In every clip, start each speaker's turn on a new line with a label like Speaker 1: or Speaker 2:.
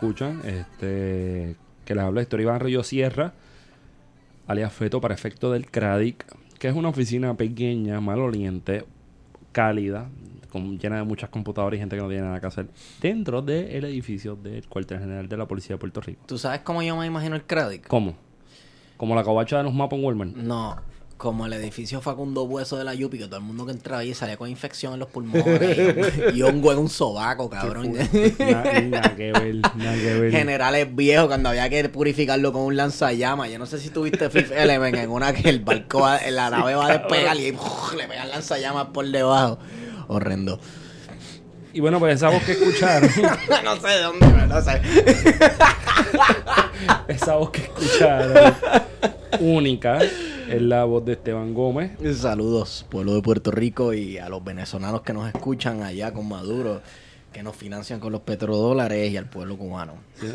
Speaker 1: escuchan, este que les habla Historia Iván Río Sierra, alias Feto para efecto del CRADIC, que es una oficina pequeña, maloliente, cálida, con, llena de muchas computadoras y gente que no tiene nada que hacer, dentro del edificio del cuartel general de la Policía de Puerto Rico.
Speaker 2: ¿Tú sabes cómo yo me imagino el crédito?
Speaker 1: ¿Cómo? Como la covacha de los mapas en Walmart.
Speaker 2: No, como el edificio Facundo Hueso de la Yupi, que todo el mundo que entraba ahí salía con infección en los pulmones y un en un sobaco, cabrón.
Speaker 1: Nada, nada que ver, nada que ver.
Speaker 2: Generales viejos cuando había que purificarlo con un lanzallamas. Yo no sé si tuviste Fifth Element en una que el barco, va- la nave va a despegar y ¡puf! le pegan lanzallamas por debajo. Horrendo.
Speaker 1: Y bueno, pues esa voz que escucharon,
Speaker 2: no sé de dónde, no sé.
Speaker 1: esa voz que escucharon, única, es la voz de Esteban Gómez.
Speaker 2: Saludos, pueblo de Puerto Rico y a los venezolanos que nos escuchan allá con Maduro, que nos financian con los petrodólares y al pueblo cubano.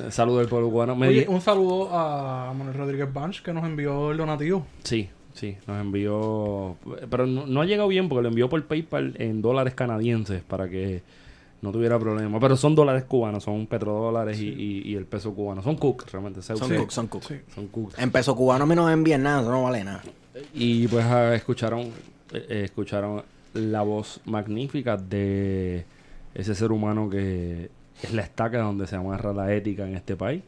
Speaker 1: Saludos del pueblo cubano. Me
Speaker 3: Oye,
Speaker 1: di-
Speaker 3: un saludo a Manuel Rodríguez Banch que nos envió el donativo.
Speaker 1: Sí, sí, nos envió. Pero no, no ha llegado bien porque lo envió por PayPal en dólares canadienses para que no tuviera problema. Pero son dólares cubanos, son petrodólares y, y- y el peso cubano. Son cook, realmente.
Speaker 2: Son
Speaker 1: se-
Speaker 2: cook, son cook.
Speaker 3: Sí.
Speaker 1: son cook.
Speaker 2: En peso cubano a mí no me envían nada, eso no vale nada.
Speaker 1: Y pues ah, escucharon, eh, eh, escucharon la voz magnífica de ese ser humano que es la estaca donde se amarra la ética en este país.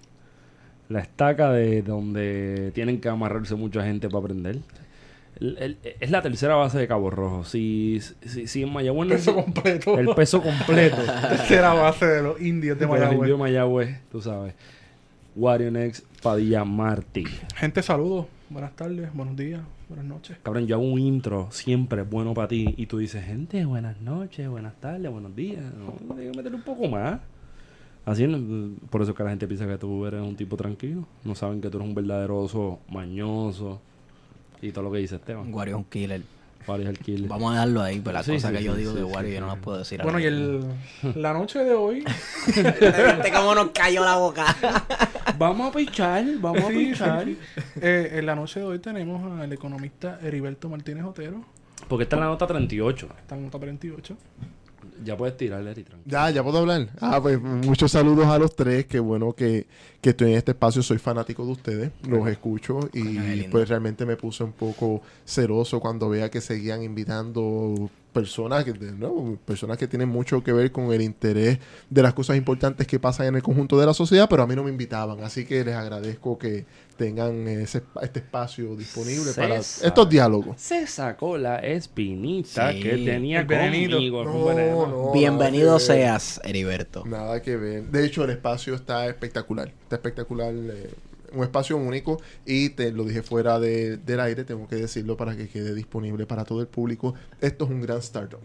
Speaker 1: La estaca de donde tienen que amarrarse mucha gente para aprender. El- el- es la tercera base de Cabo Rojo. Si, si, si en Mayagüez no-
Speaker 3: Peso completo.
Speaker 1: el peso completo
Speaker 3: Tercera base de los indios de
Speaker 1: de los indios de
Speaker 3: Mayagüez.
Speaker 1: Mayagüez, tú sabes. Wario Next Padilla Martí.
Speaker 3: Gente, saludos. Buenas tardes, buenos días, buenas noches.
Speaker 1: Cabrón, yo hago un intro siempre bueno para ti y tú dices, gente, buenas noches, buenas tardes, buenos días. No, tengo que meterle un poco más. Así, por eso es que la gente piensa que tú eres un tipo tranquilo. No saben que tú eres un verdadero oso mañoso y todo lo que dice Esteban.
Speaker 2: Wario es un killer.
Speaker 1: Wario es el killer.
Speaker 2: Vamos a dejarlo ahí, pero la
Speaker 1: Sí,
Speaker 2: cosa
Speaker 1: sí,
Speaker 2: que yo digo
Speaker 1: sí,
Speaker 2: de Wario
Speaker 1: sí,
Speaker 2: yo no
Speaker 1: sí.
Speaker 2: la puedo decir.
Speaker 3: Bueno, y el, la noche de hoy.
Speaker 2: ¿Viste cómo nos cayó la boca?
Speaker 1: Vamos a pichar, vamos a pichar.
Speaker 3: sí. Eh, en la noche de hoy tenemos al economista Heriberto Martínez Otero.
Speaker 1: Porque esta es la nota 38.
Speaker 3: Está en nota 38.
Speaker 1: Ya puedes tirarle, Eri, tranquilo.
Speaker 4: Ya, ya puedo hablar. Ah, pues muchos saludos a los tres. Qué bueno que, que estoy en este espacio. Soy fanático de ustedes. Los escucho. Y pues realmente me puse un poco celoso cuando veía que seguían invitando personas que, personas que tienen mucho que ver con el interés de las cosas importantes que pasan en el conjunto de la sociedad, pero a mí no me invitaban. Así que les agradezco que tengan ese, este espacio disponible para estos diálogos.
Speaker 1: Se sacó la espinita
Speaker 2: Sí.
Speaker 1: que tenía conmigo.
Speaker 4: No, no,
Speaker 2: Bienvenido seas, Heriberto.
Speaker 4: Nada que ver. De hecho, el espacio está espectacular. Está espectacular. eh, un espacio único. Y te lo dije fuera de- del aire. Tengo que decirlo para que quede disponible para todo el público. Esto es un gran startup.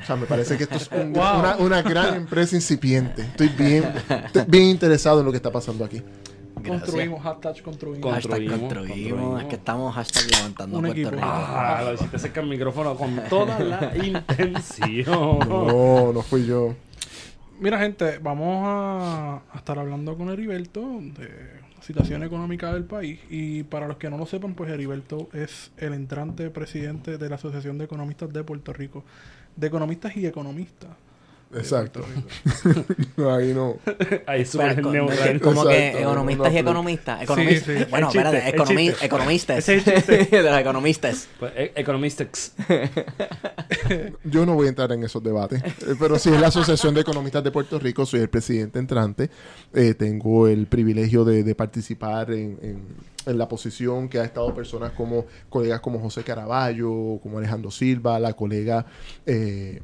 Speaker 4: O sea, me parece que esto es un-
Speaker 3: Wow.
Speaker 4: una, una gran empresa incipiente. Estoy bien, estoy bien interesado en lo que está pasando aquí.
Speaker 2: Gracias.
Speaker 3: Construimos, hashtag construimos.
Speaker 2: Hashtag
Speaker 1: Construimos,
Speaker 2: construimos.
Speaker 1: construimos.
Speaker 2: Es que estamos hashtag levantando
Speaker 3: Un
Speaker 2: Puerto
Speaker 3: equipo.
Speaker 2: Rico.
Speaker 1: Ah, lo hiciste cerca el micrófono con toda la intención.
Speaker 4: No, no fui yo.
Speaker 3: Mira, gente, vamos a, a estar hablando con Heriberto de la situación económica del país. Y para los que no lo sepan, pues Heriberto es el entrante presidente de la Asociación de Economistas de Puerto Rico. De economistas y economistas.
Speaker 4: Exacto. No, ahí no.
Speaker 1: Ahí es súper
Speaker 2: Pero, con-
Speaker 1: neutral.
Speaker 2: como que economistas
Speaker 4: no,
Speaker 2: y
Speaker 4: no,
Speaker 2: economistas. Economistas.
Speaker 3: sí.
Speaker 2: Bueno,
Speaker 1: El
Speaker 2: espérate,
Speaker 1: el
Speaker 2: economi- economistas.
Speaker 1: El
Speaker 2: de los economistas.
Speaker 1: Pues, e- Economistics.
Speaker 4: Yo no voy a entrar en esos debates, eh, pero sí es la Asociación de Economistas de Puerto Rico, soy el presidente entrante, Eh, tengo el privilegio de, de participar en, en- en la posición que ha estado personas como colegas como José Caraballo, como Alejandro Silva, la colega eh,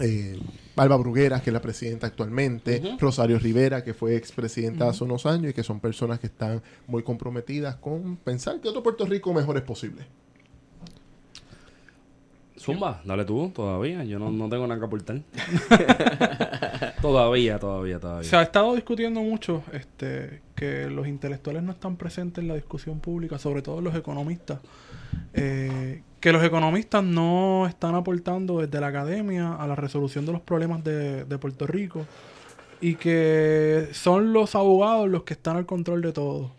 Speaker 4: eh, Alba Brugueras, que es la presidenta actualmente. Rosario Rivera, que fue expresidenta hace unos años y que son personas que están muy comprometidas con pensar que otro Puerto Rico mejor es posible.
Speaker 1: Zumba, dale tú, todavía. Yo no, no tengo nada que aportar. todavía, todavía, todavía.
Speaker 3: Se ha estado discutiendo mucho este, que los intelectuales no están presentes en la discusión pública, sobre todo los economistas. Eh, que los economistas no están aportando desde la academia a la resolución de los problemas de, de Puerto Rico y que son los abogados los que están al control de todo.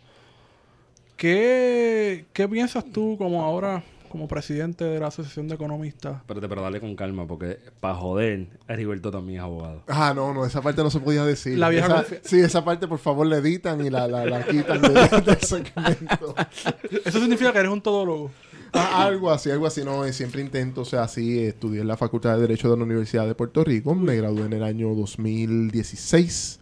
Speaker 3: ¿Qué, qué piensas tú como ahora como presidente de la Asociación de Economistas.
Speaker 1: Espérate, pero dale con calma, porque para joder, Heriberto también es abogado.
Speaker 4: Ah, no, no, esa parte no se podía decir.
Speaker 3: La vieja
Speaker 4: Esa- sí, esa parte por favor la editan y la, la, la quitan de- del segmento.
Speaker 3: Eso significa que eres un todólogo.
Speaker 4: Ah, algo así, algo así, no, siempre intento, o sea, sí, estudié en la Facultad de Derecho de la Universidad de Puerto Rico, me gradué en el año 2016.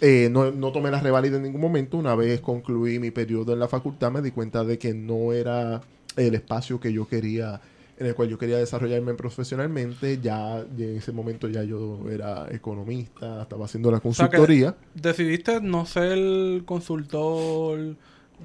Speaker 4: Eh, no, no tomé la revalida en ningún momento, una vez concluí mi periodo en la facultad me di cuenta de que no era el espacio que yo quería, en el cual yo quería desarrollarme profesionalmente, ya en ese momento ya yo era economista, estaba haciendo la
Speaker 3: sea que-
Speaker 4: consultoría.
Speaker 3: Decidiste no ser consultor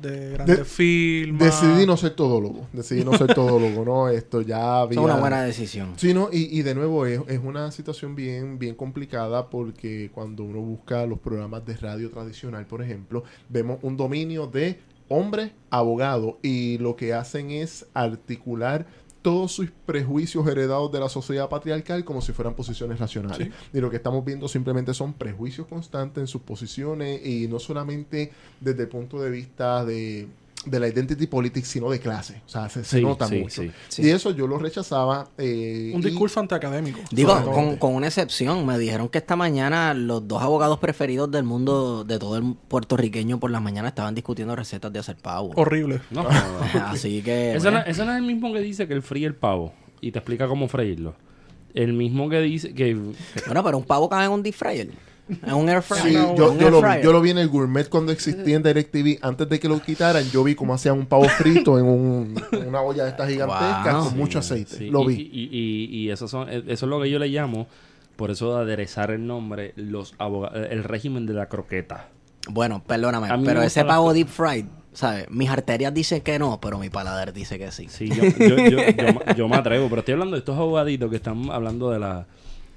Speaker 3: de grandes
Speaker 4: De-
Speaker 3: firmas.
Speaker 4: Decidí no ser todólogo, decidí no ser todólogo, ¿no? Esto ya había...
Speaker 2: Es una buena decisión.
Speaker 4: Sí, no, y, y de nuevo es, es una situación bien, bien complicada porque cuando uno busca los programas de radio tradicional, por ejemplo, vemos un dominio de hombre, abogado, y lo que hacen es articular todos sus prejuicios heredados de la sociedad patriarcal como si fueran posiciones racionales. Y lo que estamos viendo simplemente son prejuicios constantes en sus posiciones y no solamente desde el punto de vista de, de la identity politics, sino de clase. O sea, se, se
Speaker 1: Sí,
Speaker 4: nota
Speaker 1: sí,
Speaker 4: mucho.
Speaker 1: sí.
Speaker 2: Sí.
Speaker 4: Y eso yo lo rechazaba. eh,
Speaker 3: Un
Speaker 4: y-
Speaker 3: discurso antiacadémico.
Speaker 2: Digo, con, con una excepción, me dijeron que esta mañana los dos abogados preferidos del mundo, de todo el puertorriqueño por las mañanas, estaban discutiendo recetas de hacer pavo.
Speaker 3: Horrible.
Speaker 1: No.
Speaker 2: Así que...
Speaker 1: Ese no, ese no es el mismo que dice que él fríe el pavo y te explica cómo freírlo. El mismo que dice que...
Speaker 2: bueno, pero un pavo cabe en un deep fryer. En un air fryer.
Speaker 4: Sí,
Speaker 3: no,
Speaker 4: yo,
Speaker 2: Un
Speaker 4: yo
Speaker 2: air
Speaker 4: lo vi, yo lo vi en el Gourmet cuando existía en DirecTV. Antes de que lo quitaran, yo vi cómo hacían un pavo frito en, un- en una olla de estas gigantescas
Speaker 2: Wow.
Speaker 4: con
Speaker 1: Sí,
Speaker 4: mucho aceite.
Speaker 1: sí,
Speaker 4: Lo vi.
Speaker 1: Y, y- y eso, son, eso es lo que yo le llamo, por eso de aderezar el nombre, los el régimen de la croqueta.
Speaker 2: Bueno, perdóname, pero ese pavo deep fried, ¿sabes? Mis arterias dicen que no, pero mi paladar dice que sí.
Speaker 1: Sí, yo, yo, yo, yo me atrevo, pero estoy hablando de estos abogaditos que están hablando de la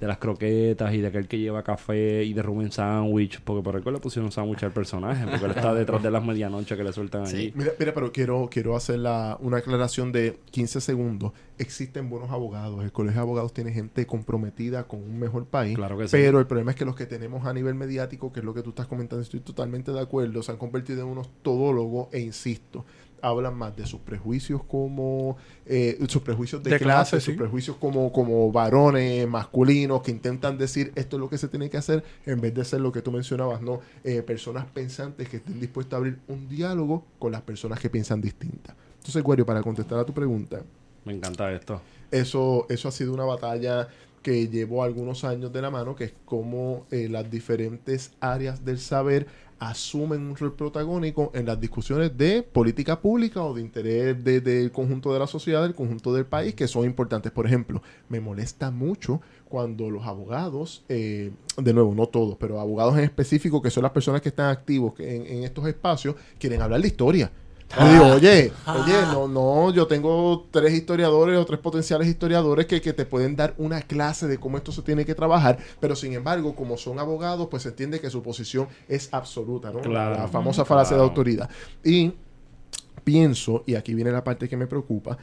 Speaker 1: de las croquetas y de aquel que lleva café y de Rubén Sandwich, porque por algo le pusieron sándwich al personaje, porque él está detrás de las medianoches que le sueltan allí.
Speaker 4: Mira, mira, pero quiero, quiero hacer la- una aclaración de 15 segundos. Existen buenos abogados. El Colegio de Abogados tiene gente comprometida con un mejor país.
Speaker 1: Claro que sí.
Speaker 4: Pero el problema es que los que tenemos a nivel mediático, que es lo que tú estás comentando, estoy totalmente de acuerdo, se han convertido en unos todólogos e insisto, hablan más de sus prejuicios como eh, sus prejuicios de,
Speaker 3: De
Speaker 4: clase,
Speaker 3: clase,
Speaker 4: sus prejuicios como, como varones masculinos que intentan decir esto es lo que se tiene que hacer en vez de ser lo que tú mencionabas, no Eh, personas pensantes que estén dispuestas a abrir un diálogo con las personas que piensan distintas. Entonces, Guario, para contestar a tu pregunta,
Speaker 1: Me encanta esto.
Speaker 4: eso, eso ha sido una batalla que llevó algunos años de la mano, que es cómo eh, las diferentes áreas del saber asumen un rol protagónico en las discusiones de política pública o de interés de- del conjunto de la sociedad, del conjunto del país, que son importantes. Por ejemplo, me molesta mucho cuando los abogados, eh, de nuevo, no todos, pero abogados en específico, que son las personas que están activos en estos espacios, quieren hablar de historia. Yo digo, oye, oye, no, no, yo tengo tres historiadores o tres potenciales historiadores que, que te pueden dar una clase de cómo esto se tiene que trabajar, pero sin embargo, como son abogados, pues se entiende que su posición es absoluta, ¿no?
Speaker 1: Claro.
Speaker 4: La famosa falacia de
Speaker 1: Claro.
Speaker 4: autoridad. Y pienso, y aquí viene la parte que me preocupa,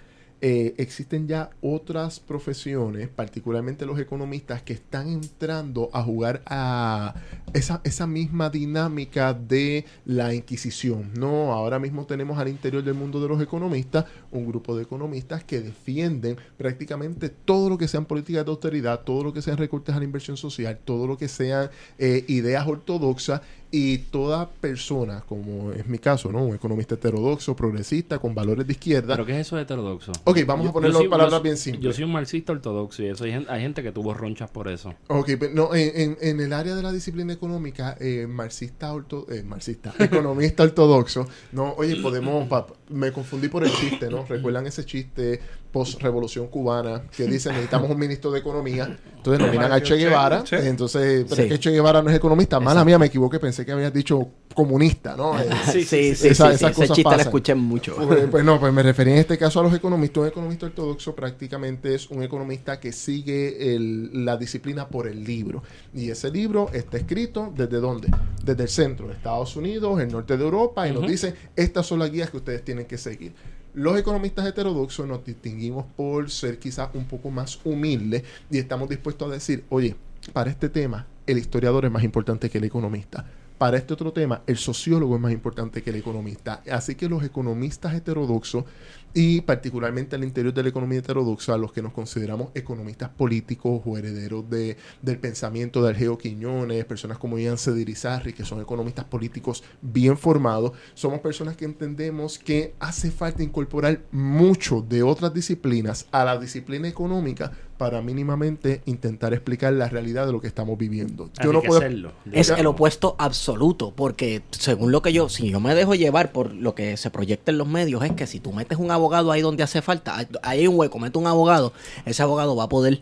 Speaker 4: eh, existen ya otras profesiones, particularmente los economistas, que están entrando a jugar a esa, esa misma dinámica de la Inquisición. No, ahora mismo tenemos al interior del mundo de los economistas un grupo de economistas que defienden prácticamente todo lo que sean políticas de austeridad, todo lo que sean recortes a la inversión social, todo lo que sean eh, ideas ortodoxas y toda persona, como es mi caso, ¿no? Un economista heterodoxo, progresista, con valores de izquierda.
Speaker 1: ¿Pero qué es eso de heterodoxo?
Speaker 4: Ok, vamos a ponerlo en palabras bien simples.
Speaker 1: Yo soy un marxista ortodoxo y eso hay, gen- hay gente que tuvo ronchas por eso.
Speaker 4: Ok, pero no, en, en- en el área de la disciplina económica, eh, marxista, orto, eh, marxista, economista ortodoxo, no, oye, podemos, pa- me confundí por el chiste, ¿no? ¿Recuerdan ese chiste post-revolución cubana que dice necesitamos un ministro de economía? Entonces nominan a Che Guevara, eh, entonces, pero
Speaker 2: Sí.
Speaker 4: es que Che Guevara no es economista, mala mía, me equivoqué, pensé que habías dicho comunista, ¿no? Eh,
Speaker 2: Sí, sí, sí. sí,
Speaker 4: Esa-
Speaker 2: sí,
Speaker 4: esas cosas pasan.
Speaker 2: escuché mucho.
Speaker 4: Pues, pues no, pues me referí en este caso a los economistas. Un economista ortodoxo prácticamente es un economista que sigue el- la disciplina por el libro. Y ese libro está escrito desde dónde? Desde el centro de Estados Unidos, el norte de Europa, y nos dice, estas son las guías que ustedes tienen que seguir. Los economistas heterodoxos nos distinguimos por ser quizás un poco más humildes y estamos dispuestos a decir, oye, para este tema el historiador es más importante que el economista. Para este otro tema, el sociólogo es más importante que el economista. Así que los economistas heterodoxos y particularmente al interior de la economía heterodoxa, los que nos consideramos economistas políticos o herederos de, del pensamiento de Argeo Quiñones, personas como Ian Cedirizarri, que son economistas políticos bien formados, somos personas que entendemos que hace falta incorporar mucho de otras disciplinas a la disciplina económica para mínimamente intentar explicar la realidad de lo que estamos viviendo.
Speaker 1: Yo no puedo... Hacerlo.
Speaker 2: Es el opuesto absoluto, porque según lo que yo, si yo me dejo llevar por lo que se proyecta en los medios, es que si tú metes un abogado ahí donde hace falta, ahí hay un hueco, mete un abogado, ese abogado va a poder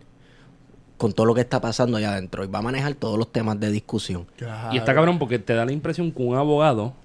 Speaker 2: con todo lo que está pasando allá adentro y va a manejar todos los temas de discusión.
Speaker 1: Y está cabrón porque te da la impresión que un abogado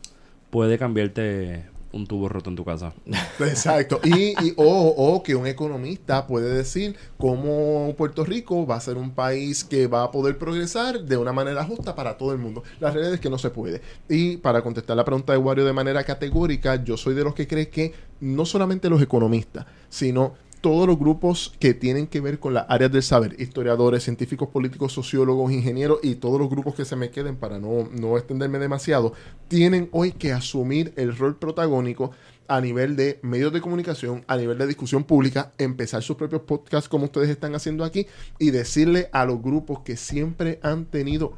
Speaker 1: puede cambiarte un tubo roto en tu casa.
Speaker 4: Exacto. Y, o, que un economista puede decir cómo Puerto Rico va a ser un país que va a poder progresar de una manera justa para todo el mundo. La realidad es que no se puede. Y para contestar la pregunta de Wario de manera categórica, yo soy de los que cree que no solamente los economistas, sino todos los grupos que tienen que ver con las áreas del saber, historiadores, científicos políticos, sociólogos, ingenieros y todos los grupos que se me queden para no, no extenderme demasiado, tienen hoy que asumir el rol protagónico a nivel de medios de comunicación, a nivel de discusión pública, empezar sus propios podcasts como ustedes están haciendo aquí y decirle a los grupos que siempre han tenido,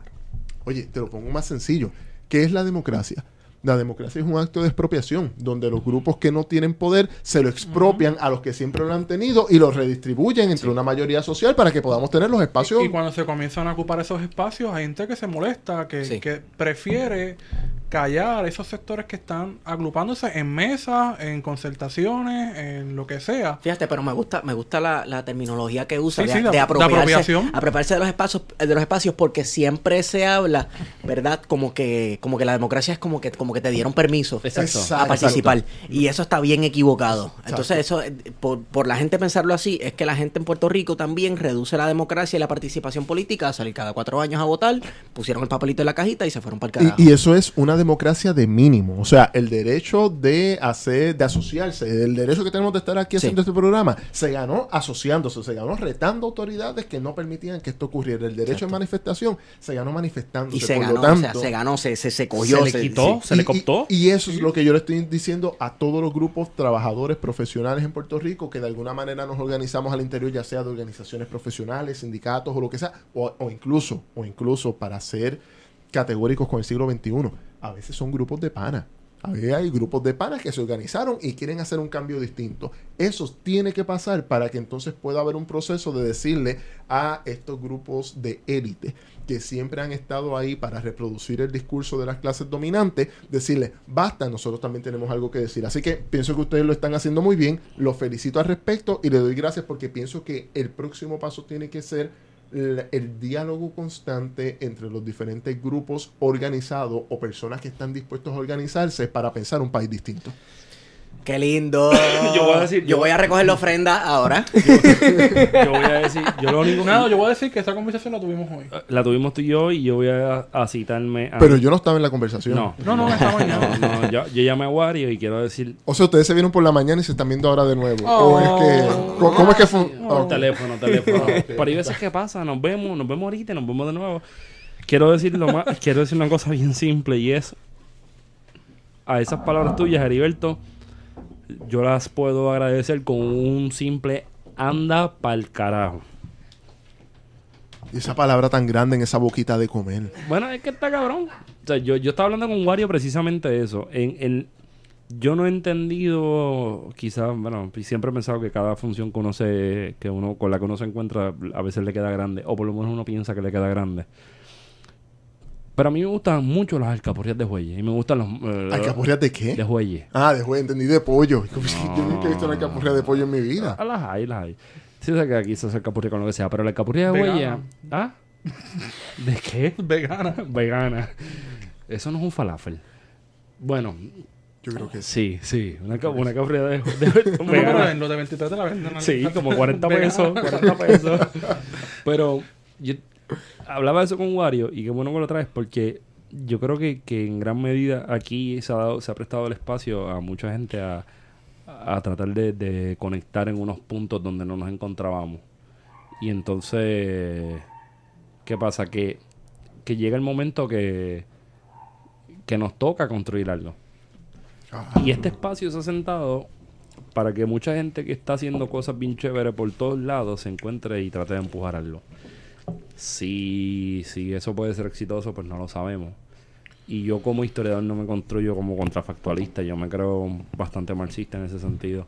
Speaker 4: oye, te lo pongo más sencillo, ¿qué es la democracia? La democracia es un acto de expropiación, donde los grupos que no tienen poder se lo expropian a los que siempre lo han tenido y lo redistribuyen entre una mayoría social para que podamos tener los espacios.
Speaker 3: Y, cuando se comienzan a ocupar esos espacios, hay gente que se molesta, que, que prefiere callar esos sectores que están agrupándose en mesas, en concertaciones, en lo que sea.
Speaker 2: Fíjate, pero me gusta, me gusta la, terminología que usa de, apropiarse, apropiarse de los espacios, de los espacios, porque siempre se habla, ¿verdad? Como que, como que la democracia es como que, como que te dieron permiso a participar. Y eso está bien equivocado. Entonces, eso, eh, por, por la gente pensarlo así, es que la gente en Puerto Rico también reduce la democracia y la participación política a salir cada cuatro años a votar, pusieron el papelito en la cajita y se fueron para el carajo.
Speaker 4: y eso es una democracia de mínimo. O sea, el derecho de hacer, de asociarse, el derecho que tenemos de estar aquí haciendo este programa, se ganó asociándose, se ganó retando autoridades que no permitían que esto ocurriera. El derecho de manifestación se ganó manifestándose.
Speaker 2: Y se ganó, o sea, se ganó, se, se, cogió,
Speaker 1: se le quitó, se, le coptó.
Speaker 4: Y, eso es lo que yo le estoy diciendo a todos los grupos trabajadores profesionales en Puerto Rico que de alguna manera nos organizamos al interior, ya sea de organizaciones profesionales, sindicatos o lo que sea, o, o incluso, o incluso para ser categóricos con el siglo XXI a veces son grupos de pana. A veces hay grupos de panas que se organizaron y quieren hacer un cambio distinto. Eso tiene que pasar para que entonces pueda haber un proceso de decirle a estos grupos de élite que siempre han estado ahí para reproducir el discurso de las clases dominantes, decirle, basta, nosotros también tenemos algo que decir. Así que pienso que ustedes lo están haciendo muy bien, los felicito al respecto y le doy gracias porque pienso que el próximo paso tiene que ser el, diálogo constante entre los diferentes grupos organizados o personas que están dispuestos a organizarse para pensar un país distinto.
Speaker 2: Qué lindo. yo voy a decir, yo, voy a recoger la ofrenda ahora.
Speaker 1: yo, voy a decir, yo lo único.
Speaker 3: Nada, yo voy a decir que esta conversación la tuvimos hoy.
Speaker 1: Eh, la tuvimos tú y yo y yo voy a, citarme.
Speaker 4: Pero yo no estaba en la conversación.
Speaker 1: No,
Speaker 3: no, no, esta mañana.
Speaker 1: no, yo, yo, llamé a Wario y quiero decir.
Speaker 4: O sea, ustedes se vieron por la mañana y se están viendo ahora de nuevo. ¿O es que, oh. ¿Cómo, es que fue?
Speaker 1: Oh. Teléfono, teléfono. Pero hay veces que pasa, nos vemos, nos vemos ahorita, nos vemos de nuevo. Quiero decir lo más, quiero decir una cosa bien simple y es a esas palabras tuyas, Heriberto yo las puedo agradecer con un simple anda pa'l carajo.
Speaker 4: Y esa palabra tan grande en esa boquita de comer.
Speaker 1: Bueno, es que está cabrón. O sea, yo, yo estaba hablando con Wario precisamente de eso. En, en, yo no he entendido, quizás, bueno, siempre he pensado que cada función conoce, que uno, con la que uno se encuentra, a veces le queda grande, o por lo menos uno piensa que le queda grande. Pero a mí me gustan mucho las alcapurrias de jueyes. Y me gustan los...
Speaker 4: Eh, ¿Alcapurrias de qué?
Speaker 1: De jueyes.
Speaker 4: Ah, de jueyes. Entendí de pollo. Yo nunca he visto una alcapurria de pollo en mi vida.
Speaker 1: Ah, las hay, las hay. Sí sé que aquí se hace alcapurria con lo que sea. Pero la alcapurria de jueyes... ¿Ah? ¿De qué?
Speaker 3: Vegana.
Speaker 1: Vegana. Eso no es un falafel. Bueno,
Speaker 4: yo creo que
Speaker 1: sí. Sí, Una, una de, de,
Speaker 3: de no, de 23 te la venden.
Speaker 1: Sí, como 40 pesos. 40 pesos. Pero yo hablaba de eso con Wario y qué bueno que lo traes porque yo creo que, en gran medida aquí se ha, dado, se ha prestado el espacio a mucha gente a, tratar de, conectar en unos puntos donde no nos encontrábamos. Y entonces, ¿qué pasa? Que, que llega el momento que, que nos toca construir algo. Y este espacio se ha sentado para que mucha gente que está haciendo cosas bien chéveres por todos lados se encuentre y trate de empujar algo. Si, si eso puede ser exitoso, pues no lo sabemos. Y yo como historiador no me construyo como contrafactualista, yo me creo bastante marxista en ese sentido.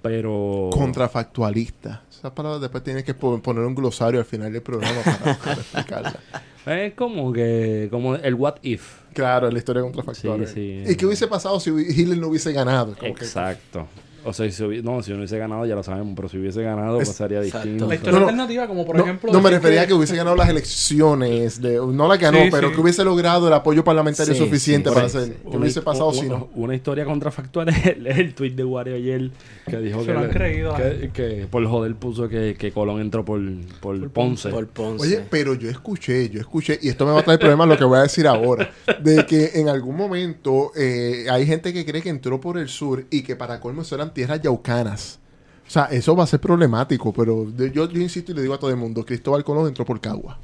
Speaker 1: Pero...
Speaker 4: Contrafactualista. Esa palabra después tienes que poner un glosario al final del programa para, explicarla.
Speaker 1: Es como que... Como el what if.
Speaker 4: Claro, la historia contrafactual. ¿Y qué hubiese pasado si Hitler no hubiese ganado?
Speaker 1: Exacto. O sea, si, no, si no hubiese ganado ya lo sabemos, pero si hubiese ganado pues sería distinto.
Speaker 3: La historia alternativa, como por ejemplo...
Speaker 4: No, me refería a que hubiese ganado las elecciones, de, no la ganó, pero que hubiese logrado el apoyo parlamentario suficiente para hacer... ¿Qué hubiese pasado si no?
Speaker 1: Una historia contrafactual es el, el tweet de Wario ayer que dijo que,
Speaker 3: lo han creído,
Speaker 1: que, que, por joder puso que, que Colón entró por, por, Ponce.
Speaker 2: por, Ponce.
Speaker 4: Oye, pero yo escuché, yo escuché, y esto me va a traer problemas lo que voy a decir ahora, de que en algún momento eh, hay gente que cree que entró por el sur y que para colmo eran tierras yaucanas. O sea, eso va a ser problemático, pero yo, yo insisto y le digo a todo el mundo, Cristóbal Colón entró por Cagua.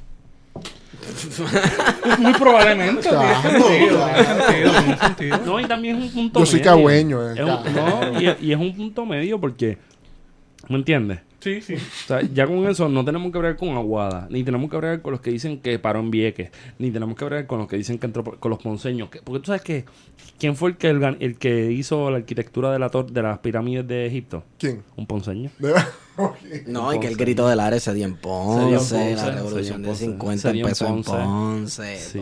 Speaker 3: Muy probablemente.
Speaker 1: No, y también es un punto
Speaker 4: Yo soy cagüeño.
Speaker 1: Eh, no, y, y, es un punto medio porque, ¿me entiendes?
Speaker 3: Sí, sí.
Speaker 1: O sea, ya con eso no tenemos que hablar con Aguada, ni tenemos que hablar con los que dicen que paró en Vieques, ni tenemos que hablar con los que dicen que entró con los ponceños. porque tú sabes que, ¿quién fue el que, el, que hizo la arquitectura de, la de las pirámides de Egipto?
Speaker 4: ¿Quién?
Speaker 1: Un ponceño.
Speaker 2: No, y que el grito del área se dio en Ponce, la revolución de 50 empezó en Ponce,
Speaker 1: sí.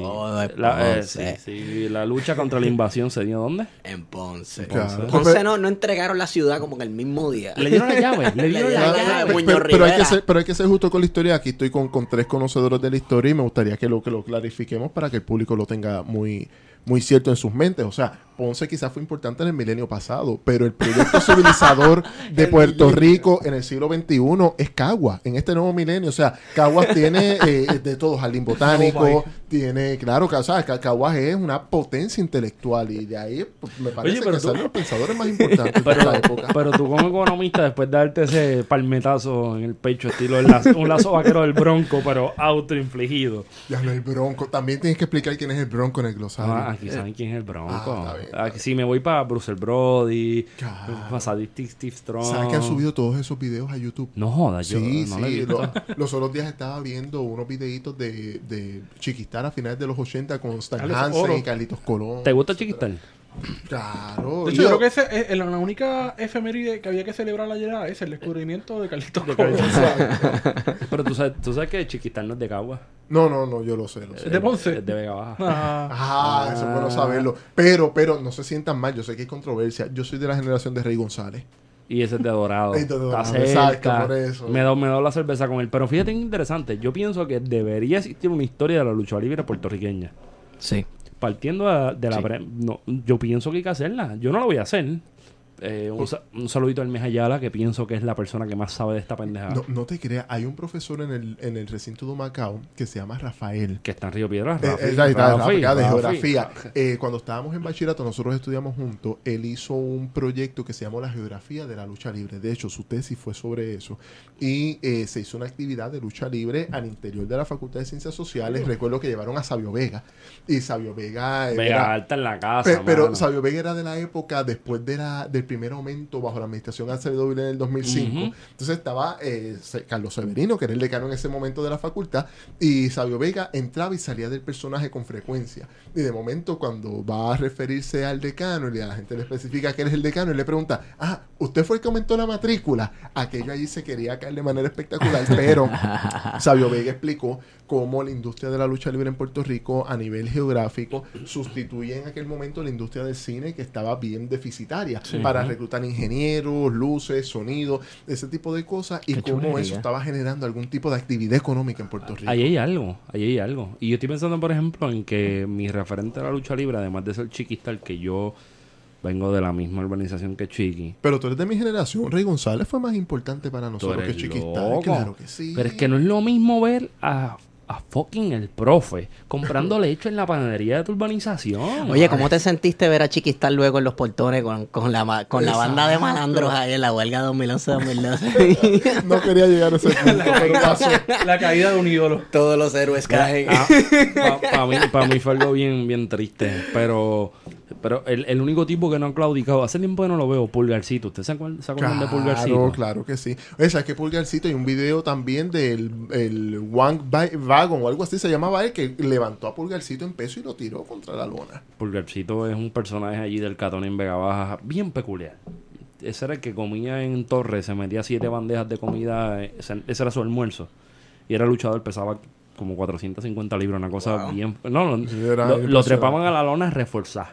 Speaker 1: la, eh, sí, la lucha contra la invasión se dio ¿dónde?
Speaker 2: En Ponce. Ponce, no, no entregaron la ciudad como que el mismo día.
Speaker 1: Le dieron la llave, le dieron la llave.
Speaker 4: Pero, hay que ser, pero hay que ser justo con la historia. Aquí estoy con, con tres conocedores de la historia y me gustaría que lo, que lo clarifiquemos para que el público lo tenga muy, muy cierto en sus mentes. O sea, Ponce quizás fue importante en el milenio pasado, pero el proyecto civilizador de Puerto Rico en el siglo XXI es Cagua, en este nuevo milenio. O sea, Caguas tiene eh, de todo, jardín botánico, tiene, claro, o sea, Caguas es una potencia intelectual y de ahí pues, me parece que son los pensadores más importantes de la época.
Speaker 1: Pero tú como economista, después de darte ese palmetazo en el pecho, estilo un lazo vaquero del bronco, pero autoinfligido.
Speaker 4: Ya no, el bronco. También tienes que explicar quién es el bronco en el glosario.
Speaker 1: Ah, aquí saben quién es el bronco. Ah, Ah, si me voy para Bruce Brody, para Steve Strong.
Speaker 4: ¿Sabes que han subido todos esos videos a YouTube?
Speaker 1: No jodas, yo
Speaker 4: sí, no sí. los otros días estaba viendo unos videitos de, de Chiquistar a finales de los 80 con Stan Hansen y Carlitos Colón.
Speaker 1: ¿Te gusta Chiquistar?
Speaker 4: Claro.
Speaker 3: De hecho, yo creo que ese, es, la única efeméride que había que celebrar ayer es el descubrimiento de Carlitos Colón.
Speaker 1: Pero tú sabes, tú sabes que Chiquistar no es de Cagua.
Speaker 4: No, no, no, yo lo sé.
Speaker 3: ¿Es de Ponce?
Speaker 1: Es de Vega Baja.
Speaker 4: Ah, ah, eso es bueno saberlo. Pero, pero, no se sientan mal. Yo sé que hay controversia. Yo soy de la generación de Rey González.
Speaker 1: Y ese es de Dorado.
Speaker 4: Es de Dorado. Exacto, por eso.
Speaker 1: Me da, me la cerveza con él. Pero fíjate, interesante. Yo pienso que debería existir una historia de la lucha libre puertorriqueña.
Speaker 2: Sí
Speaker 1: partiendo de, la... No, yo pienso que hay que hacerla. Yo no la voy a hacer. Eh, un, saludito al Ayala, que pienso que es la persona que más sabe de esta pendejada.
Speaker 4: No, no te creas, hay un profesor en el, en el recinto de Macao que se llama Rafael.
Speaker 1: Que está en Río Piedras.
Speaker 4: Eh, eh, de geografía. cuando estábamos en bachillerato, nosotros estudiamos juntos. Él hizo un proyecto que se llamó La Geografía de la Lucha Libre. De hecho, su tesis fue sobre eso. Y se hizo una actividad de lucha libre al interior de la Facultad de Ciencias Sociales. Recuerdo que llevaron a Sabio Vega. Y Sabio Vega.
Speaker 1: Vega alta en la casa.
Speaker 4: pero Sabio Vega era de la época después de la, del primer aumento bajo la administración Acevedo en el 2005. Entonces estaba eh, Carlos Severino, que era el decano en ese momento de la facultad, y Sabio Vega entraba y salía del personaje con frecuencia. Y de momento, cuando va a referirse al decano y a la gente le especifica que él es el decano, y le pregunta, ah, ¿usted fue el que aumentó la matrícula? Aquello allí se quería caer de manera espectacular, pero Sabio Vega explicó cómo la industria de la lucha libre en Puerto Rico a nivel geográfico sustituye en aquel momento la industria del cine que estaba bien deficitaria para reclutar ingenieros, luces, sonido, ese tipo de cosas y cómo eso estaba generando algún tipo de actividad económica en Puerto Rico.
Speaker 1: Ahí hay algo, ahí hay algo. Y yo estoy pensando, por ejemplo, en que mi referente a la lucha libre, además de ser chiquistal, que yo vengo de la misma organización que Chiqui.
Speaker 4: Pero tú eres de mi generación. Rey González fue más importante para nosotros que Chiquistal. Claro que sí.
Speaker 1: Pero es que no es lo mismo ver a a fucking el profe comprando leche en la panadería de tu urbanización.
Speaker 2: Oye, ¿cómo te sentiste ver a Chiquistar luego en los portones con, la, con la banda de malandros ahí en la huelga 2011-2012?
Speaker 4: no quería llegar a ese punto,
Speaker 3: la, caída, de un ídolo.
Speaker 2: Todos los héroes caen.
Speaker 1: Para mí, mí fue algo bien, bien triste, pero Pero el, el, único tipo que no ha claudicado, hace tiempo que no lo veo, Pulgarcito. ¿Usted se acuerda, de Pulgarcito?
Speaker 4: Claro, claro que sí. O sea, que Pulgarcito hay un video también del el One Wagon o algo así se llamaba él, que levantó a Pulgarcito en peso y lo tiró contra la lona.
Speaker 1: Pulgarcito es un personaje allí del Catón en Vega Baja bien peculiar. Ese era el que comía en Torres, se metía siete bandejas de comida, ese era su almuerzo. Y era luchador, pesaba como 450 libras, una cosa bien... No, lo, trepaban a la lona reforzar.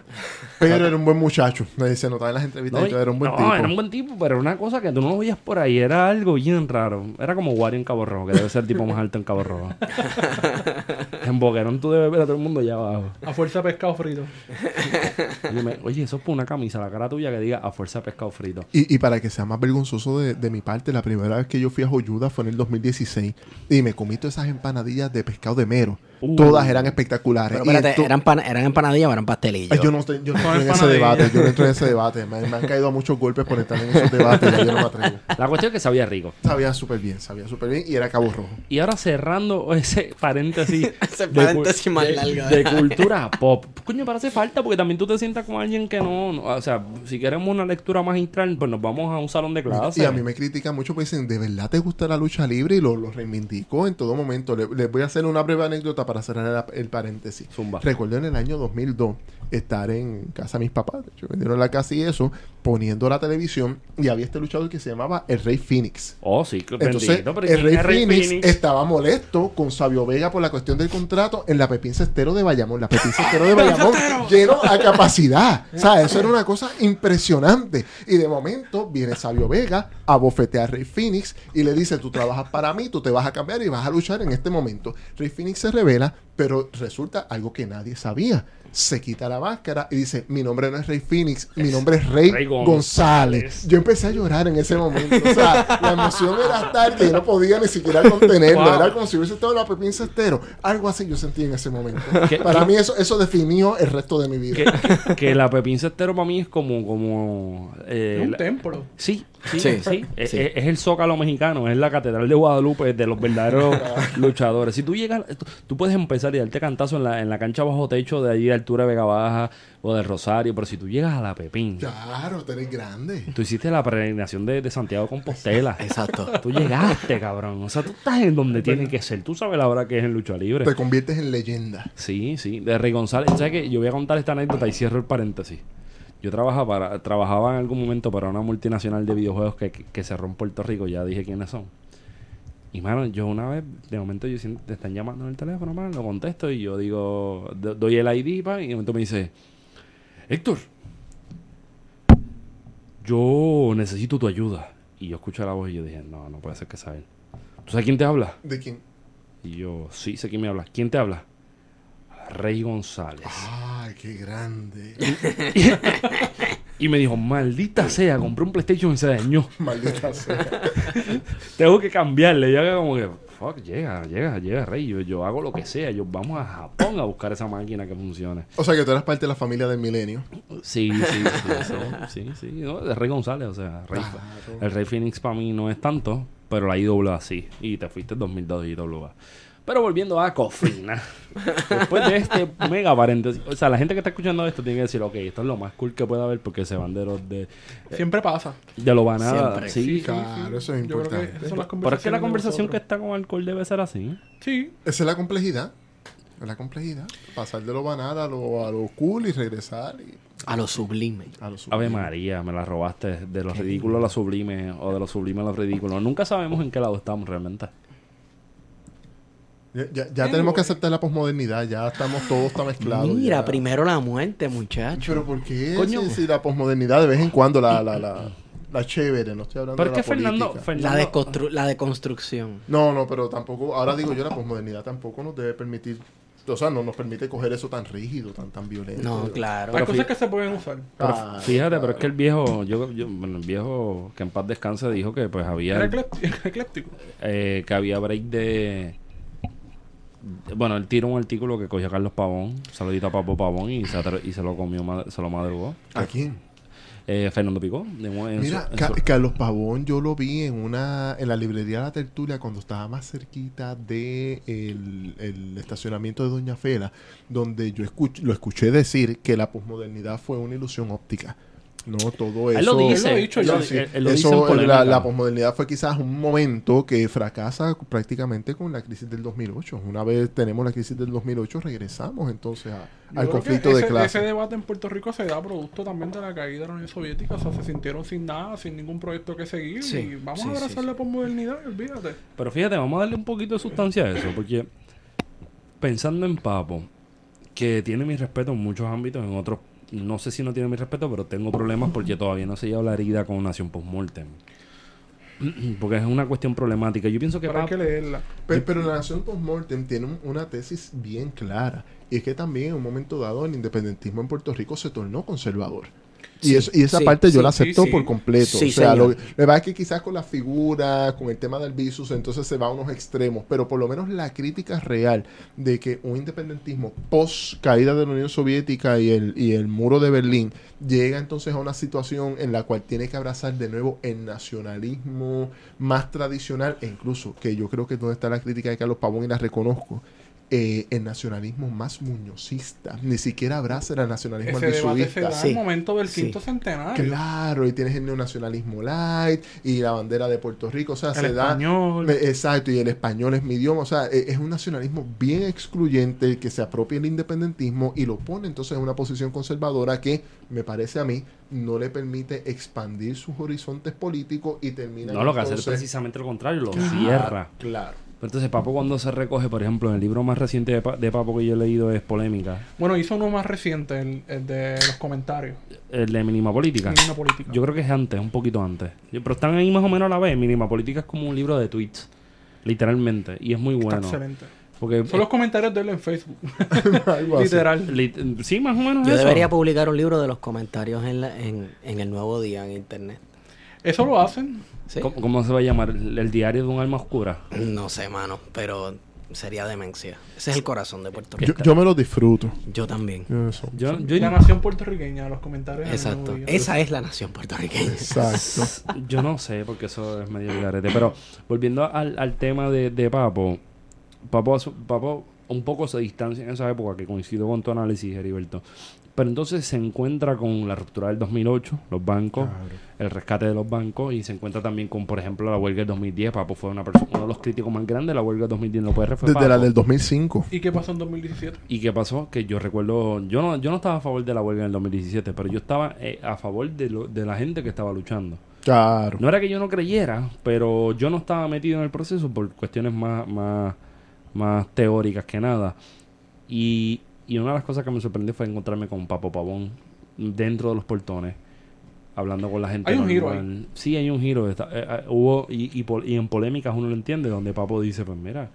Speaker 4: Pero era un buen muchacho, se notaba en las entrevistas era un buen tipo. No,
Speaker 1: era un buen tipo, pero era una cosa que tú no lo veías por ahí, era algo bien raro. Era como Wario en Cabo Rojo, que debe ser el tipo más alto en Cabo Rojo. en Boquerón tú debes ver a todo el mundo allá abajo.
Speaker 3: A fuerza de pescado frito.
Speaker 1: oye, eso es por una camisa, la cara tuya que diga a fuerza de pescado frito.
Speaker 4: Y, y para que sea más vergonzoso de, de mi parte, la primera vez que yo fui a Joyuda fue en el 2016 y me comí todas esas empanadillas de pescado de mero. Uh. Todas eran espectaculares.
Speaker 2: Pero espérate, ¿eran, ¿eran empanadillas o eran pastelillos?
Speaker 4: yo no, estoy, yo no estoy en ese debate. Yo no estoy en ese debate. Me, han caído muchos golpes por estar en esos debates y yo no me atrevo.
Speaker 1: La cuestión es que sabía rico.
Speaker 4: Sabía súper bien, sabía súper bien y era Cabo Rojo.
Speaker 1: Y ahora cerrando ese paréntesis,
Speaker 2: ese paréntesis más largo.
Speaker 1: De, cultura pop. Coño, para hace falta porque también tú te sientas como alguien que no, O sea, si queremos una lectura magistral, pues nos vamos a un salón de clase.
Speaker 4: Y a mí me critican mucho porque dicen, ¿de verdad te gusta la lucha libre? Y lo, lo reivindico en todo momento. Les voy a hacer una breve anécdota para cerrar el, paréntesis. Recuerdo en el año 2002 estar en casa de mis papás. Yo vendieron la casa y eso, poniendo la televisión y había este luchador que se llamaba el Rey Phoenix.
Speaker 1: Oh, sí,
Speaker 4: Entonces, el Rey, Phoenix, estaba molesto con Sabio Vega por la cuestión del contrato en la Pepín Cestero de Bayamón. La Pepín Cestero de Bayamón lleno a capacidad. o sea, eso era una cosa impresionante. Y de momento viene Sabio Vega a bofetear a Rey Phoenix y le dice, tú trabajas para mí, tú te vas a cambiar y vas a luchar en este momento. Rey Phoenix se revela, pero resulta algo que nadie sabía se quita la máscara y dice, mi nombre no es Rey Phoenix, mi nombre es Rey, González. Yo empecé a llorar en ese momento. O sea, la emoción era tal que yo no podía ni siquiera contenerlo. Era como si hubiese estado la Pepín Cestero. Algo así yo sentí en ese momento. para mí eso, eso definió el resto de mi vida.
Speaker 1: Que, la Pepín Cestero para mí es como... como
Speaker 3: eh, un templo.
Speaker 1: Sí, sí, sí. Es, el zócalo mexicano, es la catedral de Guadalupe de los verdaderos luchadores. Si tú llegas, tú, puedes empezar y darte cantazo en la, en la cancha bajo techo de allí del altura de Vega Baja o de Rosario, pero si tú llegas a la Pepín.
Speaker 4: Claro, tú eres grande.
Speaker 1: Tú hiciste la peregrinación de, de Santiago Compostela.
Speaker 2: Exacto.
Speaker 1: Tú llegaste, cabrón. O sea, tú estás en donde tienes que ser. Tú sabes la hora que es en lucha libre.
Speaker 4: Te conviertes en leyenda.
Speaker 1: Sí, sí. De Rey González. ¿Sabes que Yo voy a contar esta anécdota y cierro el paréntesis. Yo trabajaba, para, trabajaba en algún momento para una multinacional de videojuegos que, que, cerró en Puerto Rico. Ya dije quiénes son. Y mano, yo una vez, de momento yo siento, te están llamando en el teléfono, mano, lo contesto y yo digo, doy el ID, pa, y de momento me dice, Héctor, yo necesito tu ayuda. Y yo escucho la voz y yo dije, no, no puede ser que sea él. ¿Tú sabes quién te habla?
Speaker 4: ¿De quién?
Speaker 1: Y yo, sí, sé quién me habla. ¿Quién te habla? Rey González.
Speaker 4: ¡Ay, qué grande!
Speaker 1: y me dijo, maldita sea, compré un PlayStation y se dañó.
Speaker 4: Maldita sea.
Speaker 1: Tengo que cambiarle. Ya como que, fuck, llega, llega, llega, Rey. Yo, hago lo que sea. Yo vamos a Japón a buscar esa máquina que funcione.
Speaker 4: O sea, que tú eras parte de la familia del milenio.
Speaker 1: Sí, sí, sí. sí, sí. de Rey González, o sea, Rey, el Rey Phoenix para mí no es tanto, pero la IWA sí. Y te fuiste en 2002 IWA. Pero volviendo a Cofina. después de este mega paréntesis. O sea, la gente que está escuchando esto tiene que decir, ok, esto es lo más cool que puede haber porque ese bandero de... Eh,
Speaker 3: Siempre pasa.
Speaker 1: De lo banada. Sí,
Speaker 4: claro, eso es importante.
Speaker 1: Pero es que la conversación que está con alcohol debe ser así.
Speaker 3: Sí.
Speaker 4: Esa es la complejidad. Es la complejidad. Pasar de lo banada a lo, a lo cool y regresar y...
Speaker 2: A lo sublime.
Speaker 1: A lo sublime. Ave María, me la robaste. De lo ridículo a lo sublime o de lo sublime a lo ridículo. Nunca sabemos en qué lado estamos realmente.
Speaker 4: Ya, ya, tenemos que aceptar la posmodernidad, ya estamos todos tan mezclados.
Speaker 2: Mira, primero la muerte, muchacho.
Speaker 4: Pero ¿por qué? Coño. Si, la posmodernidad de vez en cuando, la, la, la, la chévere, no estoy hablando de la
Speaker 1: Fernando,
Speaker 2: La, de la deconstrucción.
Speaker 4: No, no, pero tampoco, ahora digo yo, la posmodernidad tampoco nos debe permitir o sea, no nos permite coger eso tan rígido, tan tan violento.
Speaker 2: No, claro.
Speaker 3: Hay cosas que se pueden usar.
Speaker 1: Ah, fíjate, pero es que el viejo, yo, yo, bueno, el viejo que en paz descanse dijo que pues había...
Speaker 3: Era ecléptico.
Speaker 1: Eh, que había break de bueno, él tiró un artículo que cogió a Carlos Pavón, saludito a Papo Pavón y se, y se lo comió, se lo madrugó.
Speaker 4: ¿A quién?
Speaker 1: eh, Fernando Picó.
Speaker 4: Mira, Carlos Pavón yo lo vi en una en la librería La Tertulia cuando estaba más cerquita de el, estacionamiento de Doña Fela, donde yo lo escuché decir que la posmodernidad fue una ilusión óptica. No, todo eso. Él lo dice. eso, la, la, posmodernidad fue quizás un momento que fracasa prácticamente con la crisis del 2008. Una vez tenemos la crisis del 2008, regresamos entonces al conflicto de clase.
Speaker 3: Ese debate en Puerto Rico se da producto también de la caída de la Unión Soviética. O sea, se sintieron sin nada, sin ningún proyecto que seguir. y vamos a abrazar la posmodernidad, olvídate.
Speaker 1: Pero fíjate, vamos a darle un poquito de sustancia a eso, porque pensando en Papo, que tiene mi respeto en muchos ámbitos, en otros no sé si no tiene mi respeto, pero tengo problemas porque todavía no se lleva la herida con Nación Postmortem. Porque es una cuestión problemática. Yo pienso que...
Speaker 3: Pero hay que leerla.
Speaker 4: Pero, la Nación Postmortem tiene una tesis bien clara. Y es que también en un momento dado el independentismo en Puerto Rico se tornó conservador y, y esa parte yo la acepto por completo. o sea, lo, verdad es que quizás con la figura, con el tema del visus, entonces se va a unos extremos, pero por lo menos la crítica real de que un independentismo post caída de la Unión Soviética y el, y el muro de Berlín llega entonces a una situación en la cual tiene que abrazar de nuevo el nacionalismo más tradicional e incluso, que yo creo que es donde está la crítica de Carlos Pavón y la reconozco, eh, el nacionalismo más muñozista. Ni siquiera abraza el nacionalismo
Speaker 3: Ese debate se da en el momento del quinto centenario.
Speaker 4: Claro, y tienes el neonacionalismo light y la bandera de Puerto Rico. O sea, el se español. da. Exacto, y el español es mi idioma. O sea, e, es un nacionalismo bien excluyente que se apropia el independentismo y lo pone entonces en una posición conservadora que, me parece a mí, no le permite expandir sus horizontes políticos y termina.
Speaker 1: No, lo que hace es precisamente lo contrario, lo cierra.
Speaker 4: Claro.
Speaker 1: Entonces, Papo cuando se recoge, por ejemplo, en el libro más reciente de, Papo que yo he leído es Polémica.
Speaker 3: Bueno, hizo uno más reciente, el, de los comentarios.
Speaker 1: El de Mínima Política.
Speaker 3: Mínima Política.
Speaker 1: Yo creo que es antes, un poquito antes. Pero están ahí más o menos a la vez. Mínima Política es como un libro de tweets, literalmente. Y es muy bueno.
Speaker 3: excelente. Porque, Son los comentarios de él en Facebook.
Speaker 1: Literal. sí, más o menos.
Speaker 2: Yo debería publicar un libro de los comentarios en, en el nuevo día en internet.
Speaker 3: ¿Eso lo hacen?
Speaker 1: ¿Cómo, se va a llamar? ¿El diario de un alma oscura?
Speaker 2: No sé, mano, pero sería demencia. Ese es el corazón de Puerto Rico.
Speaker 4: Yo, me lo disfruto.
Speaker 2: Yo también.
Speaker 3: Yo, la nación puertorriqueña, los comentarios.
Speaker 2: Exacto. Esa es la nación puertorriqueña.
Speaker 4: Exacto.
Speaker 1: yo no sé, porque eso es medio garete. Pero volviendo al, tema de, de Papo, Papo, Papo un poco se distancia en esa época, que coincido con tu análisis, Heriberto, pero entonces se encuentra con la ruptura del 2008, los bancos, el rescate de los bancos, y se encuentra también con, por ejemplo, la huelga del 2010. Papo fue una persona, uno de los críticos más grandes de la huelga del 2010 en la UPR. Fue
Speaker 4: Desde la del 2005.
Speaker 3: ¿Y qué pasó en 2017?
Speaker 1: ¿Y qué pasó? Que yo recuerdo, yo no, yo no estaba a favor de la huelga en el 2017, pero yo estaba eh, a favor de, lo, de la gente que estaba luchando.
Speaker 4: Claro.
Speaker 1: No era que yo no creyera, pero yo no estaba metido en el proceso por cuestiones más, más, más teóricas que nada. Y y una de las cosas que me sorprendió fue encontrarme con Papo Pavón dentro de los portones, hablando con la gente.
Speaker 3: Hay un giro ahí.
Speaker 1: Sí, hay un giro. Eh, eh, hubo, y, y, en polémicas uno lo entiende, donde Papo dice, pues mira,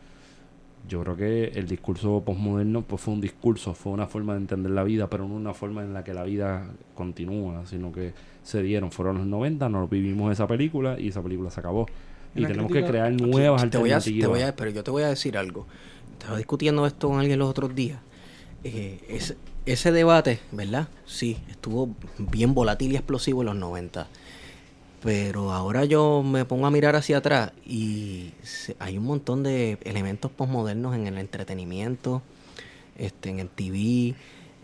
Speaker 1: yo creo que el discurso postmoderno pues fue un discurso, fue una forma de entender la vida, pero no una forma en la que la vida continúa, sino que se dieron, fueron los 90, nos vivimos esa película y esa película se acabó. Y tenemos que crear nuevas alternativas.
Speaker 2: pero yo te voy a decir algo. Estaba discutiendo esto con alguien los otros días eh, ese, debate, ¿verdad? Sí, estuvo bien volátil y explosivo en los 90. Pero ahora yo me pongo a mirar hacia atrás y hay un montón de elementos postmodernos en el entretenimiento, este, en el TV,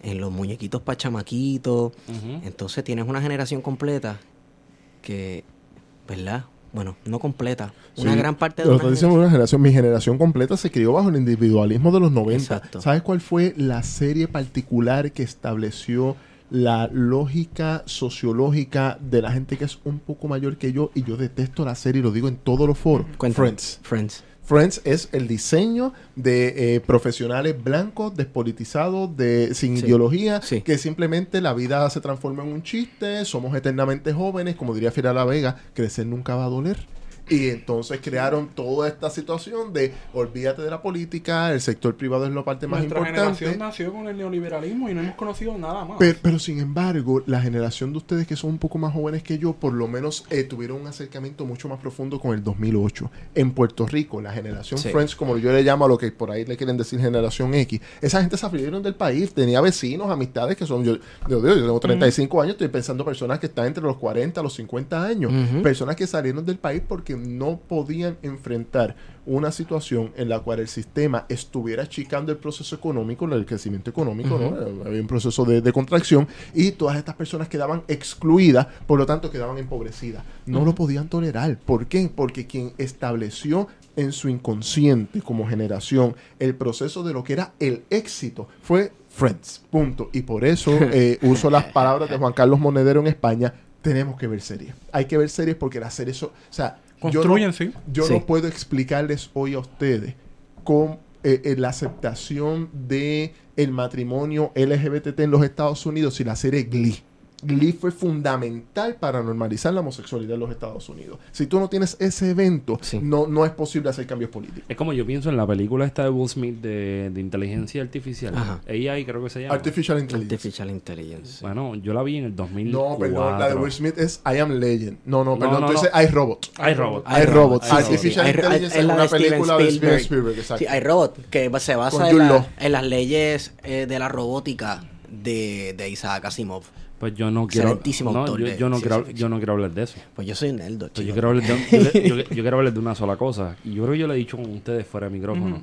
Speaker 2: en los muñequitos pachamaquitos. Entonces tienes una generación completa que, ¿verdad? Bueno, no completa, una gran parte de
Speaker 4: una generación. Mi generación completa se crió bajo el individualismo de los 90. ¿Sabes cuál fue la serie particular que estableció la lógica sociológica de la gente que es un poco mayor que yo? Y yo detesto la serie, y lo digo en todos los foros.
Speaker 2: Friends. Friends.
Speaker 4: Friends es el diseño de eh, profesionales blancos, despolitizados, de, sin ideología, que simplemente la vida se transforma en un chiste, somos eternamente jóvenes, como diría Fira La Vega, crecer nunca va a doler. Y entonces crearon toda esta situación de olvídate de la política, el sector privado es la parte más importante. Nuestra
Speaker 3: generación nació con el neoliberalismo y no hemos conocido nada más.
Speaker 4: Pero, sin embargo, la generación de ustedes que son un poco más jóvenes que yo, por lo menos eh, tuvieron un acercamiento mucho más profundo con el 2008. En Puerto Rico, la generación Friends, como yo le llamo a lo que por ahí le quieren decir generación X, esa gente se salieron del país, tenía vecinos, amistades que son, yo, yo, yo tengo 35 años, estoy pensando personas que están entre los 40 a los 50 años, personas que salieron del país porque no podían enfrentar una situación en la cual el sistema estuviera achicando el proceso económico, el crecimiento económico, ¿no? Había un proceso de, contracción y todas estas personas quedaban excluidas, por lo tanto quedaban empobrecidas. No lo podían tolerar. ¿Por qué? Porque quien estableció en su inconsciente como generación el proceso de lo que era el éxito fue Friends. Punto. Y por eso eh, uso las palabras de Juan Carlos Monedero en España. Tenemos que ver series. Hay que ver series porque las series son... O sea,
Speaker 3: Construyen,
Speaker 4: yo, no, yo no puedo explicarles hoy a ustedes con eh, eh, la aceptación de el matrimonio LGBT en los Estados Unidos y la serie Glee. Glee fue fundamental para normalizar la homosexualidad en los Estados Unidos. Si tú no tienes ese evento, no, no es posible hacer cambios políticos.
Speaker 1: Es como yo pienso en la película esta de Will Smith de, inteligencia artificial. AI creo que se llama.
Speaker 4: Artificial Intelligence.
Speaker 2: Artificial Intelligence.
Speaker 1: Bueno, yo la vi en el 2004.
Speaker 4: No, perdón, la de Will Smith es I Am Legend. No, no, perdón, no, entonces I Robot.
Speaker 1: I Robot.
Speaker 4: I Robot. Artificial Intelligence es una película de Steven Spielberg.
Speaker 2: Sí, I Robot, que se basa en, las leyes eh, de la robótica de, de Isaac Asimov.
Speaker 1: Pues yo no quiero. No, yo, no quiero, yo no quiero hablar de eso.
Speaker 2: Pues yo soy un nerd,
Speaker 1: yo, quiero hablar de, yo, quiero hablar de una sola cosa. Y yo creo que yo le he dicho con ustedes fuera de micrófono.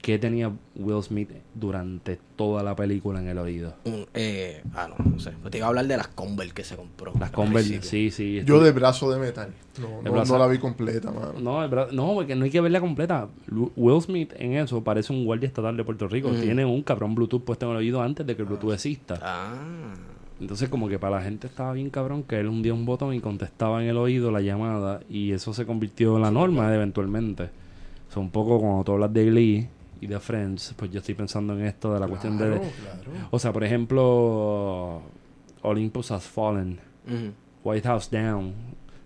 Speaker 1: ¿Qué tenía Will Smith durante toda la película en el oído?
Speaker 2: eh, ah, no, no sé. Pues te iba a hablar de las Converse que se compró.
Speaker 1: Las Converse, sí, sí.
Speaker 4: Yo de brazo de metal. No, no, la vi completa, mano.
Speaker 1: No, no, porque no hay que verla completa. Will Smith en eso parece un guardia estatal de Puerto Rico. Tiene un cabrón Bluetooth puesto en el oído antes de que el Bluetooth exista. Ah. Entonces como que para la gente estaba bien cabrón que él hundía un botón y contestaba en el oído la llamada y eso se convirtió en la norma eventualmente. O sea, un poco cuando tú hablas de Glee y de Friends, pues yo estoy pensando en esto de la cuestión de... O sea, por ejemplo, Olympus Has Fallen, White House Down,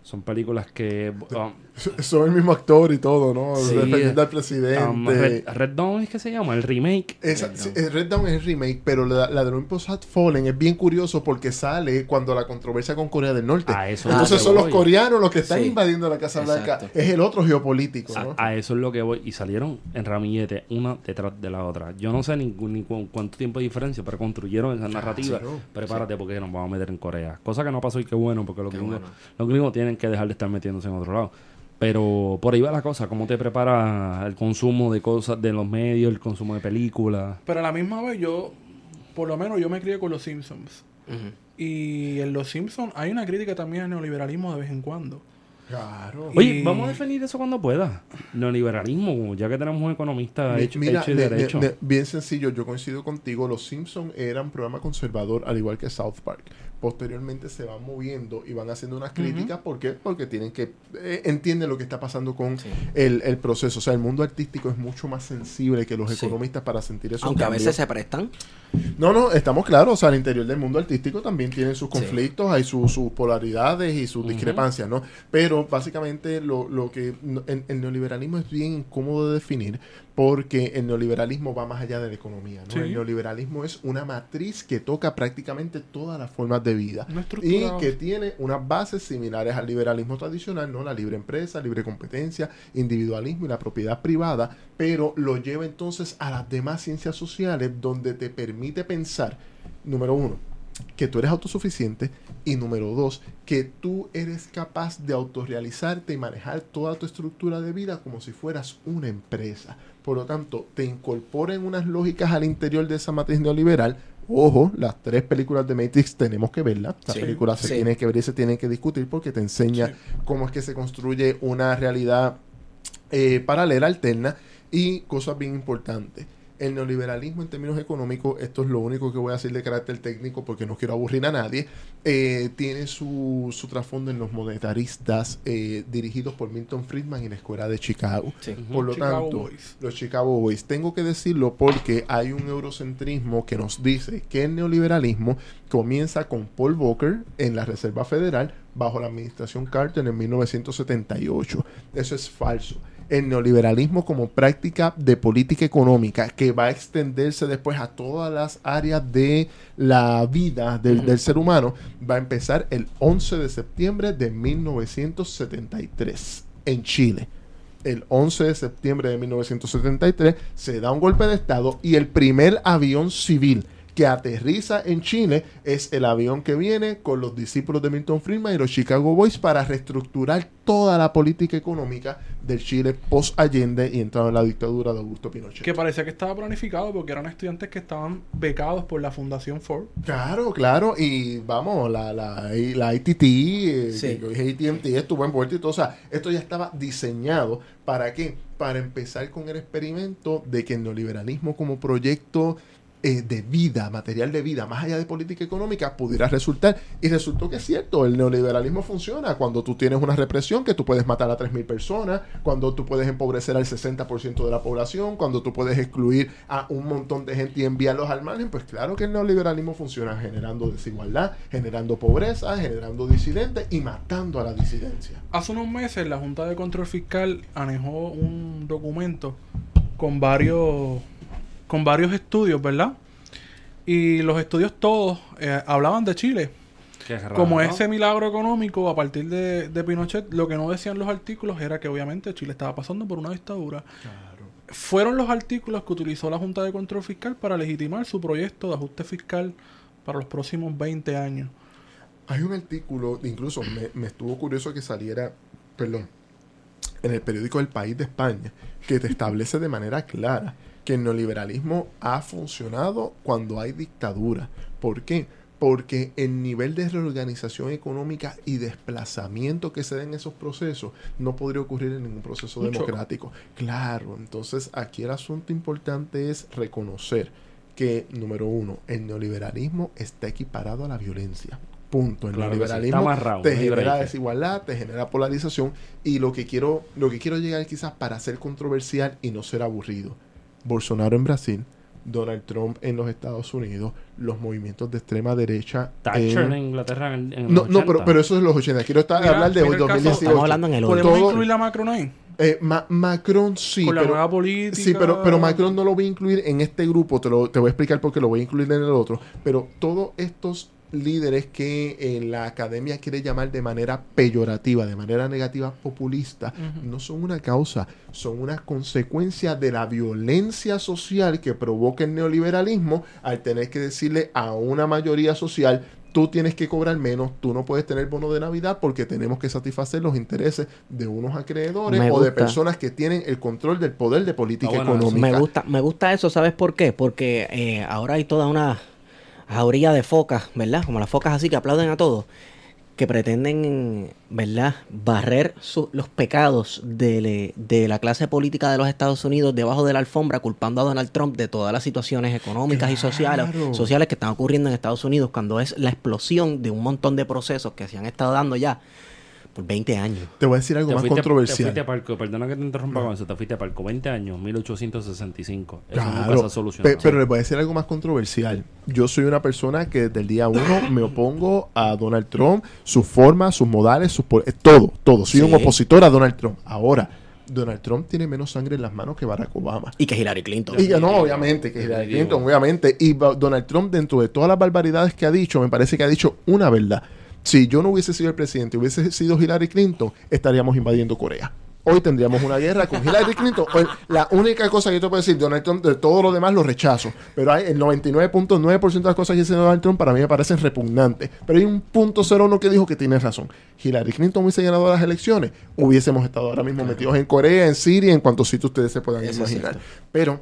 Speaker 1: son películas que...
Speaker 4: Um, son el mismo actor y todo, ¿no? Sí, Defendiendo al presidente. Um,
Speaker 1: Red, Dawn es que se llama, el remake.
Speaker 4: Esa, Red, Dawn. es el remake, pero la, la de Olympus Had Fallen es bien curioso porque sale cuando la controversia con Corea del Norte. A eso Entonces son los coreanos los que están invadiendo la Casa Blanca. Es el otro geopolítico,
Speaker 1: ¿no? A, eso es lo que voy. Y salieron en ramillete, una detrás de la otra. Yo no sé ni, ni cuánto tiempo de diferencia, pero construyeron esa narrativa. Prepárate porque nos vamos a meter en Corea. Cosa que no pasó y qué bueno, porque los gringos, los gringos tienen que dejar de estar metiéndose en otro lado. Pero por ahí va la cosa, cómo te prepara el consumo de cosas de los medios, el consumo de películas.
Speaker 3: Pero a la misma vez yo, por lo menos yo me crié con los Simpsons. Y en los Simpsons hay una crítica también al neoliberalismo de vez en cuando.
Speaker 1: Claro. Oye, vamos a definir eso cuando pueda. Neoliberalismo, ya que tenemos un economista hecho, y derecho.
Speaker 4: bien sencillo, yo coincido contigo. Los Simpsons eran un programa conservador, al igual que South Park posteriormente se van moviendo y van haciendo unas críticas. ¿Por qué? Porque tienen que... Eh, entienden lo que está pasando con el, el, proceso. O sea, el mundo artístico es mucho más sensible que los economistas para sentir eso.
Speaker 2: Aunque a veces se prestan.
Speaker 4: No, no, estamos claros. O sea, al interior del mundo artístico también tienen sus conflictos, hay sus polaridades y sus discrepancias, ¿no? Pero básicamente lo, lo que... el neoliberalismo es bien incómodo de definir porque el neoliberalismo va más allá de la economía. ¿no? El neoliberalismo es una matriz que toca prácticamente todas las formas de vida y que tiene unas bases similares al liberalismo tradicional, ¿no? la libre empresa, libre competencia, individualismo y la propiedad privada, pero lo lleva entonces a las demás ciencias sociales donde te permite pensar, número uno, que tú eres autosuficiente y número dos, que tú eres capaz de autorrealizarte y manejar toda tu estructura de vida como si fueras una empresa. Por lo tanto, te incorporen unas lógicas al interior de esa matriz neoliberal. Ojo, las tres películas de Matrix tenemos que verlas. Las películas se tienen que ver y se tienen que discutir porque te enseña cómo es que se construye una realidad eh, paralela, alterna y cosas bien importantes el neoliberalismo en términos económicos, esto es lo único que voy a decir de carácter técnico porque no quiero aburrir a nadie, eh, tiene su, su trasfondo en los monetaristas eh, dirigidos por Milton Friedman y la Escuela de Chicago. Por lo tanto, los Chicago Boys, tengo que decirlo porque hay un eurocentrismo que nos dice que el neoliberalismo comienza con Paul Volcker en la Reserva Federal bajo la administración Carter en 1978. Eso es falso el neoliberalismo como práctica de política económica que va a extenderse después a todas las áreas de la vida del, ser humano, va a empezar el 11 de septiembre de 1973 en Chile. El 11 de septiembre de 1973 se da un golpe de Estado y el primer avión civil que aterriza en Chile es el avión que viene con los discípulos de Milton Friedman y los Chicago Boys para reestructurar toda la política económica del Chile post Allende y entrado en la dictadura de Augusto Pinochet.
Speaker 3: Que parecía que estaba planificado porque eran estudiantes que estaban becados por la Fundación Ford.
Speaker 4: Claro, claro. Y vamos, la, la, la ITT, eh, sí. ATT estuvo envuelto y todo. O sea, esto ya estaba diseñado. ¿Para qué? Para empezar con el experimento de que el neoliberalismo como proyecto eh, de vida, material de vida, más allá de política económica, pudiera resultar. Y resultó que es cierto, el neoliberalismo funciona cuando tú tienes una represión que tú puedes matar a 3.000 personas, cuando tú puedes empobrecer al 60% de la población, cuando tú puedes excluir a un montón de gente y enviarlos al margen, pues claro que el neoliberalismo funciona generando desigualdad, generando pobreza, generando disidentes y matando a la disidencia.
Speaker 3: Hace unos meses la Junta de Control Fiscal anejó un documento con varios con varios estudios, ¿verdad? Y los estudios todos eh, hablaban de Chile. Como ese milagro económico a partir de, Pinochet, lo que no decían los artículos era que obviamente Chile estaba pasando por una dictadura. Fueron los artículos que utilizó la Junta de Control Fiscal para legitimar su proyecto de ajuste fiscal para los próximos 20 años.
Speaker 4: Hay un artículo, incluso me, me estuvo curioso que saliera, perdón, en el periódico El País de España, que te establece de manera clara que el neoliberalismo ha funcionado cuando hay dictadura. ¿Por qué? Porque el nivel de reorganización económica y desplazamiento que se da en esos procesos no podría ocurrir en ningún proceso democrático. Claro, entonces aquí el asunto importante es reconocer que, número uno, el neoliberalismo está equiparado a la violencia. Punto. El neoliberalismo te genera desigualdad, te genera polarización y lo que quiero, lo que quiero llegar quizás para ser controversial y no ser aburrido Bolsonaro en Brasil, Donald Trump en los Estados Unidos, los movimientos de extrema derecha.
Speaker 1: Thatcher en, Inglaterra en,
Speaker 4: No, no pero, pero, eso es los 80. Quiero estar, hablar de 2018.
Speaker 2: Estamos hablando en el
Speaker 3: ¿Podemos incluir a Macron ahí?
Speaker 4: Eh, Macron sí.
Speaker 3: Con
Speaker 4: la
Speaker 3: nueva política.
Speaker 4: Sí, pero, pero Macron no lo voy a incluir en este grupo. Te, lo, te voy a explicar por qué lo voy a incluir en el otro. Pero todos estos líderes que en la academia quiere llamar de manera peyorativa, de manera negativa, populista, no son una causa, son una consecuencia de la violencia social que provoca el neoliberalismo. Al tener que decirle a una mayoría social tú tienes que cobrar menos, tú no puedes tener bono de Navidad porque tenemos que satisfacer los intereses de unos acreedores o de personas que tienen el control del poder de política ah, económica.
Speaker 2: Me gusta, me gusta eso, ¿sabes por qué? Porque eh, ahora hay toda una jauría de focas, ¿verdad? Como las focas así que aplauden a todos, que pretenden, ¿verdad?, barrer los pecados de, la clase política de los Estados Unidos debajo de la alfombra, culpando a Donald Trump de todas las situaciones económicas y sociales, sociales que están ocurriendo en Estados Unidos, cuando es la explosión de un montón de procesos que se han estado dando ya por 20 años.
Speaker 4: Te voy a decir algo más controversial.
Speaker 1: Te fuiste a Parco, perdona que te interrumpa con eso, te fuiste a Parco 20 años, 1865. Eso nunca se ha solucionado.
Speaker 4: pero le voy a decir algo más controversial. Yo soy una persona que desde el día uno me opongo a Donald Trump, su forma, sus modales, sus todo, todo. Soy un opositor a Donald Trump. Ahora, Donald Trump tiene menos sangre en las manos que Barack Obama.
Speaker 2: Y que Hillary Clinton.
Speaker 4: Y que no, obviamente, que Hillary Clinton, obviamente. Y Donald Trump, dentro de todas las barbaridades que ha dicho, me parece que ha dicho una verdad si yo no hubiese sido el presidente, hubiese sido Hillary Clinton, estaríamos invadiendo Corea. Hoy tendríamos una guerra con Hillary Clinton. la única cosa que yo te puedo decir, Donald Trump, de todo lo demás lo rechazo. Pero hay el 99.9% de las cosas que dice Donald Trump para mí me parecen repugnantes. Pero hay un punto cero uno que dijo que tiene razón. Hillary Clinton hubiese ganado las elecciones, hubiésemos estado ahora mismo metidos en Corea, en Siria, en cuantos sitios ustedes se puedan imaginar. Pero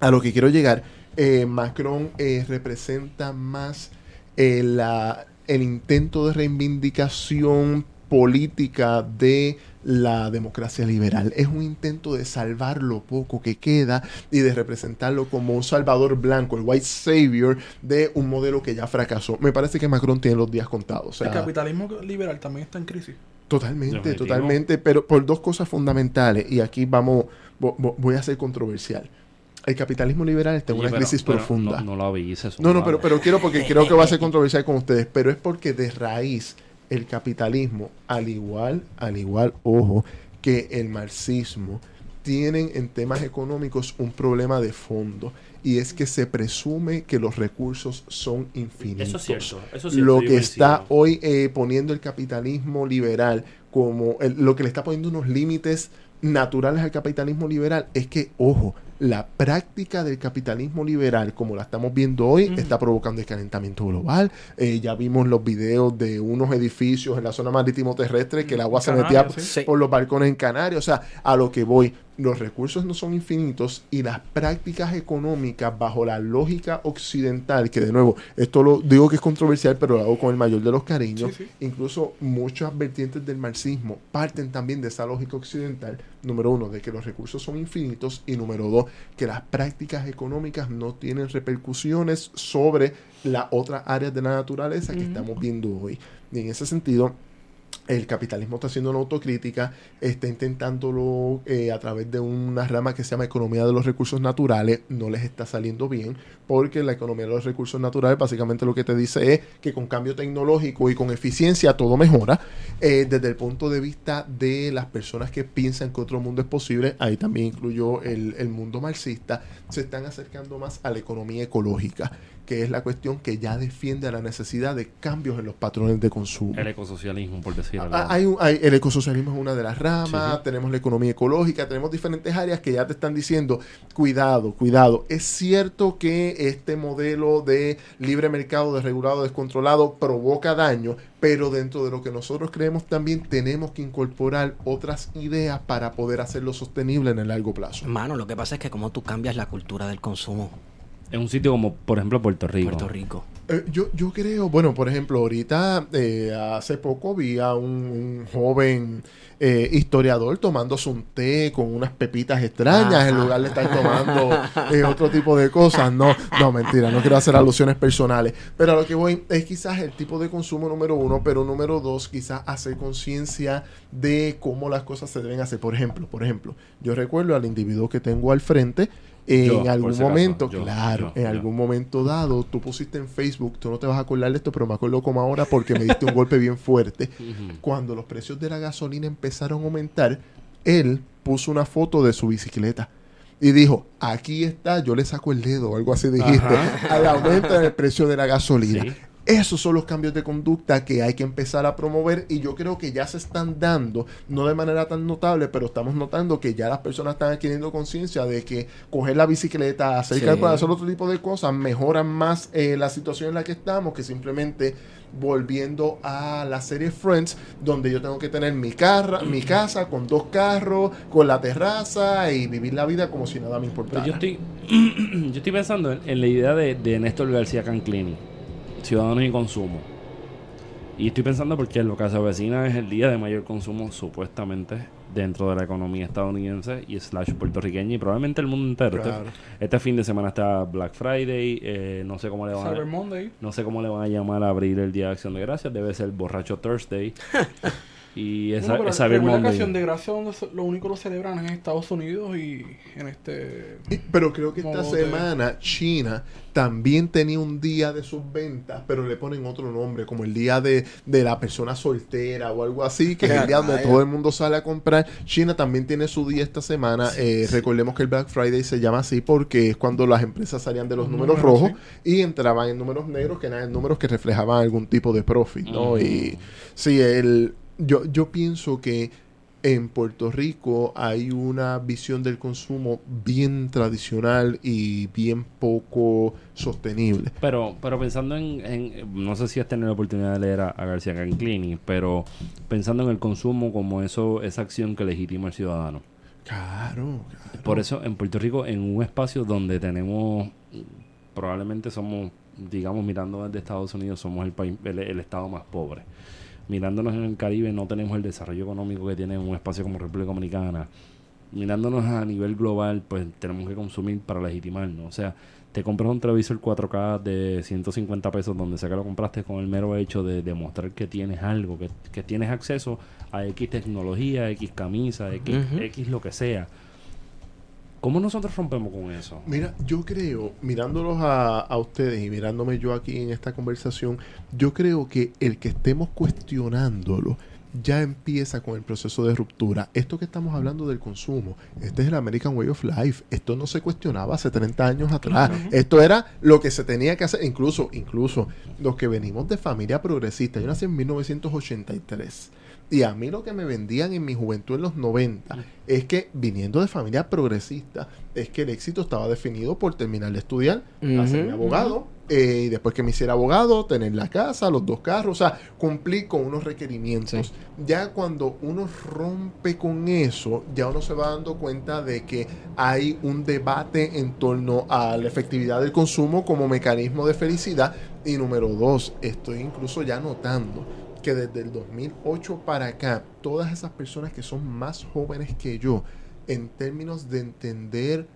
Speaker 4: a lo que quiero llegar, eh, Macron eh, representa más eh, la el intento de reivindicación política de la democracia liberal. Es un intento de salvar lo poco que queda y de representarlo como un salvador blanco, el white savior de un modelo que ya fracasó. Me parece que Macron tiene los días contados.
Speaker 3: el capitalismo liberal también está en crisis.
Speaker 4: Totalmente, totalmente, pero por dos cosas fundamentales y aquí vamos, voy a ser controversial el capitalismo liberal está en una crisis profunda.
Speaker 1: No, lo avises.
Speaker 4: No, no, pero, pero quiero porque creo que va a ser controversial con ustedes, pero es porque de raíz el capitalismo, al igual, al igual, ojo, que el marxismo, tienen en temas económicos un problema de fondo y es que se presume que los recursos son infinitos. Eso es cierto. Eso es cierto lo que está hoy eh, poniendo el capitalismo liberal como lo que le está poniendo unos límites naturales al capitalismo liberal es que, ojo, la práctica del capitalismo liberal, como la estamos viendo hoy, está provocando el calentamiento global. Eh, ya vimos los videos de unos edificios en la zona marítimo terrestre que el agua se metía por los balcones en Canarias. O sea, a lo que voy, los recursos no son infinitos y las prácticas económicas bajo la lógica occidental, que de nuevo, esto lo digo que es controversial, pero lo hago con el mayor de los cariños, incluso muchas vertientes del marxismo parten también de esa lógica occidental, número uno, de que los recursos son infinitos y número dos, que las prácticas económicas no tienen repercusiones sobre las otras áreas de la naturaleza que estamos viendo hoy. Y en ese sentido, el capitalismo está haciendo una autocrítica, está intentándolo eh, a través de una rama que se llama economía de los recursos naturales, no les está saliendo bien, porque la economía de los recursos naturales básicamente lo que te dice es que con cambio tecnológico y con eficiencia todo mejora, eh, desde el punto de vista de las personas que piensan que otro mundo es posible, ahí también incluyó el, el mundo marxista, se están acercando más a la economía ecológica que es la cuestión que ya defiende la necesidad de cambios en los patrones de consumo.
Speaker 1: El ecosocialismo, por decirlo
Speaker 4: ah, hay, hay, El ecosocialismo es una de las ramas, tenemos la economía ecológica, tenemos diferentes áreas que ya te están diciendo, cuidado, cuidado. Es cierto que este modelo de libre mercado desregulado, descontrolado, provoca daño, pero dentro de lo que nosotros creemos también tenemos que incorporar otras ideas para poder hacerlo sostenible en el largo plazo.
Speaker 2: Mano, lo que pasa es que como tú cambias la cultura del consumo
Speaker 1: en un sitio como, por ejemplo, Puerto Rico.
Speaker 2: Puerto Rico.
Speaker 4: Eh, yo, yo creo, bueno, por ejemplo, ahorita, eh, hace poco vi a un, joven eh, historiador tomándose un té con unas pepitas extrañas en lugar de estar tomando otro tipo de cosas. No, no, mentira, no quiero hacer alusiones personales. Pero a lo que voy es quizás el tipo de consumo número uno, pero número dos, quizás hacer conciencia de cómo las cosas se deben hacer. Por ejemplo, por ejemplo, yo recuerdo al individuo que tengo al frente, en algún momento, claro, en algún momento dado, tú pusiste en Facebook, tú no te vas a acordar de esto, pero me acuerdo como ahora porque me diste un golpe bien fuerte. Cuando los precios de la gasolina empezaron a aumentar, él puso una foto de su bicicleta y dijo, aquí está, yo le saco el dedo o algo así dijiste, al aumento del precio de la gasolina. Esos son los cambios de conducta que hay que empezar a promover y yo creo que ya se están dando, no de manera tan notable, pero estamos notando que ya las personas están adquiriendo conciencia de que coger la bicicleta, hacer sí. hacer otro tipo de cosas, mejoran más eh, la situación en la que estamos que simplemente volviendo a la serie Friends, donde yo tengo que tener mi, carra, mi casa con dos carros, con la terraza y vivir la vida como si nada me importara.
Speaker 1: Yo estoy, yo estoy pensando en, la idea de, de Néstor García Canclini ciudadanos y consumo. Y estoy pensando porque lo que se avecina es el día de mayor consumo supuestamente dentro de la economía estadounidense y slash puertorriqueña y probablemente el mundo entero. Este, este, fin de semana está Black Friday, eh, no sé cómo le van a, no sé cómo le van a llamar a abrir el Día de Acción de Gracias, debe ser Borracho Thursday. Y esa, bueno, esa
Speaker 3: la ocasión de gracia donde lo único lo celebran en Estados Unidos y en este...
Speaker 4: pero creo que esta semana China también tenía un día de sus ventas, pero le ponen otro nombre, como el día de, de la persona soltera o algo así, que es el día donde todo el mundo sale a comprar. China también tiene su día esta semana. Eh, recordemos que el Black Friday se llama así porque es cuando las empresas salían de los números, rojos y entraban en números negros, que eran números que reflejaban algún tipo de profit, ¿no? Y sí, el yo, yo pienso que en Puerto Rico hay una visión del consumo bien tradicional y bien poco sostenible.
Speaker 1: Pero, pero pensando en, no sé si has tenido la oportunidad de leer a, García Canclini, pero pensando en el consumo como eso, esa acción que legitima al ciudadano.
Speaker 4: Claro,
Speaker 1: Por eso en Puerto Rico, en un espacio donde tenemos, probablemente somos, digamos, mirando desde Estados Unidos, somos el país, el estado más pobre mirándonos en el Caribe no tenemos el desarrollo económico que tiene un espacio como República Dominicana. Mirándonos a nivel global, pues tenemos que consumir para legitimarnos. O sea, te compras un televisor 4K de 150 pesos donde sea que lo compraste con el mero hecho de demostrar que tienes algo, que, que tienes acceso a X tecnología, X camisa, X, X lo que sea ¿Cómo nosotros rompemos con eso?
Speaker 4: Mira, yo creo, mirándolos a, a, ustedes y mirándome yo aquí en esta conversación, yo creo que el que estemos cuestionándolo ya empieza con el proceso de ruptura. Esto que estamos hablando del consumo, este es el American Way of Life. Esto no se cuestionaba hace 30 años atrás. Esto era lo que se tenía que hacer. Incluso, incluso los que venimos de familia progresista. Yo nací en 1983. Y a mí lo que me vendían en mi juventud en los 90 es que viniendo de familia progresista, es que el éxito estaba definido por terminar de estudiar, hacerme abogado, eh, y después que me hiciera abogado, tener la casa, los dos carros, o sea, cumplir con unos requerimientos. Ya cuando uno rompe con eso, ya uno se va dando cuenta de que hay un debate en torno a la efectividad del consumo como mecanismo de felicidad. Y número dos, estoy incluso ya notando que desde el 2008 para acá, todas esas personas que son más jóvenes que yo, en términos de entender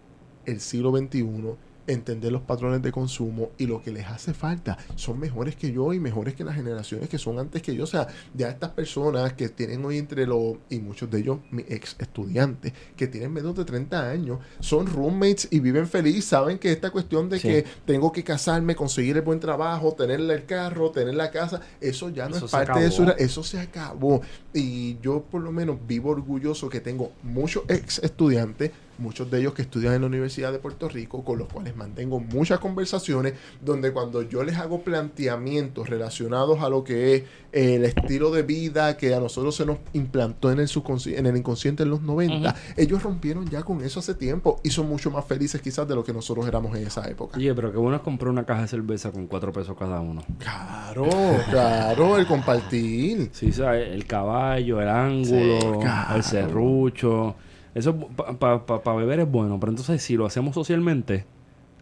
Speaker 4: el siglo XXI, entender los patrones de consumo y lo que les hace falta. Son mejores que yo y mejores que las generaciones que son antes que yo. O sea, ya estas personas que tienen hoy entre los, y muchos de ellos, mis ex estudiantes, que tienen menos de 30 años, son roommates y viven feliz, saben que esta cuestión de que tengo que casarme, conseguir el buen trabajo, tener el carro, tener la casa, eso ya no es parte de eso. Eso se acabó. Y yo por lo menos vivo orgulloso que tengo muchos ex estudiantes muchos de ellos que estudian en la Universidad de Puerto Rico, con los cuales mantengo muchas conversaciones, donde cuando yo les hago planteamientos relacionados a lo que es el estilo de vida que a nosotros se nos implantó en el, en el inconsciente en los 90, ellos rompieron ya con eso hace tiempo y son mucho más felices quizás de lo que nosotros éramos en esa época.
Speaker 1: Oye, pero que bueno es comprar una caja de cerveza con cuatro pesos cada uno.
Speaker 4: Claro, claro, el compartir.
Speaker 1: Sí, el caballo, el ángulo, el serrucho. Eso para beber es bueno, pero entonces si lo hacemos socialmente,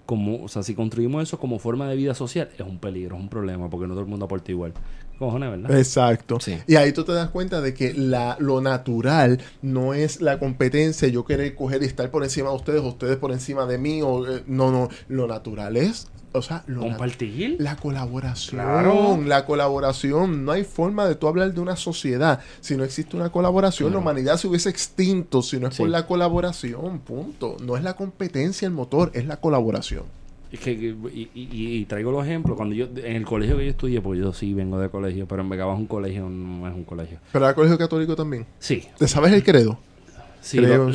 Speaker 1: como, o sea, si construimos eso como forma de vida social, es un peligro, es un problema, porque no todo el mundo aporta igual. Cojones, ¿verdad?
Speaker 4: Exacto. Y ahí tú te das cuenta de que la, lo natural no es la competencia, yo querer coger y estar por encima de ustedes, ustedes por encima de mí, o eh, no, no, lo natural es o sea,
Speaker 1: compartir.
Speaker 4: La colaboración. La colaboración. No hay forma de tú hablar de una sociedad si no existe una colaboración. La humanidad se hubiese extinto si no es por la colaboración. Punto. No es la competencia el motor, es la colaboración.
Speaker 1: que, y, traigo los ejemplos. Cuando yo, en el colegio que yo estudié, pues yo sí vengo de colegio, pero en Vega es un colegio, no es un colegio.
Speaker 4: ¿Pero era colegio católico también?
Speaker 1: Sí.
Speaker 4: ¿Te sabes el credo?
Speaker 1: Sí, los, dos,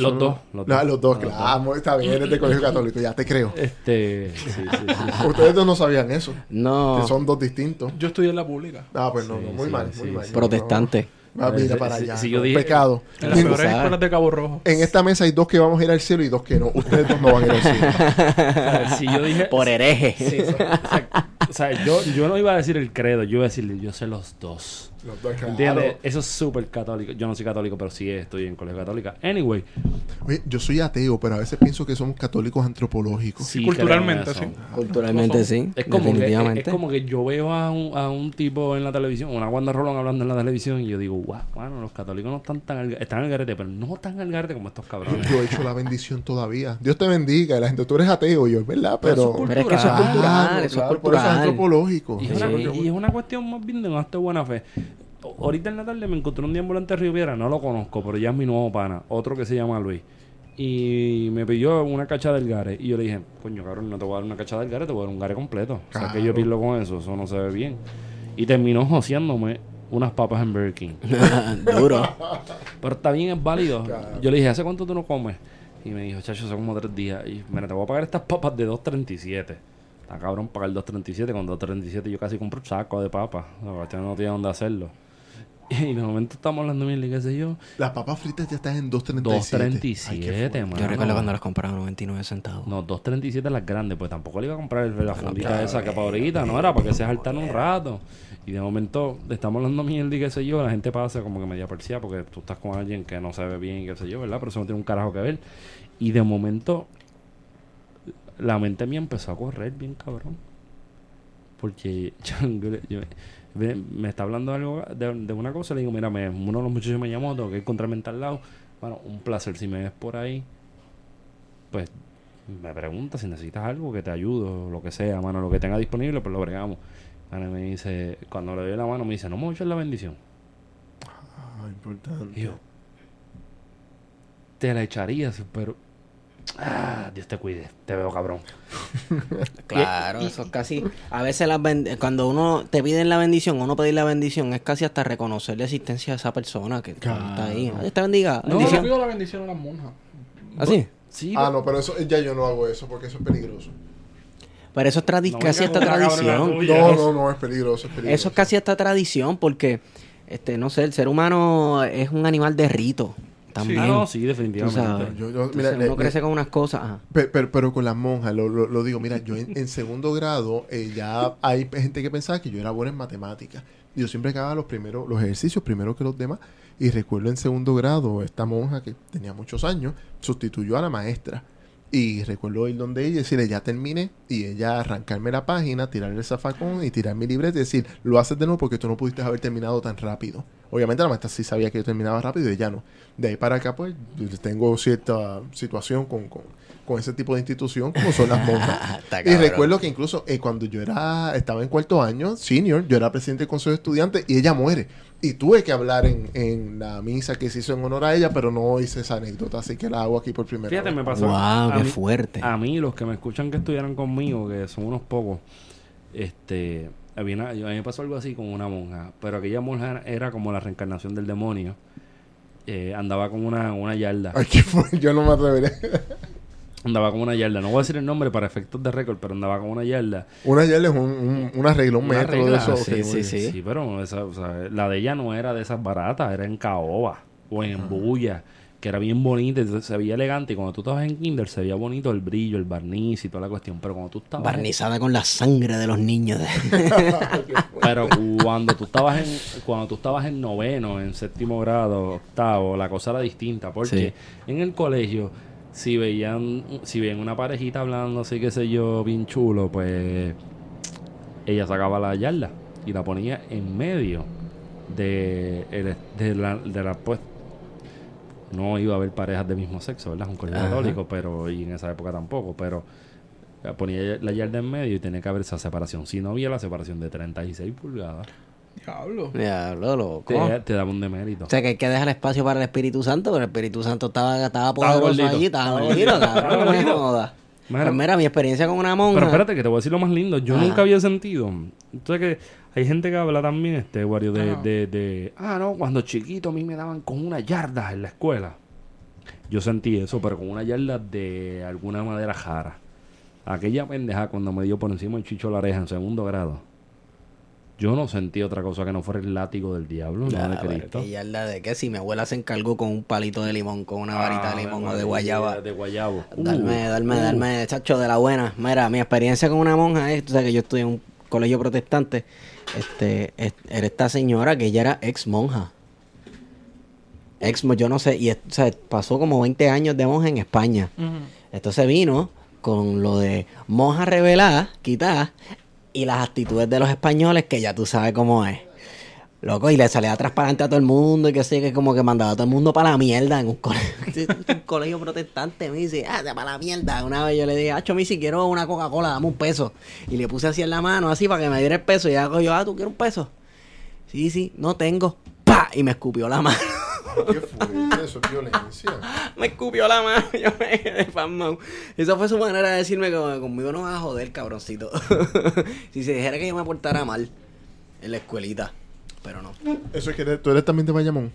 Speaker 4: los dos. los dos, claro. Está bien, eres de colegio católico, ya te creo.
Speaker 1: Este, sí, sí,
Speaker 4: sí. Ustedes dos no sabían eso.
Speaker 2: No.
Speaker 4: Que son dos distintos.
Speaker 3: Yo estudié en la pública.
Speaker 4: Ah, pues no, no muy mal, muy mal.
Speaker 2: Protestante.
Speaker 4: Ah, mira para allá. Si, yo dije, pecado.
Speaker 3: En las peores escuelas de Cabo Rojo.
Speaker 4: En esta mesa hay dos que vamos a ir al cielo y dos que no. Ustedes dos no van a ir al cielo.
Speaker 1: si yo dije,
Speaker 2: Por hereje.
Speaker 1: o sea, yo, yo no iba a decir el credo, yo iba a decirle, yo sé los dos. ¿Entiendes? Eso es súper católico. Yo no soy católico, pero sí estoy en colegio católica. Anyway.
Speaker 4: Oye, yo soy ateo, pero a veces pienso que somos católicos antropológicos.
Speaker 3: Sí, culturalmente, sí.
Speaker 2: Culturalmente, sí.
Speaker 1: Es como, que, es, como que yo veo a un, a un tipo en la televisión, una Wanda Rolón hablando en la televisión, y yo digo, wow, bueno, los católicos no están tan al, están al garete, pero no tan al garete como estos cabrones.
Speaker 4: Yo he hecho la bendición todavía. Dios te bendiga. Y la gente, tú eres ateo, yo, es verdad, pero.
Speaker 2: Pero, es que eso es cultural, eso es cultural.
Speaker 4: es antropológico.
Speaker 1: Y, y, es una cuestión más bien de un acto de buena fe ahorita en la tarde me encontré un ambulante de Río Piedra, no lo conozco, pero ya es mi nuevo pana, otro que se llama Luis. Y me pidió una cacha del gare. Y yo le dije, coño, cabrón, no te voy a dar una cacha del gare, te voy a dar un gare completo. O sea, que yo pierdo con eso, eso no se ve bien. Y terminó joseándome unas papas en Burger King.
Speaker 2: Duro.
Speaker 1: Pero está bien, es válido. Yo le dije, ¿hace cuánto tú no comes? Y me dijo, chacho, son como tres días. Y mira, te voy a pagar estas papas de 2.37. Está cabrón pagar 2.37. Con 2.37 yo casi compro un saco de papas. No, no tiene dónde hacerlo. Y de momento estamos hablando mil y qué sé yo.
Speaker 4: Las papas fritas ya están en 2.37.
Speaker 1: 2.37,
Speaker 2: mano. Yo recuerdo cuando las compraba a 99 centavos.
Speaker 1: No, 2.37 las grandes, pues tampoco le iba a comprar la fundita esa que para ahorita, no era para que se saltan un rato. Y de momento estamos hablando mil y qué sé yo, la gente pasa como que media persia porque tú estás con alguien que no se ve bien y qué sé yo, ¿verdad? Pero eso no tiene un carajo que ver. Y de momento la mente mía empezó a correr bien cabrón. Porque yo me está hablando algo de, una cosa, le digo, mira, me, uno de los muchachos me llamó, tengo que encontrarme en tal lado. Bueno, un placer, si me ves por ahí, pues me pregunta si necesitas algo que te ayude o lo que sea, mano, lo que tenga disponible, pues lo bregamos. me dice, cuando le doy la mano, me dice, no me echar la bendición.
Speaker 4: Ah, importante.
Speaker 1: yo, te la echarías, pero Ah, Dios te cuide, te veo cabrón.
Speaker 2: claro, eso es casi. A veces cuando uno te piden la bendición, uno pedir la bendición, es casi hasta reconocer la existencia de esa persona que está ahí. Dios te bendiga.
Speaker 3: No, yo pido la bendición a las monjas.
Speaker 2: ¿Ah, sí?
Speaker 4: ah, no, pero eso ya yo no hago eso porque eso es peligroso.
Speaker 2: Pero eso es casi esta tradición.
Speaker 4: No, no, no, es peligroso, es peligroso.
Speaker 2: Eso es casi esta tradición porque, este, no sé, el ser humano es un animal de rito. También.
Speaker 1: Sí, sí, definitivamente.
Speaker 2: uno crece con unas cosas.
Speaker 4: Pero, pero, con las monjas, lo, lo, digo, mira, yo en, segundo grado eh, ya hay gente que pensaba que yo era bueno en matemáticas. Yo siempre acababa los primeros, los ejercicios primero que los demás. Y recuerdo en segundo grado, esta monja que tenía muchos años, sustituyó a la maestra. Y recuerdo ir donde ella y decirle, ya terminé. Y ella arrancarme la página, tirarle el zafacón y tirar mi libreta y decir, lo haces de nuevo porque tú no pudiste haber terminado tan rápido. Obviamente la maestra sí sabía que yo terminaba rápido y ella no. De ahí para acá, pues, tengo cierta situación con, con, ese tipo de institución como son las monjas. y recuerdo que incluso eh, cuando yo era estaba en cuarto año, senior, yo era presidente del consejo de estudiantes y ella muere. Y tuve que hablar en, en, la misa que se hizo en honor a ella, pero no hice esa anécdota, así que la hago aquí por primera
Speaker 1: Fíjate, me pasó.
Speaker 2: ¡Wow! ¡Qué fuerte!
Speaker 1: A mí, los que me escuchan que estudiaron conmigo, que son unos pocos, este. a mí me pasó algo así con una monja, pero aquella monja era como la reencarnación del demonio. Eh, andaba con una, una yarda.
Speaker 4: Ay, ¿qué fue? Yo no me atreveré.
Speaker 1: Andaba con una yarda. No voy a decir el nombre para efectos de récord, pero andaba con una yarda.
Speaker 4: Una yarda es un, un, una regla, un metro de eso.
Speaker 1: Sí, sí, sí, sí. pero esa, o sea, la de ella no era de esas baratas, era en caoba o en bulla, que era bien bonita, se veía elegante. Y cuando tú estabas en Kinder se veía bonito el brillo, el barniz y toda la cuestión. Pero cuando tú estabas.
Speaker 2: Barnizada con la sangre de los niños.
Speaker 1: pero cuando tú estabas en cuando tú estabas en noveno, en séptimo grado, octavo, la cosa era distinta. Porque en el colegio si veían, si ven una parejita hablando así, qué sé yo, bien chulo, pues ella sacaba la yarda y la ponía en medio de, de, la, de la pues no iba a haber parejas de mismo sexo, ¿verdad? Un colegio católico, pero y en esa época tampoco, pero ponía la yarda en medio y tenía que haber esa separación. Si no había la separación de 36 pulgadas,
Speaker 3: Diablo.
Speaker 2: Diablo, loco.
Speaker 1: Te, te daba un demérito.
Speaker 2: O sea, que hay que dejar espacio para el Espíritu Santo, pero el Espíritu Santo estaba, estaba poderoso allí, estaba gordito, cabrón, no Pues mira, mi experiencia con una monja.
Speaker 1: Pero espérate, que te voy a decir lo más lindo. Yo nunca había sentido. Entonces, que hay gente que habla también, este, Wario, de, de, de, Ah, no, cuando chiquito a mí me daban con una yarda en la escuela. Yo sentí eso, pero con una yarda de alguna madera jara. Aquella pendeja cuando me dio por encima el chicho la oreja en segundo grado yo no sentí otra cosa que no fuera el látigo del diablo, no de Cristo.
Speaker 2: Ya la de que si mi abuela se encargó con un palito de limón, con una varita de ah, limón o de guayaba.
Speaker 1: De guayabo.
Speaker 2: Darme, uh, darme, uh. darme, chacho, de la buena. Mira, mi experiencia con una monja es, tú sabes que yo estudié en un colegio protestante. Este, era esta señora que ella era ex monja. Ex, yo no sé, y o sea, pasó como 20 años de monja en España. Entonces vino con lo de monja revelada, quitada, y las actitudes de los españoles, que ya tú sabes cómo es. Loco, y le salía transparente a todo el mundo y que sé que como que mandaba a todo el mundo para la mierda en un colegio, un colegio protestante. Me dice, ah, para la mierda. Una vez yo le dije, Acho, si quiero una Coca-Cola, dame un peso. Y le puse así en la mano, así para que me diera el peso. Y ella yo, ah, ¿tú quieres un peso? Sí, sí, no tengo. ¡Pah! Y me escupió la mano.
Speaker 4: ¿Qué fue? Eso es violencia.
Speaker 2: me escupió la mano. Yo me quedé pasmado. Esa fue su manera de decirme que conmigo no vas a joder, cabroncito. si se dijera que yo me portara mal en la escuelita. Pero no.
Speaker 4: Eso es que tú eres también de Bayamón.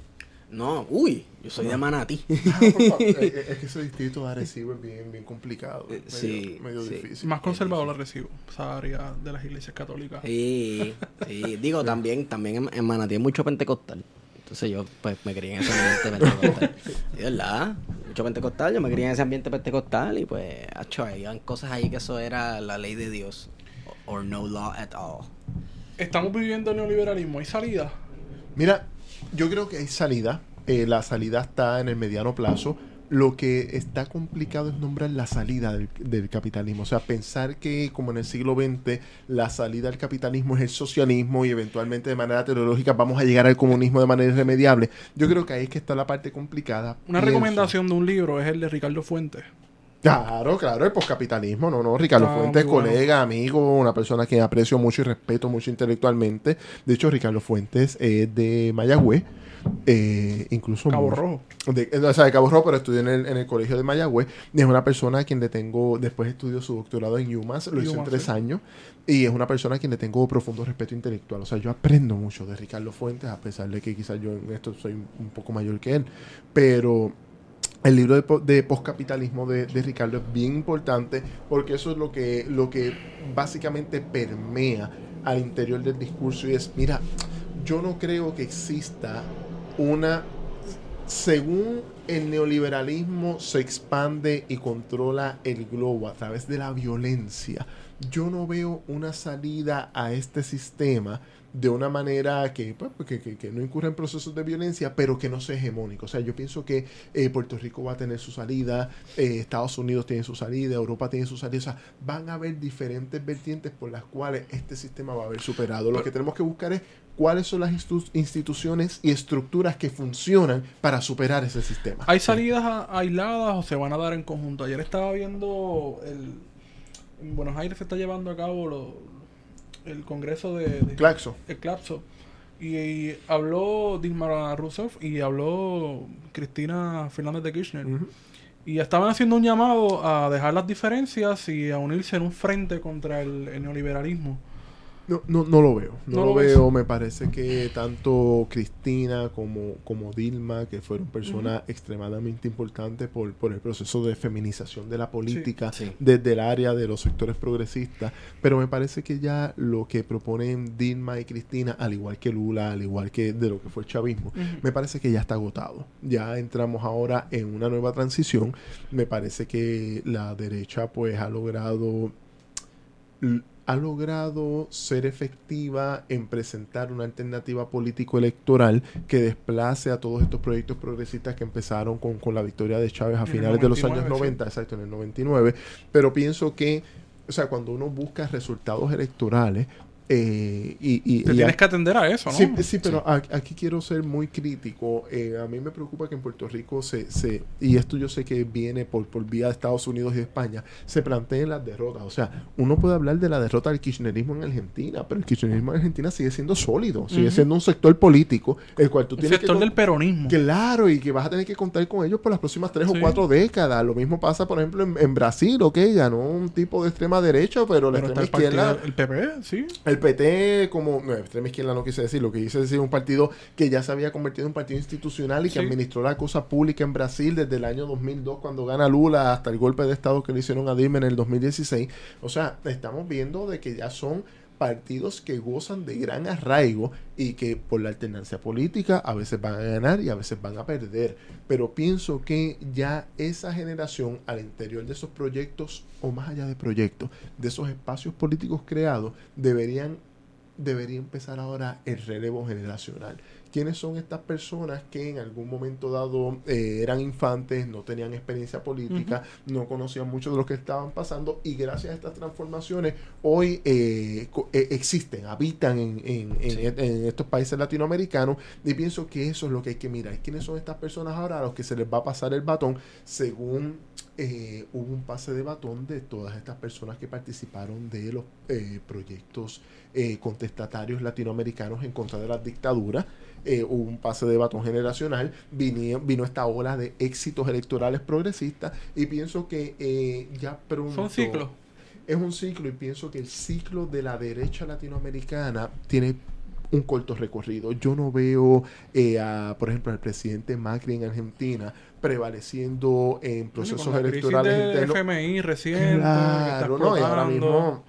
Speaker 2: No, uy, yo soy de Manati.
Speaker 4: Ah, es, que ese distrito de Arecibo es bien, bien complicado. Eh, medio, sí. Medio difícil.
Speaker 3: Más conservador lo Arecibo, esa área de las iglesias católicas.
Speaker 2: Sí, sí. Digo, también, también en Manatí hay mucho pentecostal. Entonces yo pues me crié en ese ambiente pentecostal. ¿Sí, verdad? Mucho pentecostal, yo me crié en ese ambiente pentecostal y pues, hecho, habían cosas ahí que eso era la ley de Dios. Or no law at all.
Speaker 3: Estamos viviendo el neoliberalismo, ¿hay salida?
Speaker 4: Mira, yo creo que hay salida. Eh, la salida está en el mediano plazo lo que está complicado es nombrar la salida del, capitalismo. O sea, pensar que como en el siglo XX la salida del capitalismo es el socialismo y eventualmente de manera teológica vamos a llegar al comunismo de manera irremediable. Yo creo que ahí es que está la parte complicada.
Speaker 3: Una recomendación de un libro es el de Ricardo Fuentes.
Speaker 4: Claro, claro, el poscapitalismo, no, no. Ricardo ah, Fuentes, colega, amigo, una persona que aprecio mucho y respeto mucho intelectualmente. De hecho, Ricardo Fuentes es de Mayagüez. Eh, incluso
Speaker 3: Cabo Rojo.
Speaker 4: De, o sea, de Cabo Rojo, pero estudió en el, en el colegio de Mayagüez. Y es una persona a quien le tengo, después estudió su doctorado en UMass, lo hizo en tres años. Y es una persona a quien le tengo profundo respeto intelectual. O sea, yo aprendo mucho de Ricardo Fuentes, a pesar de que quizás yo en esto soy un poco mayor que él. Pero el libro de, de postcapitalismo de, de, Ricardo es bien importante porque eso es lo que, lo que básicamente permea al interior del discurso y es, mira, yo no creo que exista una, según el neoliberalismo se expande y controla el globo a través de la violencia, yo no veo una salida a este sistema de una manera que, pues, que, que, no incurra en procesos de violencia, pero que no sea hegemónico. O sea, yo pienso que eh, Puerto Rico va a tener su salida, eh, Estados Unidos tiene su salida, Europa tiene su salida. O sea, van a haber diferentes vertientes por las cuales este sistema va a haber superado. Lo que tenemos que buscar es cuáles son las instituciones y estructuras que funcionan para superar ese sistema.
Speaker 3: ¿Hay salidas aisladas o se van a dar en conjunto? Ayer estaba viendo el... En Buenos Aires se está llevando a cabo lo, el congreso de,
Speaker 4: Claxo.
Speaker 3: El Claxo. Y, habló Dilma Rousseff y habló Cristina Fernández de Kirchner. Y estaban haciendo un llamado a dejar las diferencias y a unirse en un frente contra el neoliberalismo.
Speaker 4: No, no, no lo veo. No, lo, veo. Me parece que tanto Cristina como, como Dilma, que fueron personas extremadamente importantes por, por el proceso de feminización de la política desde el área de los sectores progresistas, pero me parece que ya lo que proponen Dilma y Cristina, al igual que Lula, al igual que de lo que fue el chavismo, me parece que ya está agotado. Ya entramos ahora en una nueva transición. Me parece que la derecha pues ha logrado ha logrado ser efectiva en presentar una alternativa político-electoral que desplace a todos estos proyectos progresistas que empezaron con, con la victoria de Chávez a finales de los años 90, exacto, en el 99. Pero pienso que, o sea, cuando uno busca resultados electorales, eh, y,
Speaker 3: Te tienes que atender a eso, ¿no?
Speaker 4: Sí, sí pero aquí quiero ser muy crítico. Eh, a mí me preocupa que en Puerto Rico se, se y esto yo sé que viene por, por vía de Estados Unidos y España, se planteen las derrotas. O sea, uno puede hablar de la derrota del kirchnerismo en Argentina, pero el kirchnerismo en Argentina sigue siendo sólido, sigue siendo un sector político, el cual tú tienes
Speaker 3: sector que... del peronismo.
Speaker 4: Claro, y que vas a tener que contar con ellos por las próximas tres o cuatro décadas. Lo mismo pasa, por ejemplo, en, Brasil, ok, ganó un tipo de extrema derecha, pero la extrema izquierda...
Speaker 3: el PP, sí.
Speaker 4: El el PT como, no, extrema izquierda no quise decir, lo que quise decir un partido que ya se había convertido en un partido institucional y que administró la cosa pública en Brasil desde el año 2002 cuando gana Lula hasta el golpe de Estado que le hicieron a Dilma en el 2016. O sea, estamos viendo de que ya son partidos que gozan de gran arraigo y que por la alternancia política a veces van a ganar y a veces van a perder. Pero pienso que ya esa generación al interior de esos proyectos o más allá de proyectos, de esos espacios políticos creados, deberían debería empezar ahora el relevo generacional quiénes son estas personas que en algún momento dado eh, eran infantes, no tenían experiencia política, no conocían mucho de lo que estaban pasando y gracias a estas transformaciones hoy eh, eh, existen, habitan en, en, estos países latinoamericanos y pienso que eso es lo que hay que mirar. ¿Quiénes son estas personas ahora a los que se les va a pasar el batón según hubo un pase de batón de todas estas personas que participaron de los proyectos contestatarios latinoamericanos en contra de las dictaduras? eh, hubo un pase de batón generacional, vino, vino esta ola de éxitos electorales progresistas y pienso que eh, ya pronto...
Speaker 3: Son ciclos.
Speaker 4: Es un ciclo y pienso que el ciclo de la derecha latinoamericana tiene un corto recorrido. Yo no veo, eh, a, por ejemplo, al presidente Macri en Argentina prevaleciendo en procesos electorales
Speaker 3: internos. FMI reciente.
Speaker 4: Claro, no, y ahora mismo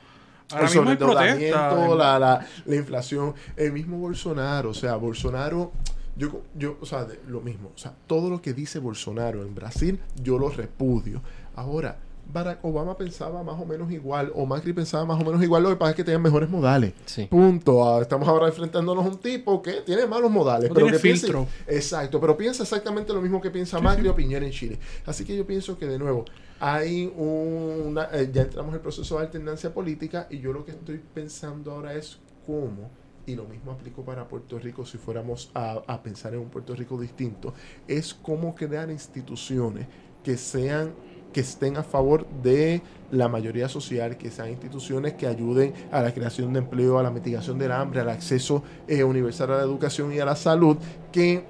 Speaker 4: Ahora. La, la, la, inflación. El mismo Bolsonaro, o sea, Bolsonaro, yo, yo, o sea, lo mismo, o sea, todo lo que dice Bolsonaro en Brasil, yo lo repudio. Ahora, Barack Obama pensaba más o menos igual, o Macri pensaba más o menos igual, lo que pasa es que tenían mejores modales. Punto. Ah, estamos ahora enfrentándonos a un tipo que tiene malos modales, pero que filtro. exacto, pero piensa exactamente lo mismo que piensa Macri o Piñera en Chile. Así que yo pienso que de nuevo, hay una, eh, ya entramos en el proceso de alternancia política y yo lo que estoy pensando ahora es cómo, y lo mismo aplico para Puerto Rico si fuéramos a, a pensar en un Puerto Rico distinto, es cómo crear instituciones que sean que estén a favor de la mayoría social, que sean instituciones que ayuden a la creación de empleo, a la mitigación del hambre, al acceso eh, universal a la educación y a la salud, que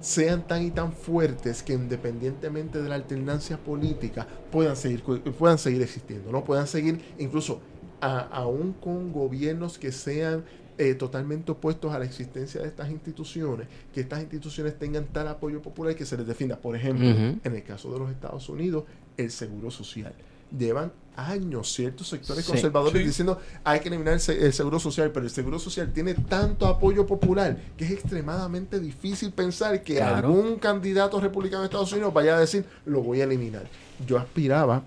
Speaker 4: sean tan y tan fuertes que independientemente de la alternancia política puedan seguir, puedan seguir existiendo, ¿no? Puedan seguir incluso aún con gobiernos que sean eh, totalmente opuestos a la existencia de estas instituciones, que estas instituciones tengan tal apoyo popular que se les defina. Por ejemplo, en el caso de los Estados Unidos, el seguro social. Llevan años ciertos sectores conservadores diciendo hay que eliminar el, seguro social, pero el seguro social tiene tanto apoyo popular que es extremadamente difícil pensar que algún candidato republicano de Estados Unidos vaya a decir lo voy a eliminar. Yo aspiraba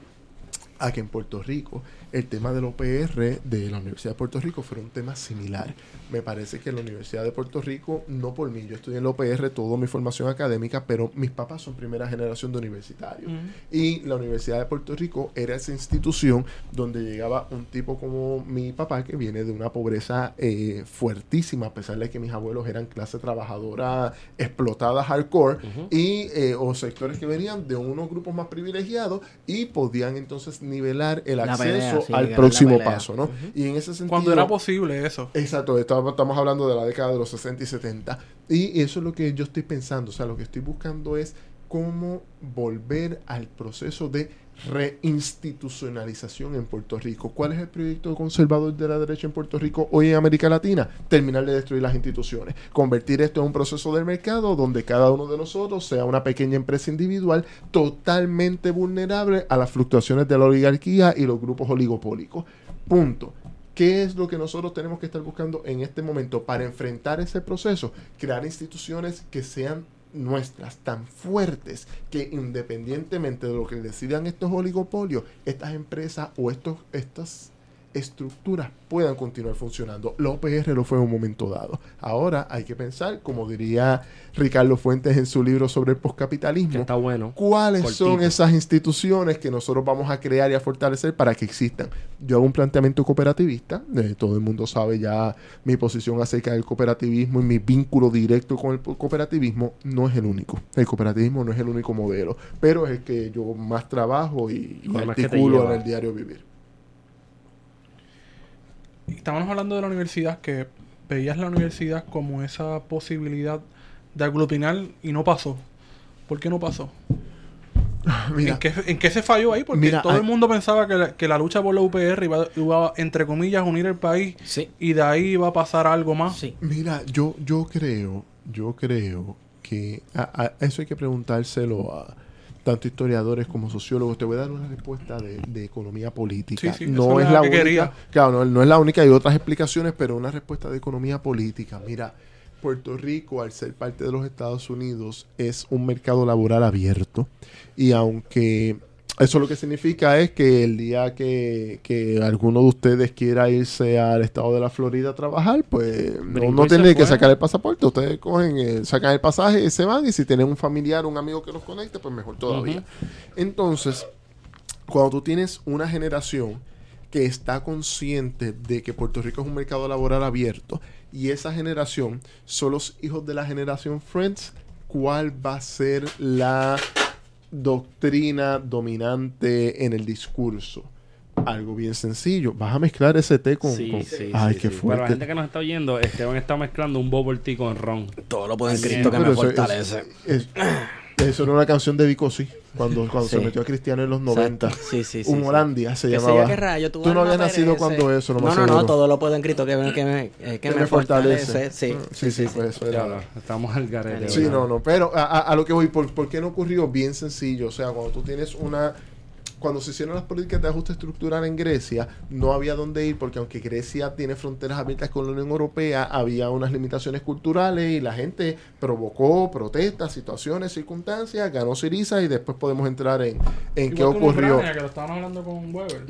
Speaker 4: a que en Puerto Rico el tema del OPR de la Universidad de Puerto Rico fue un tema similar. Me parece que la Universidad de Puerto Rico, no por mí, yo estudié en la OPR toda mi formación académica, pero mis papás son primera generación de universitarios. Y la Universidad de Puerto Rico era esa institución donde llegaba un tipo como mi papá, que viene de una pobreza eh, fuertísima, a pesar de que mis abuelos eran clase trabajadora explotada hardcore, y, eh, o sectores que venían de unos grupos más privilegiados y podían entonces nivelar el acceso al próximo paso, ¿no? Y en ese sentido...
Speaker 3: Cuando era posible eso.
Speaker 4: Exacto, estamos, hablando de la década de los 60 y 70. Y eso es lo que yo estoy pensando, o sea, lo que estoy buscando es cómo volver al proceso de reinstitucionalización en Puerto Rico. ¿Cuál es el proyecto conservador de la derecha en Puerto Rico hoy en América Latina? Terminar de destruir las instituciones, convertir esto en un proceso del mercado donde cada uno de nosotros sea una pequeña empresa individual totalmente vulnerable a las fluctuaciones de la oligarquía y los grupos oligopólicos. Punto. ¿Qué es lo que nosotros tenemos que estar buscando en este momento para enfrentar ese proceso? Crear instituciones que sean nuestras tan fuertes que independientemente de lo que decidan estos oligopolios, estas empresas o estos, estas estructuras puedan continuar funcionando. La OPR lo fue en un momento dado. Ahora hay que pensar, como diría Ricardo Fuentes en su libro sobre el
Speaker 1: está bueno,
Speaker 4: cuáles son esas instituciones que nosotros vamos a crear y a fortalecer para que existan. Yo hago un planteamiento cooperativista, eh, todo el mundo sabe ya mi posición acerca del cooperativismo y mi vínculo directo con el cooperativismo no es el único. El cooperativismo no es el único modelo, pero es el que yo más trabajo y, y articulo en el diario vivir
Speaker 3: estábamos hablando de la universidad, que veías la universidad como esa posibilidad de aglutinar y no pasó. ¿Por qué no pasó? ¿En, qué, se falló ahí? Porque todo el mundo pensaba que la, lucha por la UPR iba, entre comillas, a unir el país y de ahí iba a pasar algo más.
Speaker 4: Mira, yo, yo creo, yo creo que eso hay que preguntárselo a, tanto historiadores como sociólogos. Te voy a dar una respuesta de, economía política. no es la única. Claro, no, es la única, hay otras explicaciones, pero una respuesta de economía política. Mira, Puerto Rico, al ser parte de los Estados Unidos, es un mercado laboral abierto. Y aunque eso lo que significa es que el día que, alguno de ustedes quiera irse al estado de la Florida a trabajar, pues no, tienen que sacar el pasaporte. Ustedes cogen, eh, sacan el pasaje y se van. Y si tienen un familiar, un amigo que los conecte, pues mejor todavía. Entonces, cuando tú tienes una generación que está consciente de que Puerto Rico es un mercado laboral abierto y esa generación son los hijos de la generación Friends, ¿cuál va a ser la doctrina dominante en el discurso. Algo bien sencillo. Vas a mezclar ese té con. Ay, qué fuerte.
Speaker 1: Para la gente que nos está oyendo, Esteban está mezclando un bubble tea con ron.
Speaker 2: Todo lo puede en Cristo que me fortalece.
Speaker 4: Eso era una canción de Vico, sí. Cuando, cuando se metió a Cristiano en los 90. Sí, sí, sí. Un Holandia se llamaba. Tú no habías nacido cuando eso,
Speaker 2: no No, no, no, todo lo puedo en Cristo que, que me, eh, que, me, fortalece.
Speaker 4: Sí, sí, sí, pues eso era.
Speaker 1: estamos al garete.
Speaker 4: Sí, no, no. Pero a, a, lo que voy, ¿por, ¿por qué no ocurrió? Bien sencillo. O sea, cuando tú tienes una cuando se hicieron las políticas de ajuste estructural en Grecia, no había dónde ir porque aunque Grecia tiene fronteras abiertas con la Unión Europea, había unas limitaciones culturales y la gente provocó protestas, situaciones, circunstancias, ganó Siriza y después podemos entrar en, en qué ocurrió.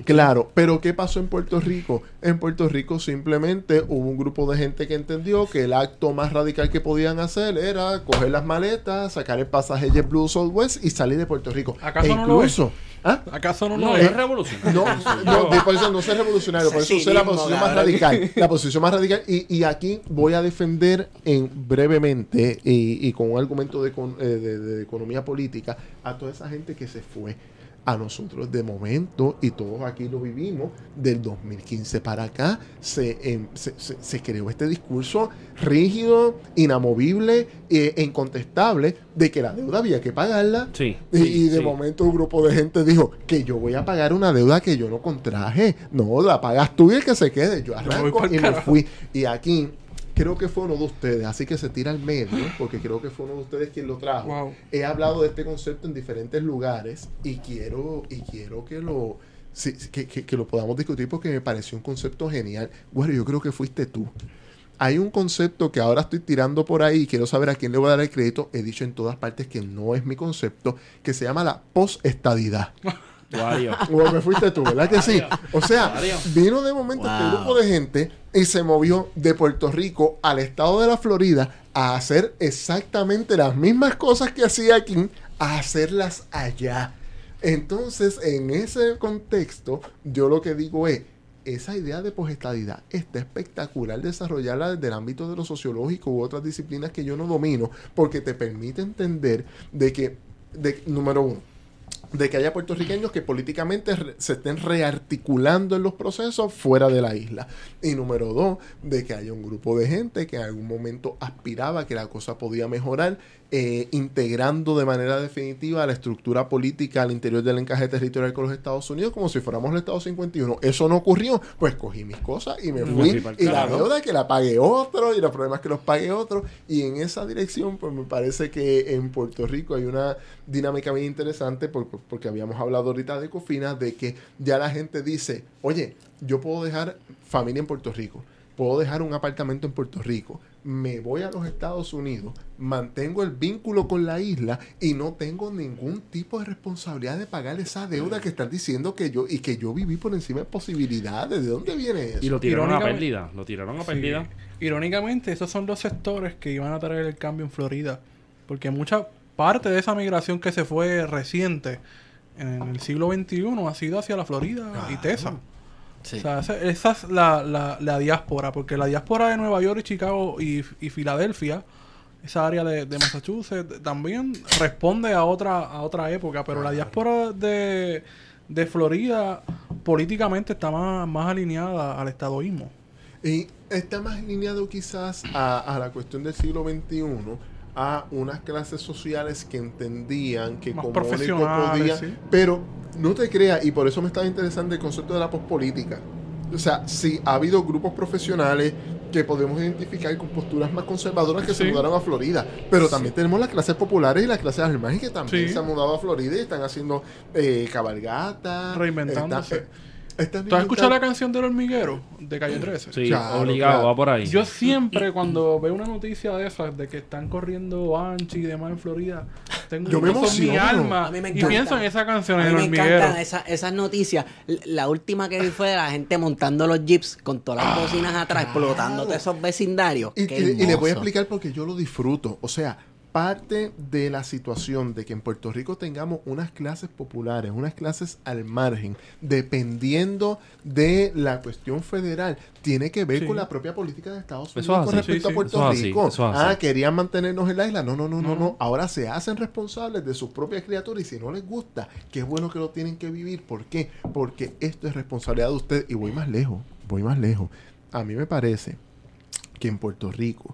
Speaker 4: Claro, pero ¿qué pasó en Puerto Rico? En Puerto Rico simplemente hubo un grupo de gente que entendió que el acto más radical que podían hacer era coger las maletas, sacar el pasaje JetBlue Southwest y salir de Puerto Rico.
Speaker 3: ¿Acaso e incluso, ¿Ah? ¿Acaso no, no, es revolucionario?
Speaker 4: No, no, por eso no es revolucionario, por eso es la posición más radical. La posición más radical. Y, y aquí voy a defender en brevemente y, y con un argumento de, eh, de, de, economía política a toda esa gente que se fue. A nosotros de momento, y todos aquí lo vivimos, del 2015 para acá, em, se, se, creó este discurso rígido, inamovible e incontestable de que la deuda había que pagarla.
Speaker 1: Sí,
Speaker 4: y, de momento un grupo de gente dijo que yo voy a pagar una deuda que yo no contraje. No, la pagas tú y el que se quede. Yo arranco y me fui. Y aquí creo que fue uno de ustedes, así que se tira al medio, porque creo que fue uno de ustedes quien lo trajo. He hablado de este concepto en diferentes lugares y quiero, y quiero que lo, que, lo podamos discutir porque me pareció un concepto genial. Bueno, yo creo que fuiste tú. Hay un concepto que ahora estoy tirando por ahí y quiero saber a quién le voy a dar el crédito. He dicho en todas partes que no es mi concepto, que se llama la postestadidad. O me fuiste tú, ¿verdad que sí? O sea, vino de momento este grupo de gente y se movió de Puerto Rico al estado de la Florida a hacer exactamente las mismas cosas que hacía aquí, a hacerlas allá. Entonces, en ese contexto, yo lo que digo es, esa idea de posestadidad está espectacular desarrollarla desde el ámbito de lo sociológico u otras disciplinas que yo no domino, porque te permite entender de que, de, número uno, de que haya puertorriqueños que políticamente se estén rearticulando en los procesos fuera de la isla. Y número dos, de que haya un grupo de gente que en algún momento aspiraba que la cosa podía mejorar eh, integrando de manera definitiva la estructura política al interior del encaje territorial con los Estados Unidos como si fuéramos el Estado 51. Eso no ocurrió, pues cogí mis cosas y me fui. y la deuda que la pague otro y los problemas que los pague otro. Y en esa dirección, pues me parece que en Puerto Rico hay una dinámica muy interesante porque, porque habíamos hablado ahorita de Cofina, de que ya la gente dice, oye, yo puedo dejar familia en Puerto Rico puedo dejar un apartamento en Puerto Rico, me voy a los Estados Unidos, mantengo el vínculo con la isla y no tengo ningún tipo de responsabilidad de pagar esa deuda que están diciendo que yo y que yo viví por encima de posibilidades. ¿De dónde viene eso?
Speaker 1: Y lo tiraron a pérdida, lo tiraron a pérdida.
Speaker 3: Irónicamente, esos son los sectores que iban a traer el cambio en Florida, porque mucha parte de esa migración que se fue reciente en el siglo XXI ha sido hacia la Florida y Texas. O sea, esa, es la, la, diáspora, porque la diáspora de Nueva York y Chicago y, Filadelfia, esa área de, Massachusetts, también responde a otra, a otra época, pero la diáspora de, de Florida políticamente está más, más alineada al estadoísmo.
Speaker 4: Y está más alineado quizás a, la cuestión del siglo XXI, a unas clases sociales que entendían que como único podía, pero no te creas, y por eso me estaba interesante el concepto de la pospolítica. O sea, sí, ha habido grupos profesionales que podemos identificar con posturas más conservadoras que se mudaron a Florida. Pero también tenemos las clases populares y las clases alemanas que también se han mudado a Florida y están haciendo eh, cabalgatas.
Speaker 3: Reinventándose. ¿Tú has escuchado la canción del hormiguero de Calle 13?
Speaker 1: Sí, obligado, va por ahí.
Speaker 3: Yo siempre cuando veo una noticia de esas, de que están corriendo Anchi y demás en Florida, tengo
Speaker 4: Yo me emociono.
Speaker 3: mi alma y pienso en esa canción, en el hormiguero. Me encantan
Speaker 2: esas noticias. La última que vi fue de la gente montando los jeeps con todas las bocinas atrás, explotando todos esos vecindarios.
Speaker 4: Y, y les voy a explicar porque yo lo disfruto. O sea, parte de la situación de que en Puerto Rico tengamos unas clases populares, unas clases al margen, dependiendo de la cuestión federal, tiene que ver con la propia política de Estados Unidos con respecto a Puerto Rico. ah, querían mantenernos en la isla. No, no, no, no, no. Ahora se hacen responsables de sus propias criaturas y si no les gusta, qué bueno que lo tienen que vivir. ¿Por qué? Porque esto es responsabilidad de ustedes. Y voy más lejos, voy más lejos. A mí me parece que en Puerto Rico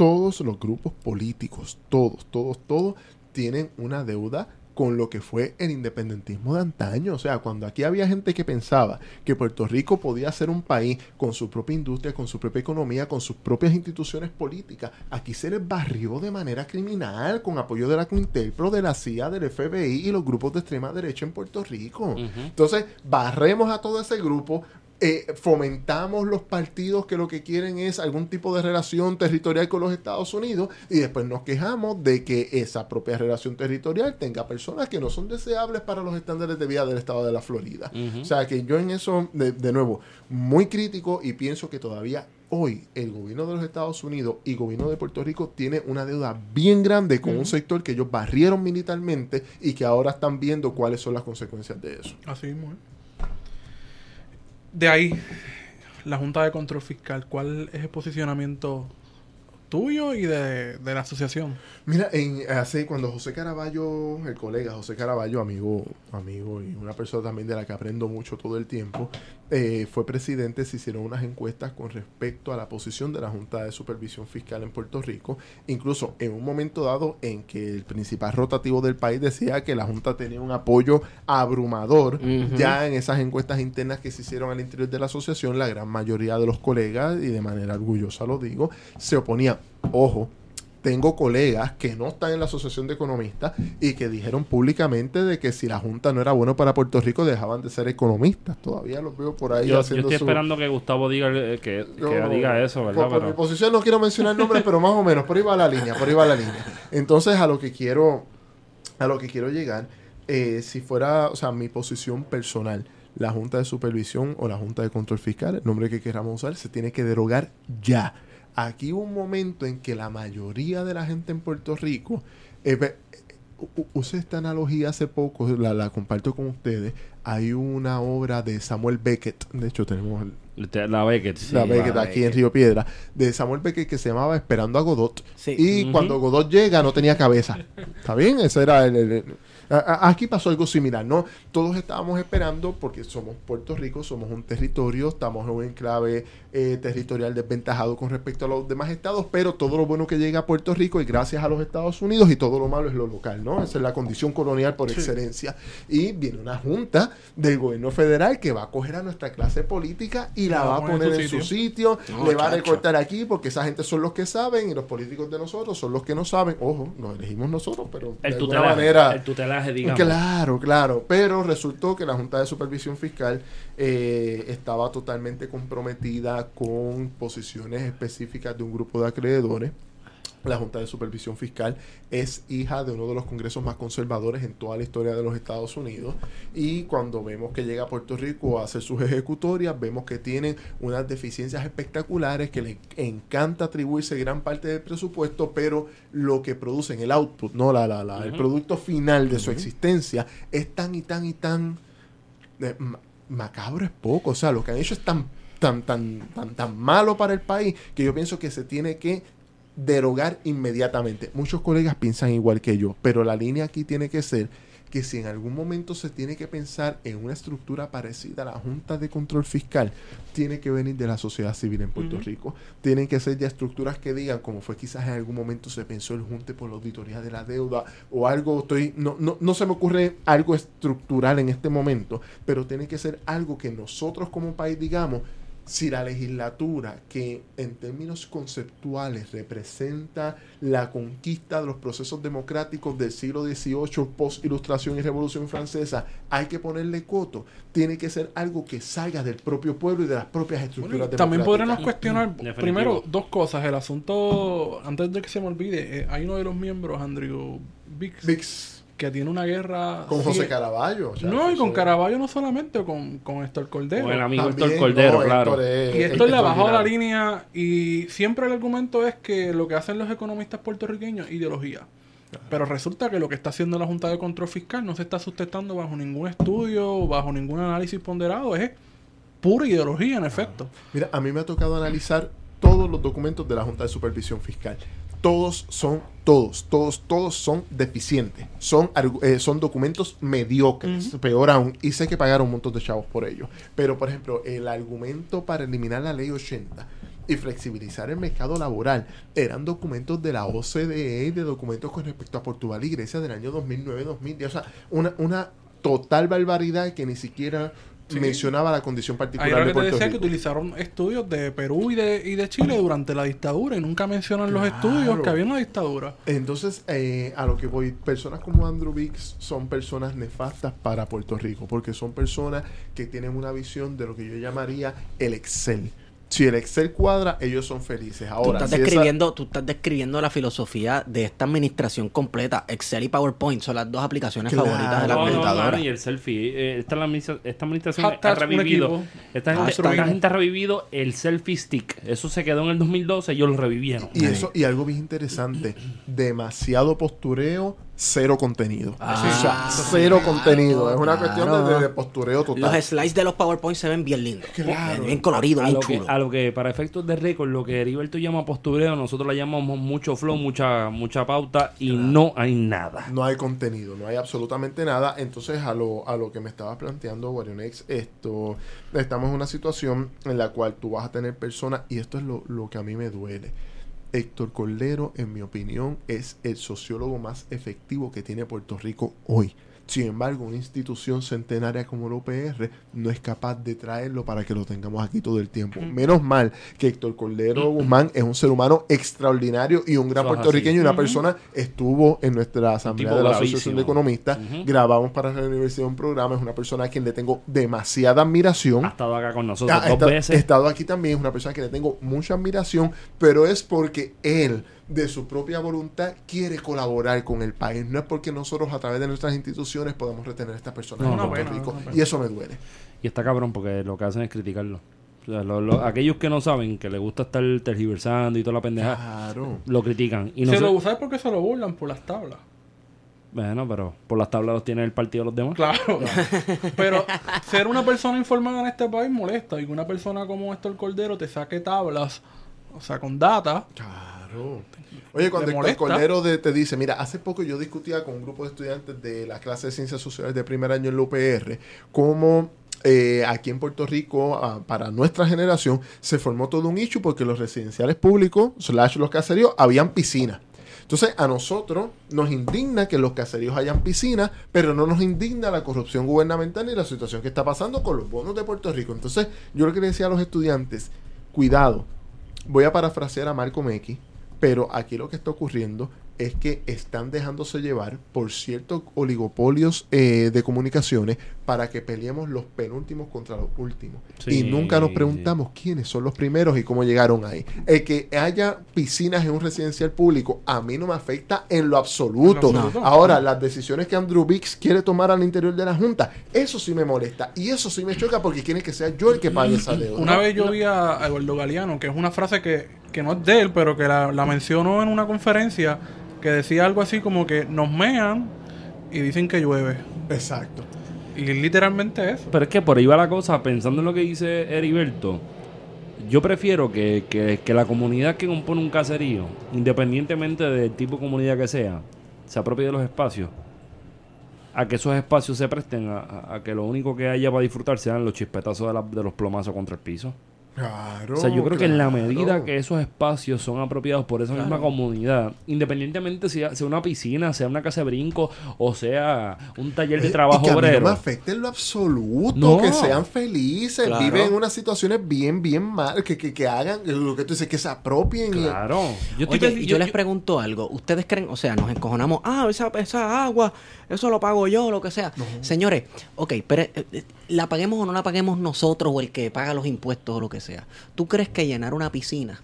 Speaker 4: todos los grupos políticos, todos, todos, todos, tienen una deuda con lo que fue el independentismo de antaño. O sea, cuando aquí había gente que pensaba que Puerto Rico podía ser un país con su propia industria, con su propia economía, con sus propias instituciones políticas, aquí se les barrió de manera criminal con apoyo de la Quintelpro, de la CIA, del FBI y los grupos de extrema derecha en Puerto Rico. Entonces, barremos a todo ese grupo, eh, fomentamos los partidos que lo que quieren es algún tipo de relación territorial con los Estados Unidos y después nos quejamos de que esa propia relación territorial tenga personas que no son deseables para los estándares de vida del estado de la Florida. O sea que yo en eso, de, nuevo, muy crítico y pienso que todavía hoy el gobierno de los Estados Unidos y el gobierno de Puerto Rico tiene una deuda bien grande con un sector que ellos barrieron militarmente y que ahora están viendo cuáles son las consecuencias de eso.
Speaker 3: Así mismo. De ahí, la Junta de Control Fiscal, ¿cuál es el posicionamiento tuyo y de, de la asociación.
Speaker 4: Mira, en, hace cuando José Caraballo, el colega José Caraballo, amigo, amigo y una persona también de la que aprendo mucho todo el tiempo, eh, fue presidente, se hicieron unas encuestas con respecto a la posición de la Junta de Supervisión Fiscal en Puerto Rico, incluso en un momento dado en que el principal rotativo del país decía que la Junta tenía un apoyo abrumador, ya en esas encuestas internas que se hicieron al interior de la asociación, la gran mayoría de los colegas, y de manera orgullosa lo digo, se oponían. Ojo, tengo colegas que no están en la Asociación de Economistas y que dijeron públicamente de que si la Junta no era bueno para Puerto Rico dejaban de ser economistas. Todavía los veo por ahí
Speaker 1: yo, haciendo Yo estoy esperando que Gustavo diga eh, que, diga eso, ¿verdad?
Speaker 4: Por, mi posición no quiero mencionar nombres, pero más o menos por ahí va la línea, por ahí va la línea. Entonces a lo que quiero a lo que quiero llegar, eh, si fuera, o sea, mi posición personal, la Junta de Supervisión o la Junta de Control Fiscal, el nombre que queramos usar, se tiene que derogar ya Aquí hubo un momento en que la mayoría de la gente en Puerto Rico, eh, usé esta analogía hace poco, la, comparto con ustedes. Hay una obra de Samuel Beckett, de hecho tenemos
Speaker 1: la Beckett, sí,
Speaker 4: la Beckett aquí en Río Piedra, de Samuel Beckett que se llamaba Esperando a Godot. Y cuando Godot llega no tenía cabeza. ¿Está bien? Ese era el Aquí pasó algo similar, ¿no? Todos estábamos esperando, porque somos Puerto Rico, somos un territorio, estamos en un enclave eh, territorial desventajado con respecto a los demás estados, pero todo lo bueno que llega a Puerto Rico es gracias a los Estados Unidos y todo lo malo es lo local, ¿no? Esa es la condición colonial por excelencia. Y viene una junta del gobierno federal que va a coger a nuestra clase política y la va a poner en su sitio, le va a recortar aquí porque esa gente son los que saben y los políticos de nosotros son los que no saben. Ojo, nos elegimos nosotros, pero
Speaker 1: de alguna manera... El
Speaker 4: Claro, claro. Pero resultó que la Junta de Supervisión Fiscal eh, estaba totalmente comprometida con posiciones específicas de un grupo de acreedores la Junta de Supervisión Fiscal es hija de uno de los congresos más conservadores en toda la historia de los Estados Unidos. Y cuando vemos que llega a Puerto Rico a hacer sus ejecutorias, vemos que tienen unas deficiencias espectaculares, que le encanta atribuirse gran parte del presupuesto, pero lo que producen, el output, no la, la, la el producto final de su existencia, es tan y tan y tan eh, macabro es poco, o sea, lo que han hecho es tan tan, tan, tan, tan malo para el país que yo pienso que se tiene que derogar inmediatamente. Muchos colegas piensan igual que yo, pero la línea aquí tiene que ser que si en algún momento se tiene que pensar en una estructura parecida a la Junta de Control Fiscal, tiene que venir de la sociedad civil en Puerto Rico. Tienen que ser ya estructuras que digan, como fue quizás en algún momento se pensó el Junte por la auditoría de la deuda o algo, estoy, no, no, no se me ocurre algo estructural en este momento, pero tiene que ser algo que nosotros como país digamos, si la legislatura, que en términos conceptuales representa la conquista de los procesos democráticos del siglo XVIII, post-ilustración y revolución francesa, hay que ponerle coto, tiene que ser algo que salga del propio pueblo y de las propias estructuras democráticas.
Speaker 3: También podríamos cuestionar, primero, dos cosas. El asunto, antes de que se me olvide, eh, hay uno de los miembros, Andrew Bix que tiene una guerra.
Speaker 4: Con José Caraballo.
Speaker 3: no, y con Caraballo no solamente, con, con Héctor Cordero. Con
Speaker 1: el amigo Héctor Cordero, claro.
Speaker 3: y esto le bajó la línea y siempre el argumento es que lo que hacen los economistas puertorriqueños es ideología. Pero resulta que lo que está haciendo la Junta de Control Fiscal no se está sustentando bajo ningún estudio, bajo ningún análisis ponderado, es pura ideología en efecto.
Speaker 4: Mira, a mí me ha tocado analizar todos los documentos de la Junta de Supervisión Fiscal todos son, todos, todos, todos son deficientes. Son, eh, son documentos mediocres, peor aún, y sé que pagaron un montón de chavos por ello. Pero, por ejemplo, el argumento para eliminar la ley 80 y flexibilizar el mercado laboral eran documentos de la OCDE de documentos con respecto a Portugal y Grecia del año 2009-2010. O sea, una, una total barbaridad que ni siquiera mencionaba la condición particular de Puerto decía
Speaker 3: que utilizaron estudios de Perú y de, y de Chile durante la dictadura y nunca mencionan los estudios que había en la dictadura.
Speaker 4: Entonces, eh, a lo que voy, personas como Andrew Biggs son personas nefastas para Puerto Rico, porque son personas que tienen una visión de lo que yo llamaría el Excel si el Excel cuadra, ellos son felices. Ahora,
Speaker 2: tú estás, describiendo, tú estás describiendo la filosofía de esta administración completa. Excel y PowerPoint son las dos aplicaciones favoritas de la computadora.
Speaker 1: y el selfie. Eh, esta, administración ha revivido. Esta gente, ha revivido el selfie stick. Eso se quedó en el 2012, ellos lo revivieron.
Speaker 4: Y, eso, y algo bien interesante: demasiado postureo cero contenido. Ah, cero contenido. Es una cuestión de, postureo total.
Speaker 2: Los slides de los PowerPoint se ven bien lindos. Bien coloridos, bien chulos.
Speaker 1: A lo que, para efectos de récord, lo que Heriberto llama postureo, nosotros le llamamos mucho flow, mucha, mucha pauta y no hay nada.
Speaker 4: No hay contenido, no hay absolutamente nada. Entonces, a lo, a lo que me estabas planteando, Warionex, esto, estamos en una situación en la cual tú vas a tener personas, y esto es lo, lo que a mí me duele Héctor Cordero, en mi opinión, es el sociólogo más efectivo que tiene Puerto Rico hoy. Sin embargo, una institución centenaria como la UPR no es capaz de traerlo para que lo tengamos aquí todo el tiempo. Menos mal que Héctor Cordero Guzmán es un ser humano extraordinario y un gran puertorriqueño y una persona estuvo en nuestra asamblea de la Asociación de Economistas. Grabamos para la universidad un programa. Es una persona a quien le tengo demasiada admiración.
Speaker 1: Ha estado acá con nosotros
Speaker 4: dos veces. Ha estado aquí también. Es una persona a quien le tengo mucha admiración, pero es porque él de su propia voluntad quiere colaborar con el país. No es porque nosotros a través de nuestras instituciones podemos retener a estas personas en Puerto Rico. y eso me duele.
Speaker 1: Y está cabrón porque lo que hacen es criticarlo. aquellos que no saben, que les gusta estar tergiversando y toda la pendeja, lo critican. Y
Speaker 3: no se lo porque se lo burlan por las tablas.
Speaker 1: Bueno, pero por las tablas los tiene el partido los demás.
Speaker 3: Claro. pero ser una persona informada en este país molesta. Y que una persona como Héctor Cordero te saque tablas, o sea, con data.
Speaker 4: Claro. Oye, cuando el Cordero te dice, mira, hace poco yo discutía con un grupo de estudiantes de la clase de Ciencias Sociales de primer año en la UPR, cómo eh, aquí en Puerto Rico, ah, para nuestra generación, se formó todo un issue porque los residenciales públicos, slash los caseríos, habían piscinas. Entonces, a nosotros nos indigna que en los caseríos hayan piscinas, pero no nos indigna la corrupción gubernamental ni la situación que está pasando con los bonos de Puerto Rico. Entonces, yo lo que le decía a los estudiantes, cuidado, voy a parafrasear a Marco X, pero aquí lo que está ocurriendo es que están dejándose llevar por ciertos oligopolios eh, de comunicaciones para que peleemos los penúltimos contra los últimos. y nunca nos preguntamos quiénes son los primeros y cómo llegaron ahí. El que haya piscinas en un residencial público a mí no me afecta en lo absoluto. Ahora, las decisiones que Andrew Bix quiere tomar al interior de la Junta, eso sí me molesta. Y eso sí me choca porque quiere que sea yo el que pague esa deuda.
Speaker 3: Una vez yo vi a Eduardo Galeano, que es una frase que, que no es de él, pero que la, la mencionó en una conferencia que decía algo así como que nos mean y dicen que llueve.
Speaker 4: Exacto.
Speaker 3: Y literalmente eso.
Speaker 1: Pero es que por ahí va la cosa, pensando en lo que dice Heriberto, yo prefiero que, que, la comunidad que compone un caserío, independientemente del tipo de comunidad que sea, se apropie de los espacios, a que esos espacios se presten a, que lo único que haya para disfrutar sean los chispetazos de, de los plomazos contra el piso.
Speaker 4: Claro.
Speaker 1: O sea, yo creo que en la medida que esos espacios son apropiados por esa misma comunidad, independientemente sea, sea una piscina, sea una casa de brinco o sea un taller de trabajo
Speaker 4: y que no me afecte en lo absoluto, que sean felices, viven en unas situaciones bien, bien mal, que, que, que, hagan lo que tú dices, que se apropien.
Speaker 1: Claro.
Speaker 2: Yo, Oye, yo, les pregunto algo. ¿Ustedes creen, o sea, nos encojonamos, ah, esa, esa agua, eso lo pago yo, lo que sea? Señores, ok, pero eh, eh, la paguemos o no la paguemos nosotros o el que paga los impuestos o lo que sea. ¿Tú crees que llenar una piscina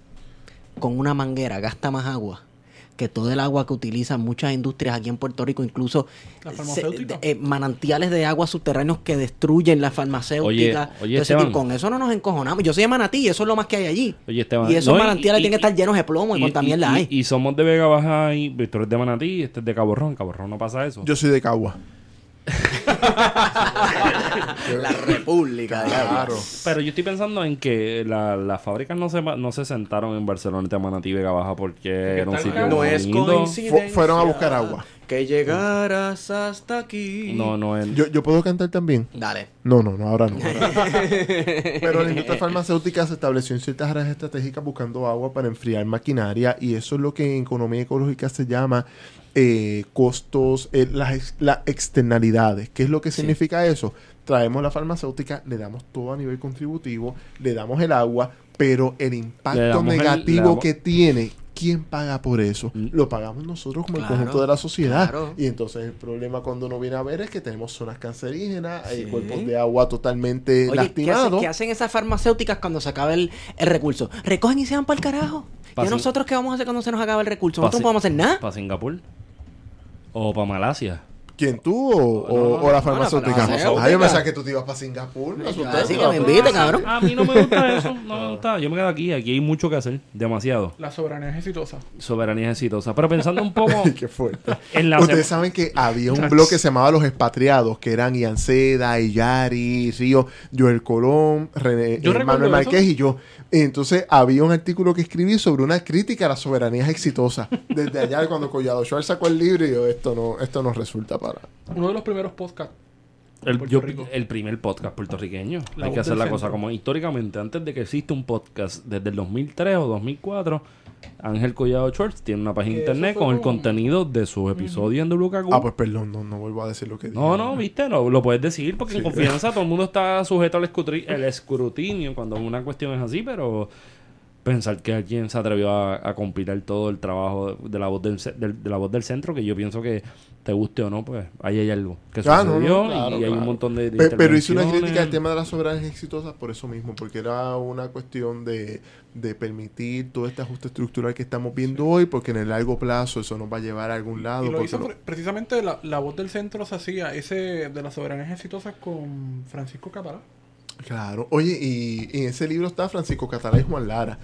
Speaker 2: con una manguera gasta más agua? que todo el agua que utilizan muchas industrias aquí en Puerto Rico, incluso eh, manantiales de agua subterráneos que destruyen la farmacéutica. Oye, con eso no nos encojonamos. Yo soy de Manatí y eso es lo más que hay allí.
Speaker 1: Oye, Esteban,
Speaker 2: y esos manantiales tienen que estar llenos de plomo y, con también la hay.
Speaker 1: Y somos de Vega Baja y Víctor es de Manatí, este es de Cabo Rojo. En Cabo Rojo no pasa eso.
Speaker 4: Yo soy de Cagua.
Speaker 2: la República,
Speaker 1: claro. Pero yo estoy pensando en que las fábricas no se, no se sentaron en Barcelona y Manatí Vega Baja porque era un sitio
Speaker 2: no es
Speaker 4: fueron a buscar agua.
Speaker 2: Que llegaras hasta aquí.
Speaker 1: No, no es.
Speaker 4: Yo, yo puedo cantar también.
Speaker 2: Dale.
Speaker 4: No, no, no, ahora no. Pero la industria farmacéutica se estableció en ciertas áreas estratégicas buscando agua para enfriar maquinaria y eso es lo que en economía ecológica se llama eh, costos, eh, las, externalidades. ¿Qué es lo que significa eso? Traemos la farmacéutica, le damos todo a nivel contributivo, le damos el agua, pero el impacto negativo que tiene, ¿quién paga por eso? Mm. Lo pagamos nosotros como el conjunto de la sociedad. Y entonces el problema cuando uno viene a ver es que tenemos zonas cancerígenas, hay cuerpos de agua totalmente lastimados.
Speaker 2: ¿qué, hacen esas farmacéuticas cuando se acaba el, recurso? Recogen y se van para el carajo. ¿Y nosotros qué vamos a hacer cuando se nos acabe el recurso? Nosotros no podemos hacer nada.
Speaker 1: Para Singapur. O para Malasia.
Speaker 4: ¿Quién tú o, la farmacéutica? Ah, yo pensaba que tú te ibas para Singapur.
Speaker 2: Así que me invite, cabrón.
Speaker 1: A mí no me gusta eso. No me gusta. Yo me quedo aquí. Aquí hay mucho que hacer. Demasiado.
Speaker 3: La soberanía es exitosa.
Speaker 1: Soberanía es exitosa. Pero pensando un poco.
Speaker 4: Qué fuerte. Ustedes saben que había un blog que se llamaba Los Expatriados, que eran Ian Seda, Iyari, Río, Joel Colón, René, Manuel Márquez y yo. Entonces había un artículo que escribí sobre una crítica a la soberanía exitosa. Desde allá cuando Collado Schwartz sacó el libro y yo, esto no, esto no resulta para...
Speaker 3: Uno de los primeros podcasts.
Speaker 1: El, el primer podcast puertorriqueño. Hay que hacer la cosa como históricamente, antes de que exista un podcast, desde el 2003 o 2004, Ángel Collado Schwartz tiene una página de internet con el contenido de sus episodios en WKQ.
Speaker 4: Ah, pues perdón, no, no vuelvo a decir lo que
Speaker 1: dije. No, no, viste, lo, lo puedes decir porque en confianza todo el mundo está sujeto al escrutinio cuando una cuestión es así, pero pensar que alguien se atrevió a, compilar todo el trabajo de la voz del, de la voz del centro, que yo pienso que te guste o no, pues ahí hay algo que ah, sucedió y, hay un montón de,
Speaker 4: Pero, hice una crítica al tema de las soberanías exitosas por eso mismo, porque era una cuestión de, permitir todo este ajuste estructural que estamos viendo hoy, porque en el largo plazo eso nos va a llevar a algún lado. Y
Speaker 3: lo hizo precisamente la, la, voz del centro se hacía ese de las soberanías exitosas con Francisco Catalá.
Speaker 4: Claro. Oye, y, en ese libro está Francisco Catalá y Juan Lara.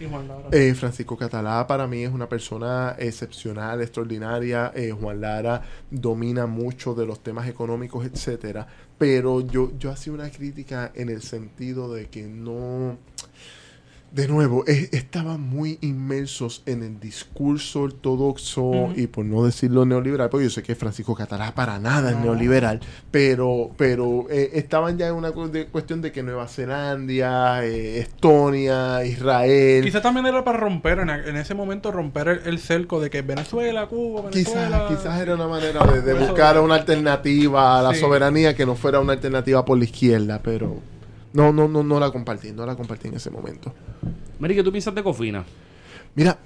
Speaker 4: Eh, Francisco Catalá para mí es una persona excepcional, extraordinaria. Eh, Juan Lara domina mucho de los temas económicos, etcétera. Pero yo, yo hacía una crítica en el sentido de que no de nuevo, estaban muy inmersos en el discurso ortodoxo y por no decirlo neoliberal, porque yo sé que Francisco Catalá para nada es neoliberal, pero, pero eh, estaban ya en una cuestión de que Nueva Zelanda, eh, Estonia, Israel.
Speaker 3: Quizá también era para romper, en, ese momento, romper el, cerco de que Venezuela, Cuba,
Speaker 4: Venezuela. Quizás, era una manera de, buscar una alternativa a la soberanía que no fuera una alternativa por la izquierda, pero. No, no, no, no la compartí, no la compartí en ese momento.
Speaker 1: Mary, ¿qué tú piensas de Cofina?
Speaker 4: Mira,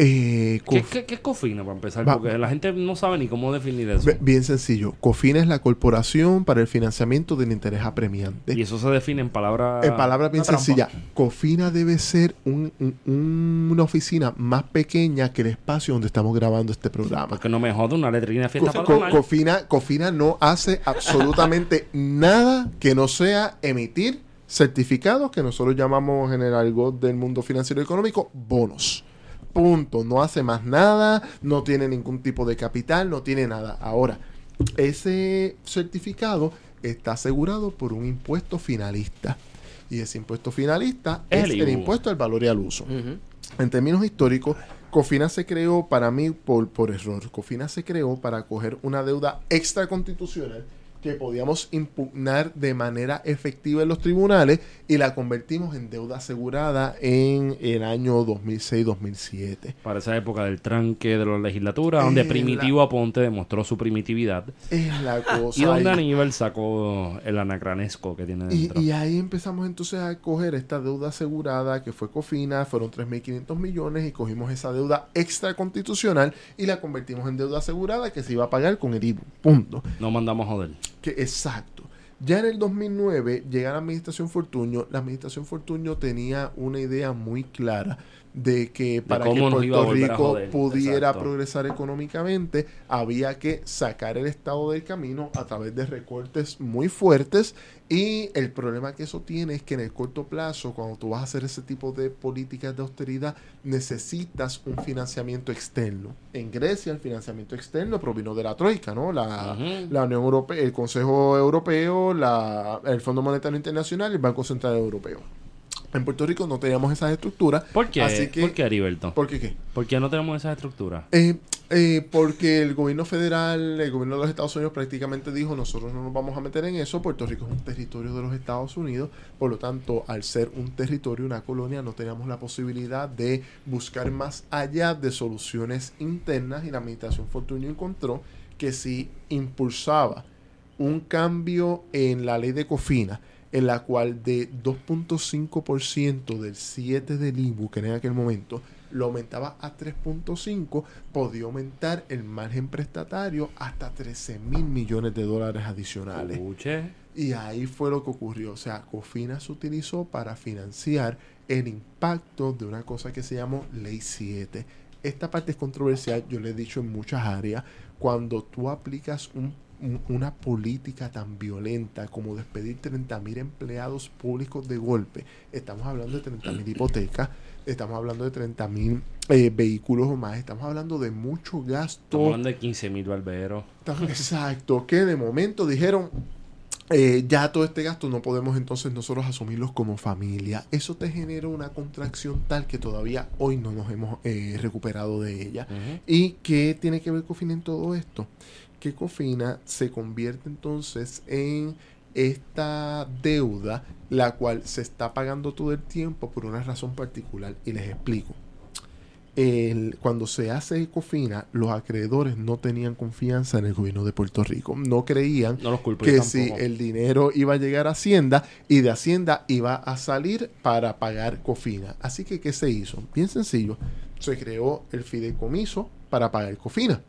Speaker 1: eh, ¿Qué, es Cofina para empezar? Porque la gente no sabe ni cómo definir eso.
Speaker 4: Bien sencillo. Cofina es la corporación para el financiamiento del interés apremiante.
Speaker 1: Y eso se define en palabras...
Speaker 4: En palabras bien sencillas. Cofina debe ser una oficina más pequeña que el espacio donde estamos grabando este programa.
Speaker 1: Porque no me jode una letrina fiesta
Speaker 4: Cofina, Cofina no hace absolutamente nada que no sea emitir certificados que nosotros llamamos en el algo del mundo financiero y económico bonos. Punto. No hace más nada, no tiene ningún tipo de capital, no tiene nada. Ahora, ese certificado está asegurado por un impuesto finalista. Y ese impuesto finalista es, el, impuesto al valor y al uso. En términos históricos, Cofina se creó para mí por, por error. Cofina se creó para coger una deuda extraconstitucional que podíamos impugnar de manera efectiva en los tribunales y la convertimos en deuda asegurada en el año 2006-2007.
Speaker 1: Para esa época del tranque de la legislatura, donde Primitivo Aponte demostró su primitividad.
Speaker 4: Es la cosa.
Speaker 1: y donde Aníbal sacó el anacranesco que tiene
Speaker 4: dentro. Y, ahí empezamos entonces a coger esta deuda asegurada que fue Cofina, fueron 3.500 millones y cogimos esa deuda extraconstitucional y la convertimos en deuda asegurada que se iba a pagar con el IBU. Punto.
Speaker 1: No mandamos a joder.
Speaker 4: Que exacto. Ya en el 2009 llega la administración Fortuño. La administración Fortuño tenía una idea muy clara de que para que Puerto Rico pudiera progresar económicamente había que sacar el Estado del camino a través de recortes muy fuertes y el problema que eso tiene es que en el corto plazo, cuando tú vas a hacer ese tipo de políticas de austeridad, necesitas un financiamiento externo. En Grecia el financiamiento externo provino de la Troika, ¿no? La, la Unión Europea, el Consejo Europeo, la, el Fondo Monetario Internacional y el Banco Central Europeo. En Puerto Rico no teníamos esas estructuras.
Speaker 1: ¿Por qué? Así que, ¿Por qué, Heriberto?
Speaker 4: ¿Por qué qué?
Speaker 1: ¿Por qué no tenemos esas estructuras?
Speaker 4: Eh, eh, porque el gobierno federal, el gobierno de los Estados Unidos prácticamente dijo, nosotros no nos vamos a meter en eso, Puerto Rico es un territorio de los Estados Unidos, por lo tanto, al ser un territorio, una colonia, no teníamos la posibilidad de buscar más allá de soluciones internas y la administración Fortunio encontró que si impulsaba un cambio en la ley de COFINA, en la cual de 2.5% del 7 del IBU, que en aquel momento lo aumentaba a 3.5, podía aumentar el margen prestatario hasta 13 mil millones de dólares adicionales. Y ahí fue lo que ocurrió. O sea, Cofina se utilizó para financiar el impacto de una cosa que se llamó Ley 7. Esta parte es controversial, yo le he dicho en muchas áreas, cuando tú aplicas un una política tan violenta como despedir 30.000 empleados públicos de golpe. Estamos hablando de 30.000 hipotecas, estamos hablando de 30.000 eh, vehículos o más, estamos hablando de mucho gasto.
Speaker 1: Estamos hablando de 15.000 barberos.
Speaker 4: Exacto, que de momento dijeron, eh, ya todo este gasto no podemos entonces nosotros asumirlos como familia. Eso te genera una contracción tal que todavía hoy no nos hemos eh, recuperado de ella. ¿Y qué tiene que ver Cofina en todo esto? Que Cofina se convierte entonces en esta deuda, la cual se está pagando todo el tiempo por una razón particular. Y les explico. cuando se hace Cofina, los acreedores no tenían confianza en el gobierno de Puerto Rico. No creían que si el dinero iba a llegar a Hacienda y de Hacienda iba a salir para pagar Cofina. Así que, ¿qué se hizo? Bien sencillo. Se creó el fideicomiso para pagar Cofina.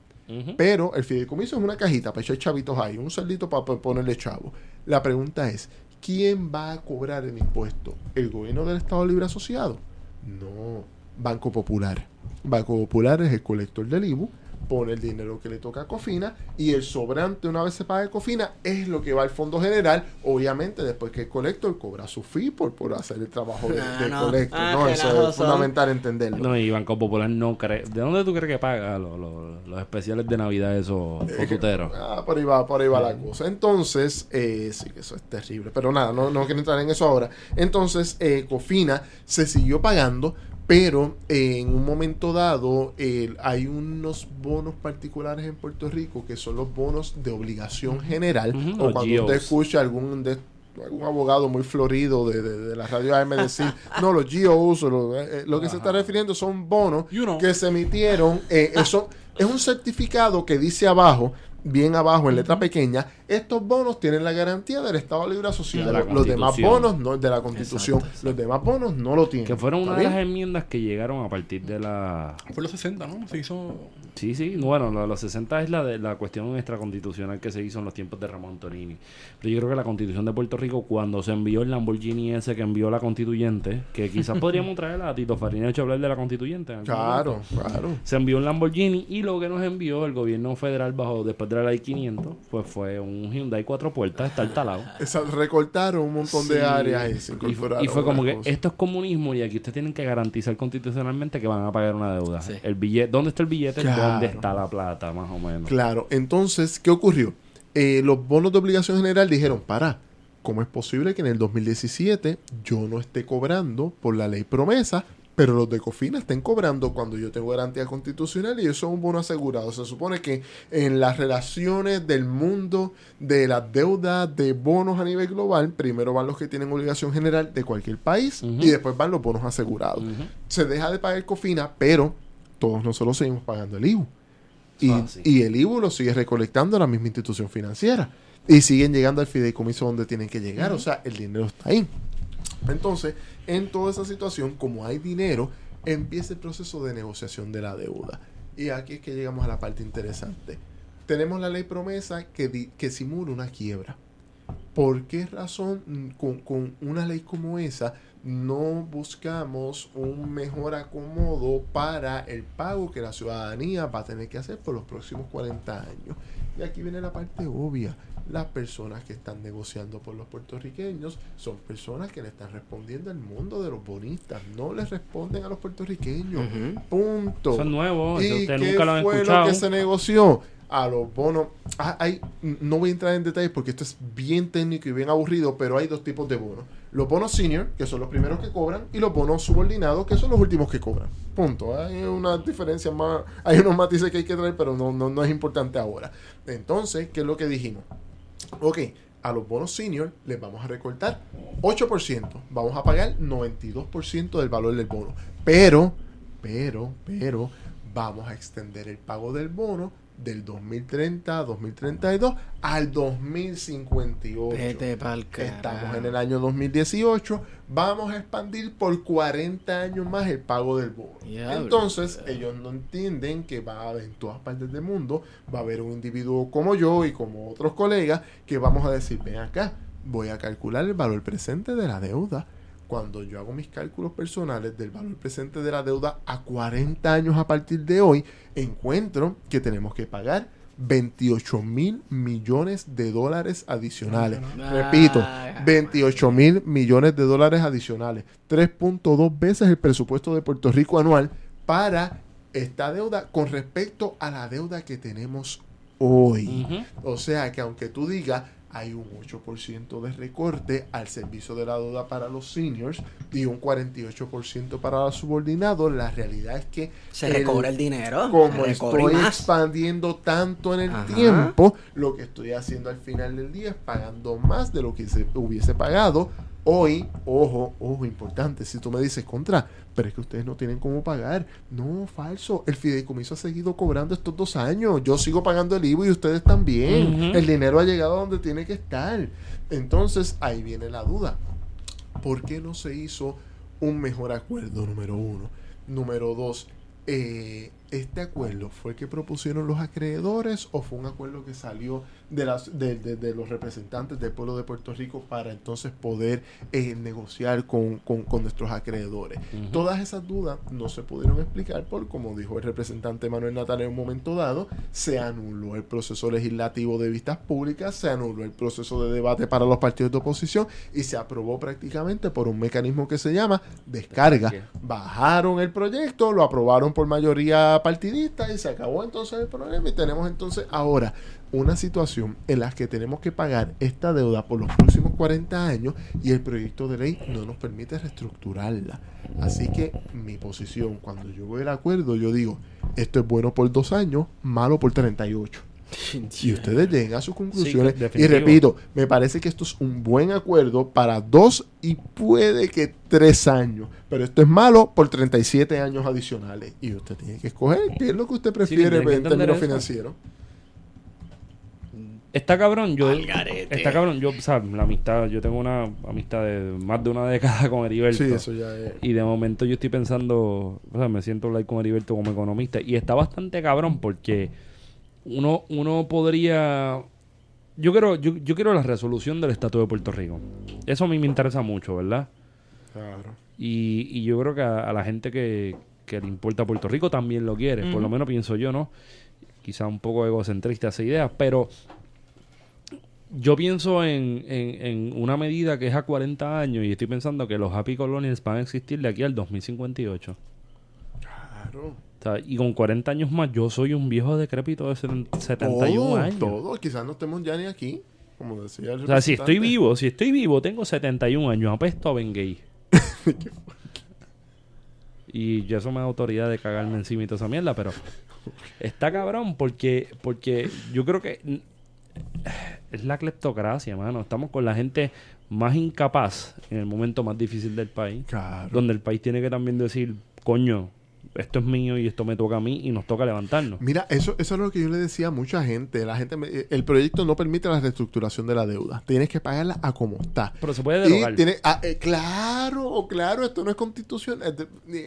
Speaker 4: Pero el fideicomiso es una cajita para echar chavitos ahí, un saldito para ponerle chavo. La pregunta es, ¿quién va a cobrar el impuesto? ¿El gobierno del Estado Libre Asociado? No, Banco Popular. Banco Popular es el colector del IBU pone el dinero que le toca a Cofina y el sobrante una vez se paga Cofina es lo que va al fondo general. Obviamente después que el colector cobra su fee por, por hacer el trabajo de, no, colector ah, no, eso es fundamental entenderlo.
Speaker 1: No y Banco Popular no cree. ¿de dónde tú crees que paga los, especiales de Navidad esos fotuteros?
Speaker 4: ah, por ahí va, por ahí va la cosa. Entonces eh, sí que eso es terrible. Pero nada, no, no quiero entrar en eso ahora. Entonces eh, Cofina se siguió pagando pero en un momento dado hay unos bonos particulares en Puerto Rico que son los bonos de obligación general. O cuando usted escucha algún de algún abogado muy florido de, la radio AM decir, no, los GOs, lo, eh, eh, lo que se está refiriendo son bonos que se emitieron. Eh, eso es un certificado que dice abajo bien abajo en letra pequeña, estos bonos tienen la garantía del Estado Libre Asociado. los demás bonos no de la Constitución. Los demás bonos no lo tienen.
Speaker 1: Que fueron una de las enmiendas que llegaron a partir de la...
Speaker 3: Fue los 60, ¿no? Se hizo...
Speaker 1: Sí, sí. Bueno, lo de los 60 es la de la cuestión extraconstitucional que se hizo en los tiempos de Ramón Torini. Pero yo creo que la Constitución de Puerto Rico, cuando se envió el Lamborghini ese que envió la Constituyente, que quizás podríamos traer a Tito Farina hecho hablar de la Constituyente.
Speaker 4: Claro, claro.
Speaker 1: Se envió un Lamborghini y lo que nos envió el gobierno federal bajo después de la ley 500, pues fue un Hyundai cuatro puertas, está talado.
Speaker 4: recortaron un montón de áreas
Speaker 1: y Y fue como que esto es comunismo y aquí ustedes tienen que garantizar constitucionalmente que van a pagar una deuda. El billete, ¿dónde está el billete? ¿Dónde está la plata, más o menos?
Speaker 4: Claro, entonces, ¿qué ocurrió? Eh, los bonos de obligación general dijeron, para, ¿cómo es posible que en el 2017 yo no esté cobrando por la ley promesa pero los de Cofina estén cobrando cuando yo tengo garantía constitucional y eso es un bono asegurado. Se supone que en las relaciones del mundo de las deudas de bonos a nivel global, primero van los que tienen obligación general de cualquier país y después van los bonos asegurados. Se deja de pagar Cofina, pero todos nosotros seguimos pagando el IBU. Y, y el IBU lo sigue recolectando la misma institución financiera. Y siguen llegando al fideicomiso donde tienen que llegar. O sea, el dinero está ahí. Entonces, en toda esa situación, como hay dinero, empieza el proceso de negociación de la deuda. Y aquí es que llegamos a la parte interesante. Tenemos la ley promesa que, que simula una quiebra. ¿Por qué razón mm, con, con, una ley como esa no buscamos un mejor acomodo para el pago que la ciudadanía va a tener que hacer por los próximos 40 años? Y aquí viene la parte obvia las personas que están negociando por los puertorriqueños son personas que le están respondiendo al mundo de los bonistas, no les responden a los puertorriqueños. Punto.
Speaker 1: Son nuevos,
Speaker 4: ¿Y usted nunca lo han fue lo que se negoció? A los bonos. Ah, hay, no voy a entrar en detalles porque esto es bien técnico y bien aburrido, pero hay dos tipos de bonos. Los bonos senior, que son los primeros que cobran, y los bonos subordinados, que son los últimos que cobran. Punto. Hay una diferencia más, hay unos matices que hay que traer, pero no, no, no es importante ahora. Entonces, ¿qué es lo que dijimos? Ok, a los bonos senior les vamos a recortar 8%. Vamos a pagar 92% del valor del bono. Pero, pero, pero, vamos a extender el pago del bono del 2030 a 2032 al 2058. Estamos en el año 2018. Vamos a expandir por 40 años más el pago del bono. Entonces, ellos no entienden que va a haber en todas partes del mundo, va a haber un individuo como yo y como otros colegas que vamos a decir, ven acá, voy a calcular el valor presente de la deuda cuando yo hago mis cálculos personales del valor presente de la deuda a 40 años a partir de hoy, encuentro que tenemos que pagar 28 mil millones de dólares adicionales. Repito, 28 mil millones de dólares adicionales. 3.2 veces el presupuesto de Puerto Rico anual para esta deuda con respecto a la deuda que tenemos hoy. O sea que aunque tú digas, hay un 8% de recorte al servicio de la deuda para los seniors y un 48% para los subordinados. La realidad es que
Speaker 2: se recobra el dinero.
Speaker 4: Como estoy expandiendo tanto en el tiempo, lo que estoy haciendo al final del día es pagando más de lo que se hubiese pagado Hoy, ojo, ojo, importante, si tú me dices contra, pero es que ustedes no tienen cómo pagar. No, falso. El fideicomiso ha seguido cobrando estos dos años. Yo sigo pagando el IVA y ustedes también. El dinero ha llegado a donde tiene que estar. Entonces, ahí viene la duda. ¿Por qué no se hizo un mejor acuerdo, número uno? Número dos, eh, ¿este acuerdo fue el que propusieron los acreedores o fue un acuerdo que salió de, las, de, los representantes del pueblo de Puerto Rico para entonces poder eh, negociar con, nuestros acreedores? Todas esas dudas no se pudieron explicar por, como dijo el representante Manuel Natal en un momento dado, se anuló el proceso legislativo de vistas públicas, se anuló el proceso de debate para los partidos de oposición y se aprobó prácticamente por un mecanismo que se llama descarga. Bajaron el proyecto, lo aprobaron por mayoría partidista y se acabó entonces el problema y tenemos entonces ahora una situación en la que tenemos que pagar esta deuda por los próximos 40 años y el proyecto de ley no nos permite reestructurarla. Así que mi posición, cuando yo veo el acuerdo, yo digo, esto es bueno por dos años, malo por 38. Y ustedes lleguen a sus conclusiones. y repito, me parece que esto es un buen acuerdo para dos y puede que tres años. Pero esto es malo por 37 años adicionales. Y usted tiene que escoger qué es lo que usted prefiere en términos financieros.
Speaker 1: Está cabrón, yo. Está cabrón, yo, ¿sabes? La amistad, yo tengo una amistad de más de una década con Heriberto.
Speaker 4: Sí, eso ya es.
Speaker 1: Y de momento yo estoy pensando, o sea, me siento hablar con Heriberto como economista. Y está bastante cabrón porque uno, uno podría... Yo quiero, yo, yo quiero la resolución del Estatuto de Puerto Rico. Eso a mí me interesa mucho, ¿verdad?
Speaker 4: Claro.
Speaker 1: Y, y yo creo que a, la gente que, le importa Puerto Rico también lo quiere. Por lo menos pienso yo, ¿no? Quizá un poco egocentrista esa idea, pero yo pienso en, en, en, una medida que es a 40 años y estoy pensando que los Happy Colonials van a existir de aquí al 2058.
Speaker 4: Claro
Speaker 1: y con 40 años más, yo soy un viejo decrépito de 71 años.
Speaker 4: Todo, quizás no estemos ya ni aquí. Como decía
Speaker 1: el O sea, si estoy vivo, si estoy vivo, tengo 71 años. Apesto a Ben Gay. y eso me da autoridad de cagarme encima y toda esa mierda, pero está cabrón porque, porque yo creo que es la cleptocracia, mano. Estamos con la gente más incapaz en el momento más difícil del país. Donde el país tiene que también decir, coño, esto es mío y esto me toca a mí y nos toca levantarnos.
Speaker 4: Mira, eso, eso es lo que yo le decía a mucha gente. La gente el proyecto no permite la reestructuración de la deuda. Tienes que pagarla a como está.
Speaker 1: Pero se puede derogar.
Speaker 4: tiene, ah, eh, claro, claro, esto no es constitucional.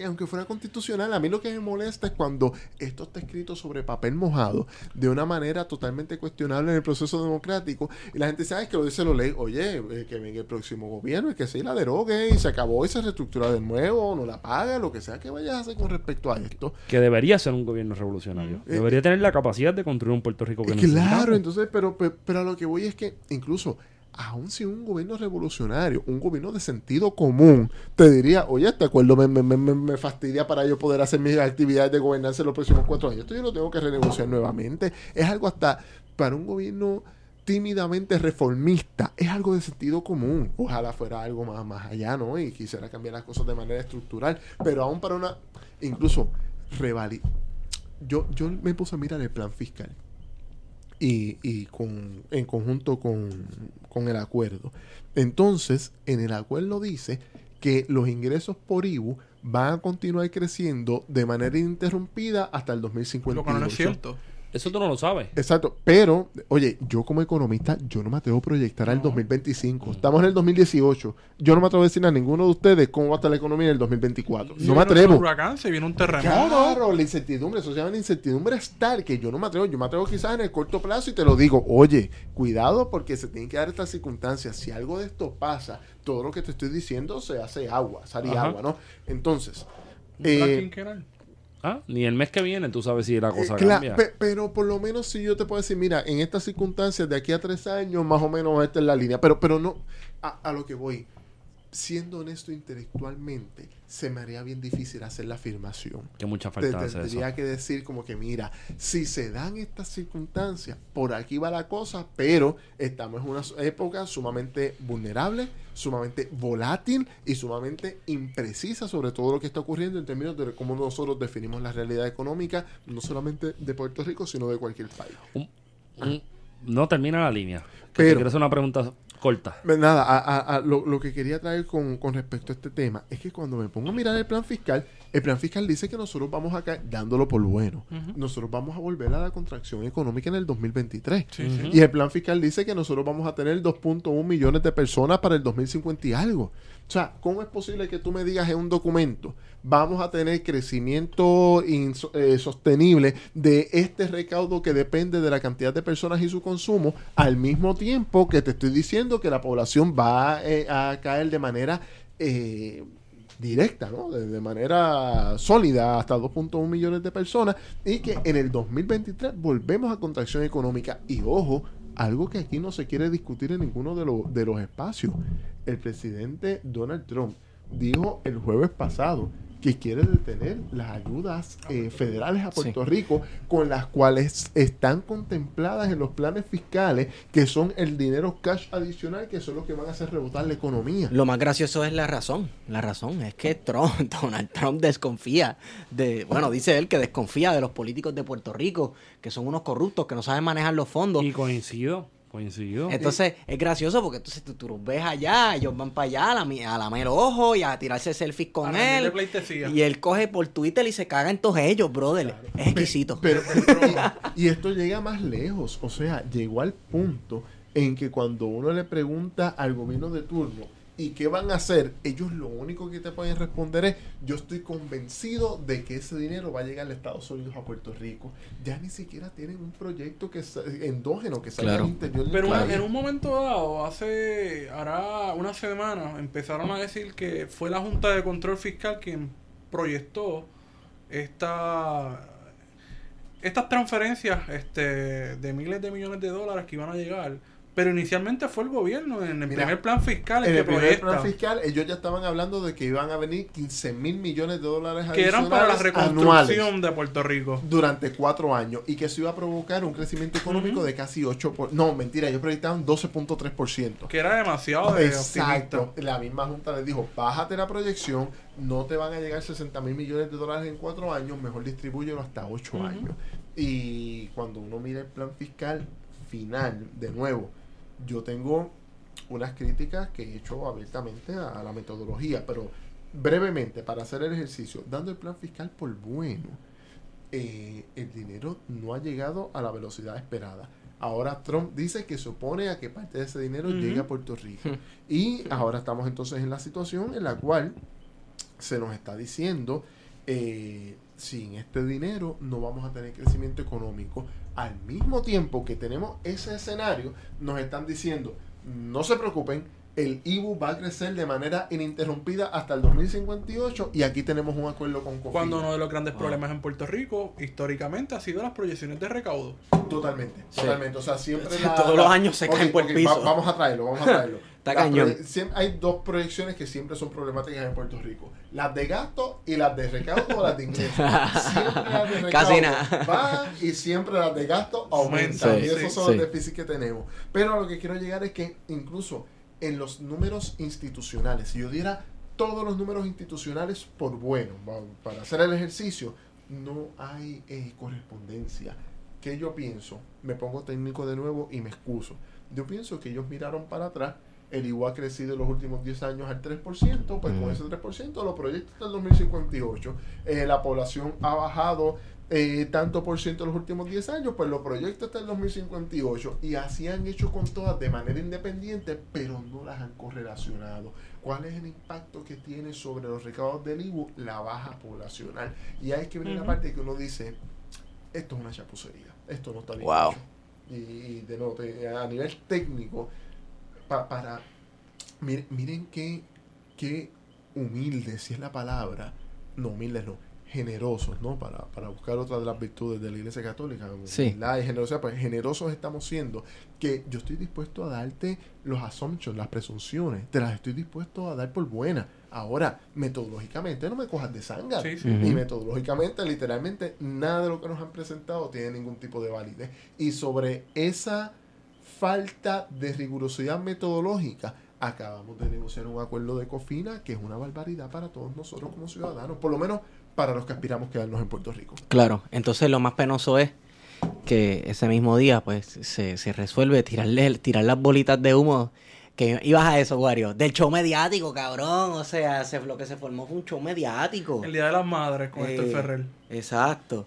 Speaker 4: Aunque fuera constitucional, a mí lo que me molesta es cuando esto está escrito sobre papel mojado de una manera totalmente cuestionable en el proceso democrático y la gente sabe que lo dice lo ley, oye, eh, que venga el próximo gobierno y que se la derogue y se acabó y se reestructura de nuevo, no la paga, lo que sea que vayas a hacer con respecto a esto.
Speaker 1: Que debería ser un gobierno revolucionario. Eh, debería tener la capacidad de construir un Puerto Rico que
Speaker 4: Claro, entonces, pero, pero, a lo que voy es que incluso aún si un gobierno revolucionario, un gobierno de sentido común, te diría, oye, este acuerdo me, me, me, fastidia para yo poder hacer mis actividades de gobernanza en los próximos cuatro años. Esto yo lo tengo que renegociar nuevamente. Es algo hasta para un gobierno tímidamente reformista. Es algo de sentido común. Ojalá fuera algo más, más allá, ¿no? Y quisiera cambiar las cosas de manera estructural. Pero aún para una incluso revali yo, yo me puse a mirar el plan fiscal y, y con, en conjunto con, con el acuerdo. Entonces, en el acuerdo dice que los ingresos por IBU van a continuar creciendo de manera ininterrumpida hasta el 2050. Lo que no es cierto.
Speaker 1: Eso tú no lo sabes.
Speaker 4: Exacto. Pero, oye, yo como economista, yo no me atrevo a proyectar al 2025. Estamos en el 2018. Yo no me atrevo a decir a ninguno de ustedes cómo va a estar la economía en el 2024. no me atrevo.
Speaker 3: Un huracán, se viene un terremoto.
Speaker 4: Claro, la incertidumbre, eso se llama la incertidumbre es tal que yo no me atrevo. Yo me atrevo quizás en el corto plazo y te lo digo. Oye, cuidado porque se tienen que dar estas circunstancias. Si algo de esto pasa, todo lo que te estoy diciendo se hace agua, sale agua, ¿no? Entonces.
Speaker 3: Eh,
Speaker 1: Ah, ni el mes que viene tú sabes si la eh, cosa cambia.
Speaker 4: pero por lo menos si yo te puedo decir, mira, en estas circunstancias de aquí a tres años, más o menos esta es la línea. Pero, pero no, a lo que voy siendo honesto intelectualmente, se me haría bien difícil hacer la afirmación.
Speaker 1: Que mucha falta
Speaker 4: Te, Tendría que decir como que, mira, si se dan estas circunstancias, por aquí va la cosa, pero estamos en una época sumamente vulnerable, sumamente volátil y sumamente imprecisa sobre todo lo que está ocurriendo en términos de cómo nosotros definimos la realidad económica, no solamente de Puerto Rico, sino de cualquier país.
Speaker 1: no termina la línea. Pero, quiero hacer una pregunta corta.
Speaker 4: Nada, a, lo, lo, que quería traer con, con, respecto a este tema es que cuando me pongo a mirar el plan fiscal, el plan fiscal dice que nosotros vamos acá, dándolo por bueno, nosotros vamos a volver a la contracción económica en el 2023. Y el plan fiscal dice que nosotros vamos a tener 2.1 millones de personas para el 2050 y algo. O sea, ¿cómo es posible que tú me digas en un documento, vamos a tener crecimiento eh, sostenible de este recaudo que depende de la cantidad de personas y su consumo, al mismo tiempo que te estoy diciendo que la población va eh, a caer de manera... Eh, directa, ¿no? De, manera sólida hasta 2.1 millones de personas y que en el 2023 volvemos a contracción económica y ojo, algo que aquí no se quiere discutir en ninguno de los espacios. El presidente Donald Trump dijo el jueves pasado que quiere detener las ayudas eh, federales a Puerto Rico, con las cuales están contempladas en los planes fiscales, que son el dinero cash adicional, que son los que van a hacer rebotar la economía.
Speaker 2: Lo más gracioso es la razón. La razón es que Trump, Donald Trump desconfía de, bueno, dice él que desconfía de los políticos de Puerto Rico, que son unos corruptos, que no saben manejar los fondos.
Speaker 1: Y coincido. Coincidió.
Speaker 2: Entonces, es gracioso porque entonces tú, tú, ves allá, ellos van para allá a, la, a lamer ojo y a tirarse selfies con él. Y él coge por Twitter y se caga en todos ellos, brother. Es exquisito.
Speaker 4: Pero, y, esto llega más lejos. O sea, llegó al punto en que cuando uno le pregunta al gobierno de turno, ¿Y qué van a hacer? Ellos lo único que te pueden responder es, yo estoy convencido de que ese dinero va a llegar a Estados Unidos, a Puerto Rico. Ya ni siquiera tienen un proyecto que endógeno que salga al interior
Speaker 3: del Pero en un momento dado, hace, hará una semana, empezaron a decir que fue la Junta de Control Fiscal quien proyectó esta estas transferencias este, de miles de millones de dólares que iban a llegar pero inicialmente fue el gobierno, en el primer plan fiscal.
Speaker 4: En el primer plan fiscal, ellos ya estaban hablando de que iban a venir 15 mil millones de dólares
Speaker 3: Que eran para la reconstrucción de Puerto Rico.
Speaker 4: Durante cuatro años. Y que eso iba a provocar un crecimiento económico de casi 8%. Por, no, mentira, ellos proyectaban 12.3%.
Speaker 3: Que era demasiado de
Speaker 4: Exacto. La misma Junta les dijo, bájate la proyección, no te van a llegar 60 mil millones de dólares en cuatro años, mejor distribúyelo hasta ocho años. Y cuando uno mira el plan fiscal final, de nuevo, yo tengo unas críticas que he hecho abiertamente a, la metodología, pero brevemente, para hacer el ejercicio, dando el plan fiscal por bueno, eh, el dinero no ha llegado a la velocidad esperada. Ahora Trump dice que supone a que parte de ese dinero llegue a Puerto Rico. Y ahora estamos entonces en la situación en la cual se nos está diciendo, eh, sin este dinero no vamos a tener crecimiento económico al mismo tiempo que tenemos ese escenario, nos están diciendo, no se preocupen, el IBU va a crecer de manera ininterrumpida hasta el 2058 y aquí tenemos un acuerdo con
Speaker 3: COFINA. Cuando uno de los grandes ah. problemas en Puerto Rico históricamente ha sido las proyecciones de recaudo.
Speaker 4: Totalmente, totalmente. O sea, siempre
Speaker 2: todos los años se caen por el piso.
Speaker 4: vamos a traerlo, vamos a traerlo. Está cañón. hay dos proyecciones que siempre son problemáticas en Puerto Rico. Las de gasto y las de recaudo o las de ingreso. Siempre las de recaudo Casi nada. van y siempre las de gasto aumentan. y esos son los déficits que tenemos. Pero a lo que quiero llegar es que incluso en los números institucionales, si yo diera todos los números institucionales por bueno, para hacer el ejercicio, no hay eh, correspondencia. ¿Qué yo pienso? Me pongo técnico de nuevo y me excuso. Yo pienso que ellos miraron para atrás el IWA ha crecido en los últimos 10 años al 3%, pues con ese 3% los proyectos del 2058, eh, la población ha bajado eh, tanto por ciento en los últimos 10 años, pues los proyectos hasta el 2058 y así han hecho con todas de manera independiente, pero no las han correlacionado. ¿Cuál es el impacto que tiene sobre los recaudos del IBU? La baja poblacional. Y hay que venir la parte que uno dice, esto es una chapucería, esto no está bien. Wow. Y, de nuevo, a nivel técnico, para... Miren, miren qué, qué humilde, si es la palabra, no humilde no, generosos, ¿no? Para, para buscar otra de las virtudes de la Iglesia Católica, sí. la generosidad, pues generosos estamos siendo, que yo estoy dispuesto a darte los assumptions, las presunciones, te las estoy dispuesto a dar por buenas. Ahora, metodológicamente no me cojas de sangre. Y metodológicamente, literalmente, nada de lo que nos han presentado tiene ningún tipo de validez. Y sobre esa falta de rigurosidad metodológica, acabamos de negociar un acuerdo de COFINA que es una barbaridad para todos nosotros como ciudadanos. Por lo menos para los que aspiramos a quedarnos en Puerto Rico.
Speaker 2: Claro, entonces lo más penoso es que ese mismo día pues se, se resuelve tirarle, tirar las bolitas de humo que ibas a eso, Wario, del show mediático, cabrón, o sea, lo que se formó fue un show mediático.
Speaker 3: El Día de las Madres con este Ferrer.
Speaker 2: Exacto.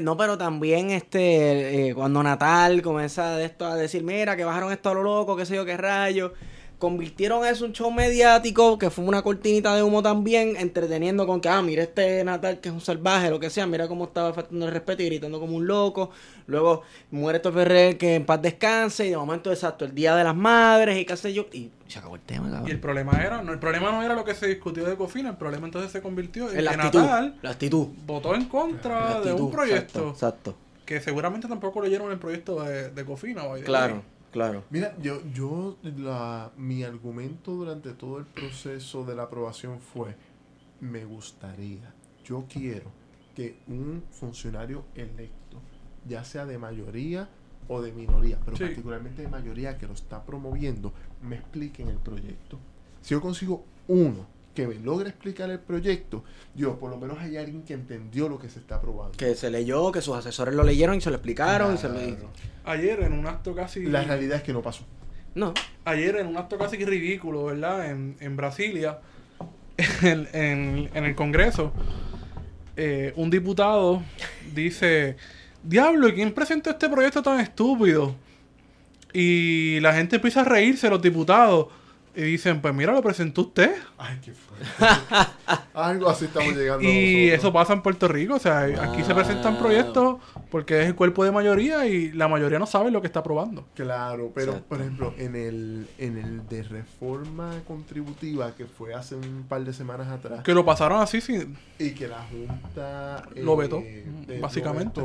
Speaker 2: No, pero también este eh, cuando Natal comienza de esto a decir, mira, que bajaron esto a lo loco, qué sé yo, qué rayo convirtieron eso en un show mediático, que fue una cortinita de humo también, entreteniendo con que, ah, mira este Natal que es un salvaje, lo que sea, mira cómo estaba faltando el respeto y gritando como un loco. Luego muere esto Ferrer, que en paz descanse, y de momento, exacto, el Día de las Madres y qué sé yo, y se acabó el tema, cabrón.
Speaker 3: Y el problema era, no, el problema no era lo que se discutió de Cofina, el problema entonces se convirtió en, que Natal
Speaker 2: la actitud.
Speaker 3: votó en contra de un proyecto. Exacto, Que seguramente tampoco leyeron el proyecto de, de Cofina.
Speaker 2: Claro. Claro.
Speaker 4: Mira, yo, yo la, mi argumento durante todo el proceso de la aprobación fue, me gustaría, yo quiero que un funcionario electo, ya sea de mayoría o de minoría, pero particularmente de mayoría que lo está promoviendo, me expliquen el proyecto. Si yo consigo uno que me logre explicar el proyecto, yo por lo menos hay alguien que entendió lo que se está aprobando.
Speaker 2: Que se leyó, que sus asesores lo leyeron y se lo explicaron. Y se lo...
Speaker 3: Ayer en un acto casi...
Speaker 4: La realidad es que no pasó.
Speaker 2: No.
Speaker 3: Ayer en un acto casi ridículo, ¿verdad? En, en Brasilia, en, en, el Congreso, eh, un diputado dice, diablo, ¿y quién presentó este proyecto tan estúpido? Y la gente empieza a reírse, los diputados. Y dicen, pues mira, lo presentó usted.
Speaker 4: Ay, qué fuerte. Algo así estamos llegando.
Speaker 3: Y eso pasa en Puerto Rico. O sea, aquí se presentan proyectos porque es el cuerpo de mayoría y la mayoría no sabe lo que está aprobando.
Speaker 4: Claro, pero por ejemplo, en el, en el de reforma contributiva que fue hace un par de semanas atrás.
Speaker 3: Que lo pasaron así sin...
Speaker 4: Y que la Junta...
Speaker 3: Lo vetó, eh, básicamente.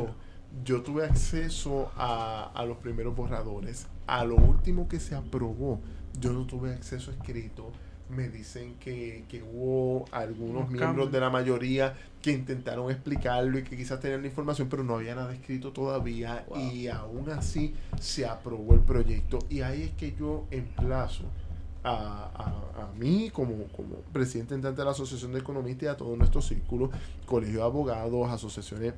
Speaker 4: Yo tuve acceso a, a los primeros borradores. A lo último que se aprobó yo no tuve acceso escrito. Me dicen que, hubo algunos miembros de la mayoría que intentaron explicarlo y que quizás tenían la información, pero no había nada escrito todavía. Y aún así se aprobó el proyecto. Y ahí es que yo emplazo a, a, a, mí como, como presidente entrante de la Asociación de Economistas y a todos nuestros círculos, colegio de abogados, asociaciones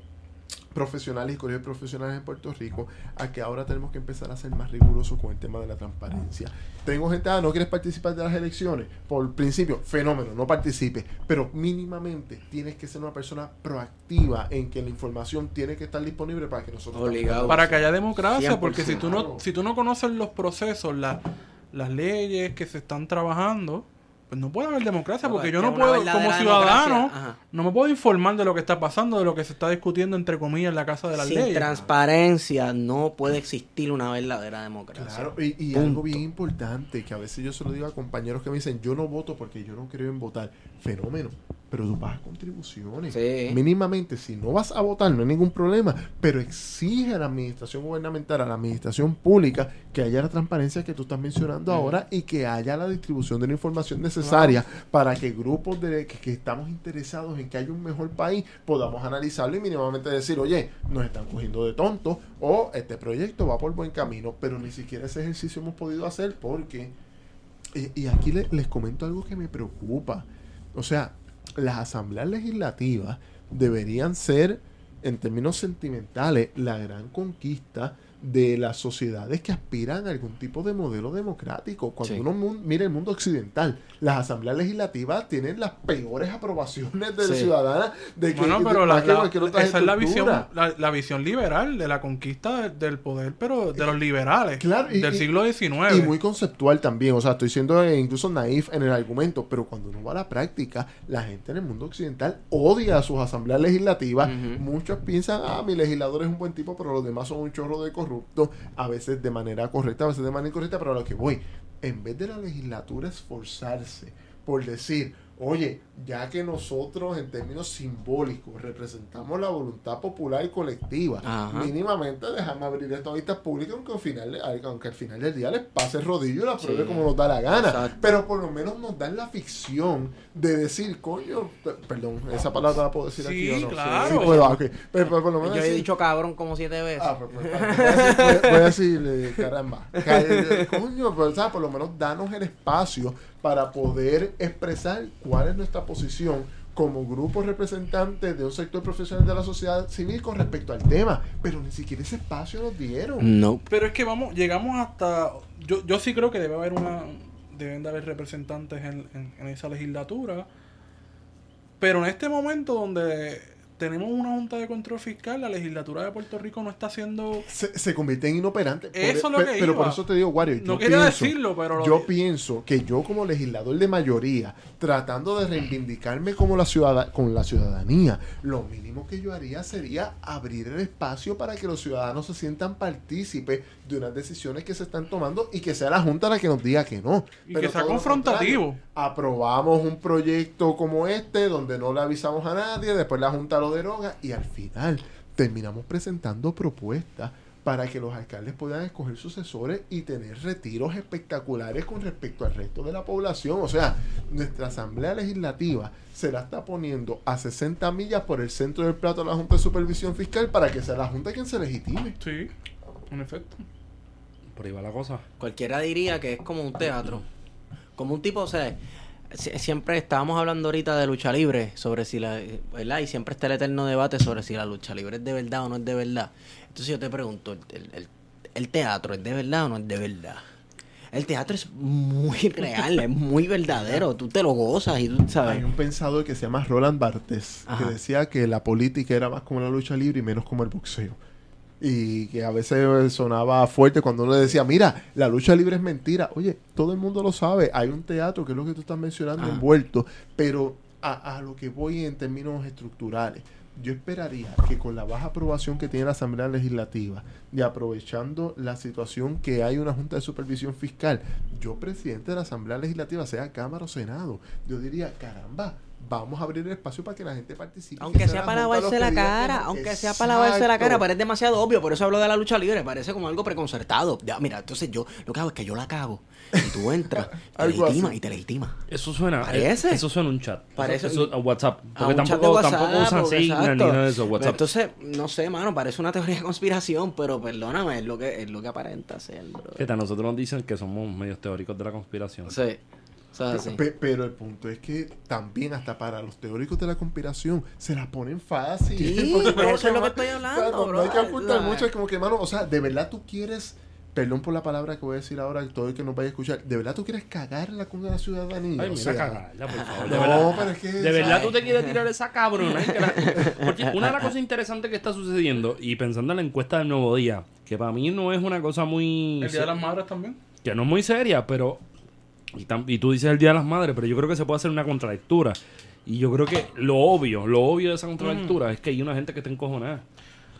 Speaker 4: profesionales y colegios profesionales en Puerto Rico a que ahora tenemos que empezar a ser más rigurosos con el tema de la transparencia. Tengo gente, ah, no quieres participar de las elecciones, por principio, fenómeno, no participe, pero mínimamente tienes que ser una persona proactiva en que la información tiene que estar disponible para que nosotros...
Speaker 3: Obligado. Para que haya democracia, porque si tú no, si tú no conoces los procesos, las leyes que se están trabajando, pues no puede haber democracia porque yo no puedo, como ciudadano, no me puedo informar de lo que está pasando, de lo que se está discutiendo, entre comillas, en la casa de la ley.
Speaker 2: Sin transparencia no puede existir una verdadera democracia.
Speaker 4: Claro, y, algo bien importante, que a veces yo se lo digo a compañeros que me dicen, yo no voto porque yo no creo en votar. Fenómeno pero tú pagas contribuciones. Mínimamente, si no vas a votar, no hay ningún problema, pero exige a la administración gubernamental, a la administración pública, que haya la transparencia que tú estás mencionando ahora y que haya la distribución de la información necesaria para que grupos de que, estamos interesados en que haya un mejor país podamos analizarlo y mínimamente decir, oye, nos están cogiendo de tontos o este proyecto va por buen camino, pero ni siquiera ese ejercicio hemos podido hacer porque... Y, aquí les comento algo que me preocupa. O sea, las asambleas legislativas deberían ser, en términos sentimentales, la gran conquista de las sociedades que aspiran a algún tipo de modelo democrático. Cuando uno mira el mundo occidental, las asambleas legislativas tienen las peores aprobaciones del ciudadano de
Speaker 3: que, bueno, pero la, esa es la visión, la, visión liberal de la conquista del poder, pero de los liberales del siglo XIX.
Speaker 4: Y muy conceptual también, o sea, estoy siendo incluso naif en el argumento, pero cuando uno va a la práctica, la gente en el mundo occidental odia a sus asambleas legislativas. Muchos piensan, ah, mi legislador es un buen tipo, pero los demás son un chorro de a veces de manera correcta, a veces de manera incorrecta, pero a lo que voy, en vez de la legislatura esforzarse por decir, oye, ya que nosotros en términos simbólicos representamos la voluntad popular y colectiva, mínimamente déjame abrir estas vistas públicas aunque al final, aunque al final del día les pase el rodillo y la pruebe como nos da la gana. Pero por lo menos nos dan la ficción de decir, coño, perdón, esa palabra la puedo decir aquí o no.
Speaker 2: Claro. Sí, puedo, Pero, por lo menos Yo he dicho cabrón como siete veces. Ah, pues,
Speaker 4: pues, voy a decirle, caramba, coño, pero, ¿sabes? por lo menos danos el espacio para poder expresar cuál es nuestra posición como grupo representante de un sector profesional de la sociedad civil con respecto al tema, pero ni siquiera ese espacio nos dieron.
Speaker 3: No. Pero es que vamos, llegamos hasta, yo, yo sí creo que debe haber una, deben de haber representantes en, en esa legislatura, pero en este momento donde tenemos una Junta de Control Fiscal, la legislatura de Puerto Rico no está haciendo...
Speaker 4: Se, convierte en inoperante.
Speaker 3: Eso lo que
Speaker 4: Pero por eso te digo, Wario,
Speaker 3: no quería decirlo, pero...
Speaker 4: Yo pienso que yo como legislador de mayoría, tratando de reivindicarme como la ciudad con la ciudadanía, lo mínimo que yo haría sería abrir el espacio para que los ciudadanos se sientan partícipes de unas decisiones que se están tomando y que sea la Junta la que nos diga que no.
Speaker 3: Y que sea confrontativo.
Speaker 4: Aprobamos un proyecto como este donde no le avisamos a nadie, después la Junta lo deroga y al final terminamos presentando propuestas para que los alcaldes puedan escoger sucesores y tener retiros espectaculares con respecto al resto de la población. O sea, nuestra Asamblea Legislativa se la está poniendo a 60 millas por el centro del plato de la Junta de Supervisión Fiscal para que sea la Junta quien se legitime.
Speaker 3: Sí, en efecto.
Speaker 1: Por ahí va la cosa.
Speaker 2: Cualquiera diría que es como un teatro. Como un tipo, o sea, siempre estábamos hablando ahorita de lucha libre, sobre si la, ¿verdad? Y siempre está el eterno debate sobre si la lucha libre es de verdad o no es de verdad. Entonces yo te pregunto, ¿el, teatro es de verdad o no es de verdad? El teatro es muy real, es muy verdadero, tú te lo gozas y tú sabes.
Speaker 4: Hay un pensador que se llama Roland Barthes, que decía que la política era más como la lucha libre y menos como el boxeo y que a veces sonaba fuerte cuando uno le decía, mira, la lucha libre es mentira. Oye, todo el mundo lo sabe, hay un teatro, que es lo que tú estás mencionando, envuelto, pero a, a, lo que voy en términos estructurales, yo esperaría que con la baja aprobación que tiene la Asamblea Legislativa y aprovechando la situación que hay una Junta de Supervisión Fiscal, yo presidente de la Asamblea Legislativa, sea Cámara o Senado, yo diría, caramba, vamos a abrir el espacio para que la gente participe.
Speaker 2: Aunque sea para lavarse la cara, aunque sea para lavarse la cara, parece demasiado obvio, por eso hablo de la lucha libre, parece como algo preconcertado. Ya, mira, entonces yo lo que hago es que yo la cago y tú entras, te legitima y te legitima.
Speaker 1: Eso suena, ¿Parece? eso suena un chat. Parece eso, WhatsApp, porque tampoco, tampoco usan así ni nada de eso, WhatsApp.
Speaker 2: Entonces, no sé, mano, parece una teoría de conspiración, pero perdóname, es lo que es lo que aparenta ser,
Speaker 1: bro. nosotros nos dicen que somos medios teóricos de la conspiración.
Speaker 2: Sí
Speaker 4: pero, el punto es que también hasta para los teóricos de la conspiración se la ponen fácil.
Speaker 2: Sí, eso es lo que estoy hablando.
Speaker 4: no, hay que ocultar mucho, es como que, mano, o sea, de verdad tú quieres perdón por la palabra que voy a decir ahora, todo el que nos vaya a escuchar, ¿de verdad tú quieres cagarla con la ciudadanía?
Speaker 1: Ay, mira, cagarla, por favor. De verdad, pero es que... De verdad tú te quieres tirar esa cabrona. Porque una de las cosas interesantes que está sucediendo, y pensando en la encuesta del Nuevo Día, que para mí no es una cosa muy...
Speaker 3: ¿El Día de las Madres también?
Speaker 1: Que no es muy seria, pero y, tú dices el Día de las Madres, pero yo creo que se puede hacer una contralectura. Y yo creo que lo obvio, lo obvio de esa contralectura es que hay una gente que está encojonada.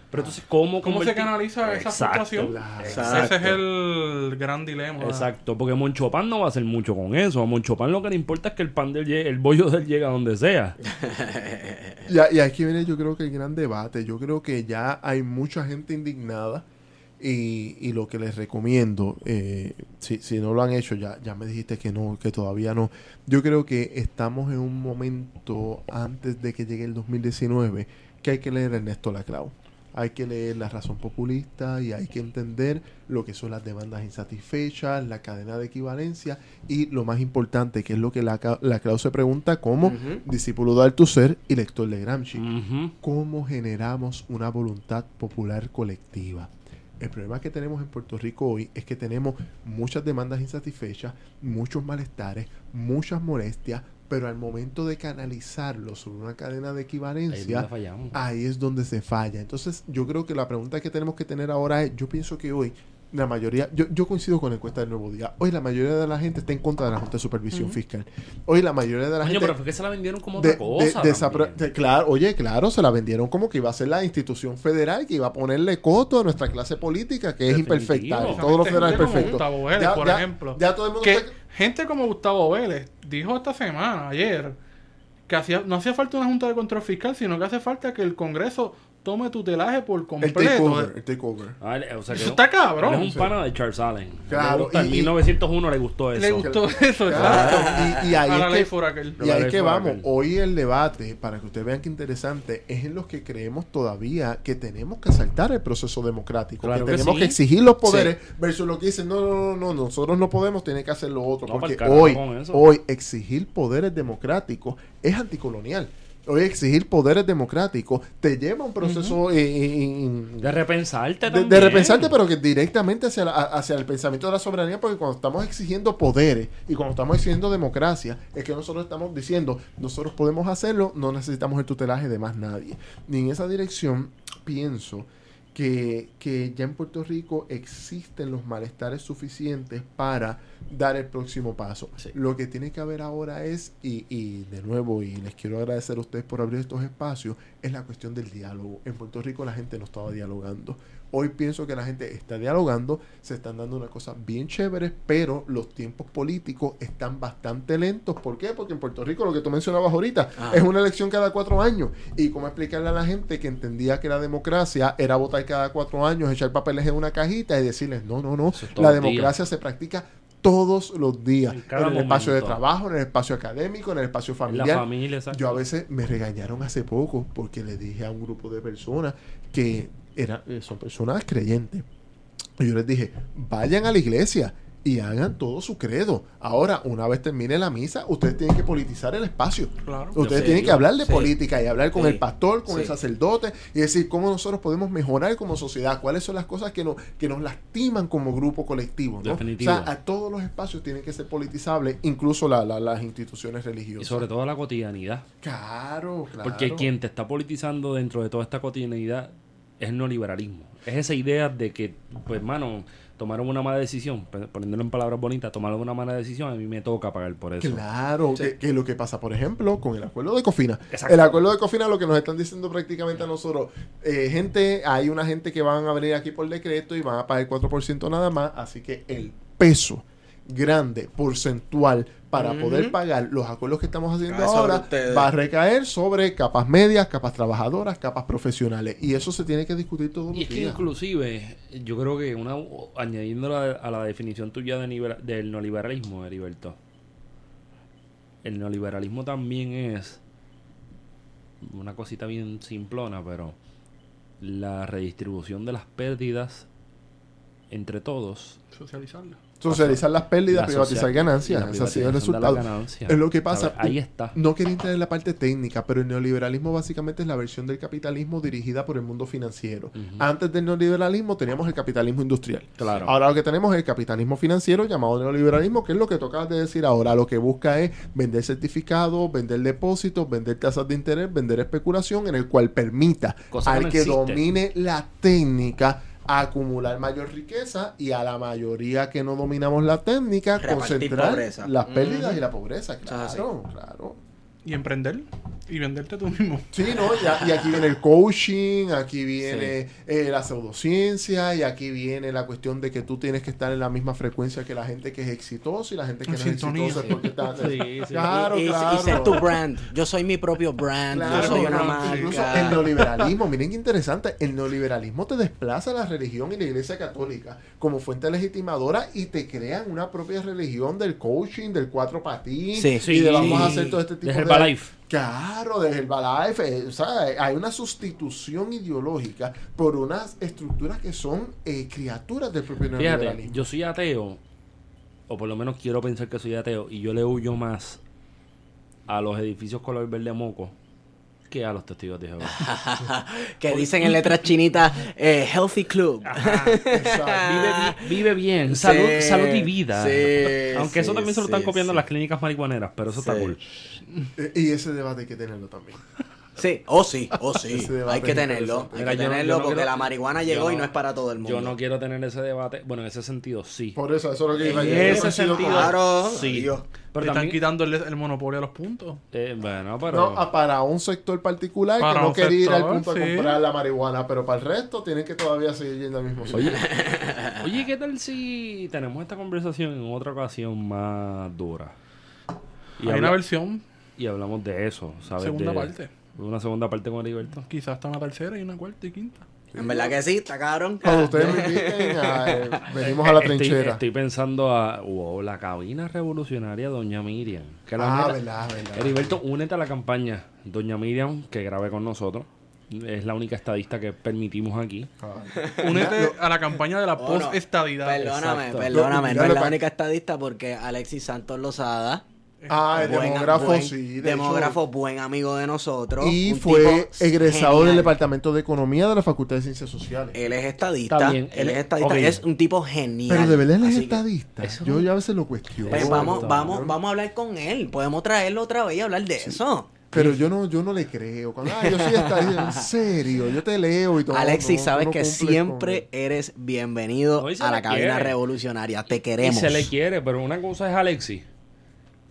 Speaker 1: Pero entonces, ¿cómo,
Speaker 3: ¿Cómo se canaliza esa situación? Ese es el gran dilema.
Speaker 1: Exacto, porque Moncho Pan no va a hacer mucho con eso. A Moncho Pan lo que le importa es que el pan del el bollo del llegue a donde sea.
Speaker 4: y, y aquí viene yo creo que el gran debate. Yo creo que ya hay mucha gente indignada y, y, lo que les recomiendo, eh, si, si, no lo han hecho, ya, ya me dijiste que no, que todavía no. Yo creo que estamos en un momento antes de que llegue el 2019 que hay que leer Ernesto Laclau. Hay que leer la razón populista y hay que entender lo que son las demandas insatisfechas, la cadena de equivalencia y lo más importante, que es lo que la, Clau se pregunta como discípulo de Althusser y lector de Gramsci. ¿Cómo generamos una voluntad popular colectiva? El problema que tenemos en Puerto Rico hoy es que tenemos muchas demandas insatisfechas, muchos malestares, muchas molestias, pero al momento de canalizarlo sobre una cadena de equivalencia, ahí es donde se falla. Entonces, yo creo que la pregunta que tenemos que tener ahora es, yo pienso que hoy la mayoría, yo, yo coincido con la encuesta del Nuevo Día. Hoy la mayoría de la gente está en contra de la Junta de Supervisión Fiscal. Hoy la mayoría de la gente.
Speaker 1: pero fue que se la vendieron como otra cosa.
Speaker 4: claro, oye, claro, se la vendieron como que iba a ser la institución federal que iba a ponerle coto a nuestra clase política, que es imperfecta. Todos los federales perfectos.
Speaker 3: Gustavo Vélez, por ejemplo. Ya todo el mundo que Gente como Gustavo Vélez dijo esta semana, ayer que hacía, no hacía falta una junta de control fiscal, sino que hace falta que el Congreso tome tutelaje por completo. El takeover. El takeover.
Speaker 1: Ah, o sea, eso está cabrón. Es un pana de Charles Allen.
Speaker 4: Claro.
Speaker 1: en 1901 le gustó eso.
Speaker 3: Le gustó eso,
Speaker 4: claro. Y, ahí es que, y ahí que vamos. Hoy el debate, para que ustedes vean qué interesante, es en los que creemos todavía que tenemos que saltar el proceso democrático. que, tenemos que exigir los poderes versus lo que dicen, no, no, no, no, nosotros no podemos, tiene que hacer lo otro. porque hoy, hoy exigir poderes democráticos es anticolonial. Hoy exigir poderes democráticos te lleva a un proceso
Speaker 1: de repensarte
Speaker 4: también. De, repensarte, pero que directamente hacia, hacia el pensamiento de la soberanía, porque cuando estamos exigiendo poderes y cuando estamos exigiendo democracia, es que nosotros estamos diciendo, nosotros podemos hacerlo, no necesitamos el tutelaje de más nadie. Ni en esa dirección pienso que, que ya en Puerto Rico existen los malestares suficientes para dar el próximo paso. Lo que tiene que haber ahora es, y, y, de nuevo, y les quiero agradecer a ustedes por abrir estos espacios, es la cuestión del diálogo. En Puerto Rico la gente no estaba dialogando. Hoy pienso que la gente está dialogando, se están dando una cosa bien chévere, pero los tiempos políticos están bastante lentos. ¿Por qué? Porque en Puerto Rico, lo que tú mencionabas ahorita, ah. es una elección cada cuatro años. Y cómo explicarle a la gente que entendía que la democracia era votar cada cuatro años, echar papeles en una cajita y decirles, no, no, no, la democracia se practica todos los días. En, el espacio de trabajo, en el espacio académico, en el espacio familiar. La familia, Yo a veces me regañaron hace poco porque le dije a un grupo de personas que eran, eh, son personas creyentes. Y yo les dije, vayan a la iglesia y hagan todo su credo. Ahora, una vez termine la misa, ustedes tienen que politizar el espacio. Ustedes tienen que hablar de política y hablar con el pastor, con el sacerdote y decir cómo nosotros podemos mejorar como sociedad, cuáles son las cosas que nos, que nos lastiman como grupo colectivo. ¿no? O sea, a todos los espacios tienen que ser politizables, incluso las instituciones religiosas.
Speaker 1: Y sobre todo la cotidianidad.
Speaker 4: Claro, claro.
Speaker 1: Porque quien te está politizando dentro de toda esta cotidianidad es el neoliberalismo. Es esa idea de que, pues, mano tomaron una mala decisión, poniéndolo en palabras bonitas, tomaron una mala decisión, a mí me toca pagar por eso.
Speaker 4: Claro, que, es lo que pasa, por ejemplo, con el acuerdo de Cofina. El acuerdo de Cofina lo que nos están diciendo prácticamente a nosotros, eh, gente, hay una gente que van a venir aquí por decreto y van a pagar el 4% nada más, así que el peso grande, porcentual, para poder pagar los acuerdos que estamos haciendo ahora, va a recaer sobre capas medias, capas trabajadoras, capas profesionales. Y eso se tiene que discutir todo
Speaker 1: y es que inclusive, yo creo que una añadiendo a, la definición tuya de del neoliberalismo, Heriberto, el neoliberalismo también es una cosita bien simplona, pero la redistribución de las pérdidas entre todos.
Speaker 3: Socializarla
Speaker 4: Socializar las pérdidas, privatizar ganancias. Ese ha sido el resultado. Es lo que pasa.
Speaker 1: ahí está.
Speaker 4: No quería entrar en la parte técnica, pero el neoliberalismo básicamente es la versión del capitalismo dirigida por el mundo financiero. Antes del neoliberalismo teníamos el capitalismo industrial.
Speaker 1: Claro.
Speaker 4: Ahora lo que tenemos es el capitalismo financiero llamado neoliberalismo, que es lo que tocas de decir ahora. Lo que busca es vender certificados, vender depósitos, vender tasas de interés, vender especulación, en el cual permita al que domine la técnica acumular mayor riqueza y a la mayoría que no dominamos la técnica concentrar las pérdidas y la pobreza. Claro, claro.
Speaker 3: Y emprender y venderte tú mismo.
Speaker 4: Sí, ¿no? Y, aquí viene el coaching, aquí viene eh, la pseudociencia y aquí viene la cuestión de que tú tienes que estar en la misma frecuencia que la gente que es exitosa y la gente que no es exitosa porque está... Sí,
Speaker 2: sí. Claro, y, claro. Y ser tu brand. Yo soy mi propio brand. yo soy una marca.
Speaker 4: Incluso el neoliberalismo, miren qué interesante, el neoliberalismo te desplaza a la religión y la iglesia católica como fuente legitimadora y te crean una propia religión del coaching, del cuatro patines y de vamos a hacer todo este tipo de...
Speaker 1: Herbalife.
Speaker 4: Claro, de Herbalife. O sea, hay una sustitución ideológica por unas estructuras que son eh, criaturas del propio
Speaker 1: Fíjate, yo soy ateo, o por lo menos quiero pensar que soy ateo, y yo le huyo más a los edificios color verde moco que a los testigos de Jehová.
Speaker 2: que dicen en letras chinitas eh, Healthy Club.
Speaker 1: vive, bien, salud, salud y vida. Aunque eso también se lo están copiando las clínicas marihuaneras, pero eso está cool.
Speaker 4: Y ese debate hay que tenerlo también.
Speaker 2: Sí, o oh, sí, o oh, sí. hay que tenerlo. Hay que tenerlo porque la marihuana llegó y no es para todo el mundo.
Speaker 1: Yo no quiero tener ese debate. Bueno, en ese sentido, sí.
Speaker 4: Por eso, eso es lo que
Speaker 1: En ese sentido, claro.
Speaker 3: Sí. Pero están quitando el, monopolio a los puntos.
Speaker 1: Eh, bueno, pero...
Speaker 4: No, para un sector particular que no quería ir al punto a comprar la marihuana, pero para el resto tienen que todavía seguir yendo al mismo
Speaker 1: Oye, Oye, ¿qué tal si tenemos esta conversación en otra ocasión más dura?
Speaker 3: Hay una versión
Speaker 1: y hablamos de eso, ¿sabes?
Speaker 3: Segunda parte.
Speaker 1: Una segunda parte con Heriberto.
Speaker 3: Quizás hasta una tercera y una cuarta y quinta.
Speaker 2: En verdad que sí, está cabrón.
Speaker 4: Cuando ustedes me inviten, eh, venimos a la trinchera.
Speaker 1: Estoy, pensando a wow, la cabina revolucionaria Doña Miriam.
Speaker 4: Que ah, verdad, verdad.
Speaker 1: Heriberto, únete a la campaña. Doña Miriam, que grabe con nosotros. Es la única estadista que permitimos aquí.
Speaker 3: Ah. Únete a la campaña de la post-estadidad.
Speaker 2: Perdóname, perdóname. No es la única estadista porque Alexis Santos Lozada
Speaker 4: Ah, el demógrafo, sí.
Speaker 2: demógrafo, buen amigo de nosotros.
Speaker 4: Y fue egresado del Departamento de Economía de la Facultad de Ciencias Sociales.
Speaker 2: Él es estadista. Él es estadista. Es un tipo genial.
Speaker 4: Pero de verdad él es estadista. Yo ya a veces lo cuestiono.
Speaker 2: Pues vamos, vamos, vamos a hablar con él. Podemos traerlo otra vez y hablar de eso.
Speaker 4: Pero yo no, yo no le creo. ah, yo soy estadista. En serio, yo te leo y todo.
Speaker 2: Alexis, sabes que siempre eres bienvenido a la cabina revolucionaria. Te queremos.
Speaker 1: Y se le quiere, pero una cosa es Alexis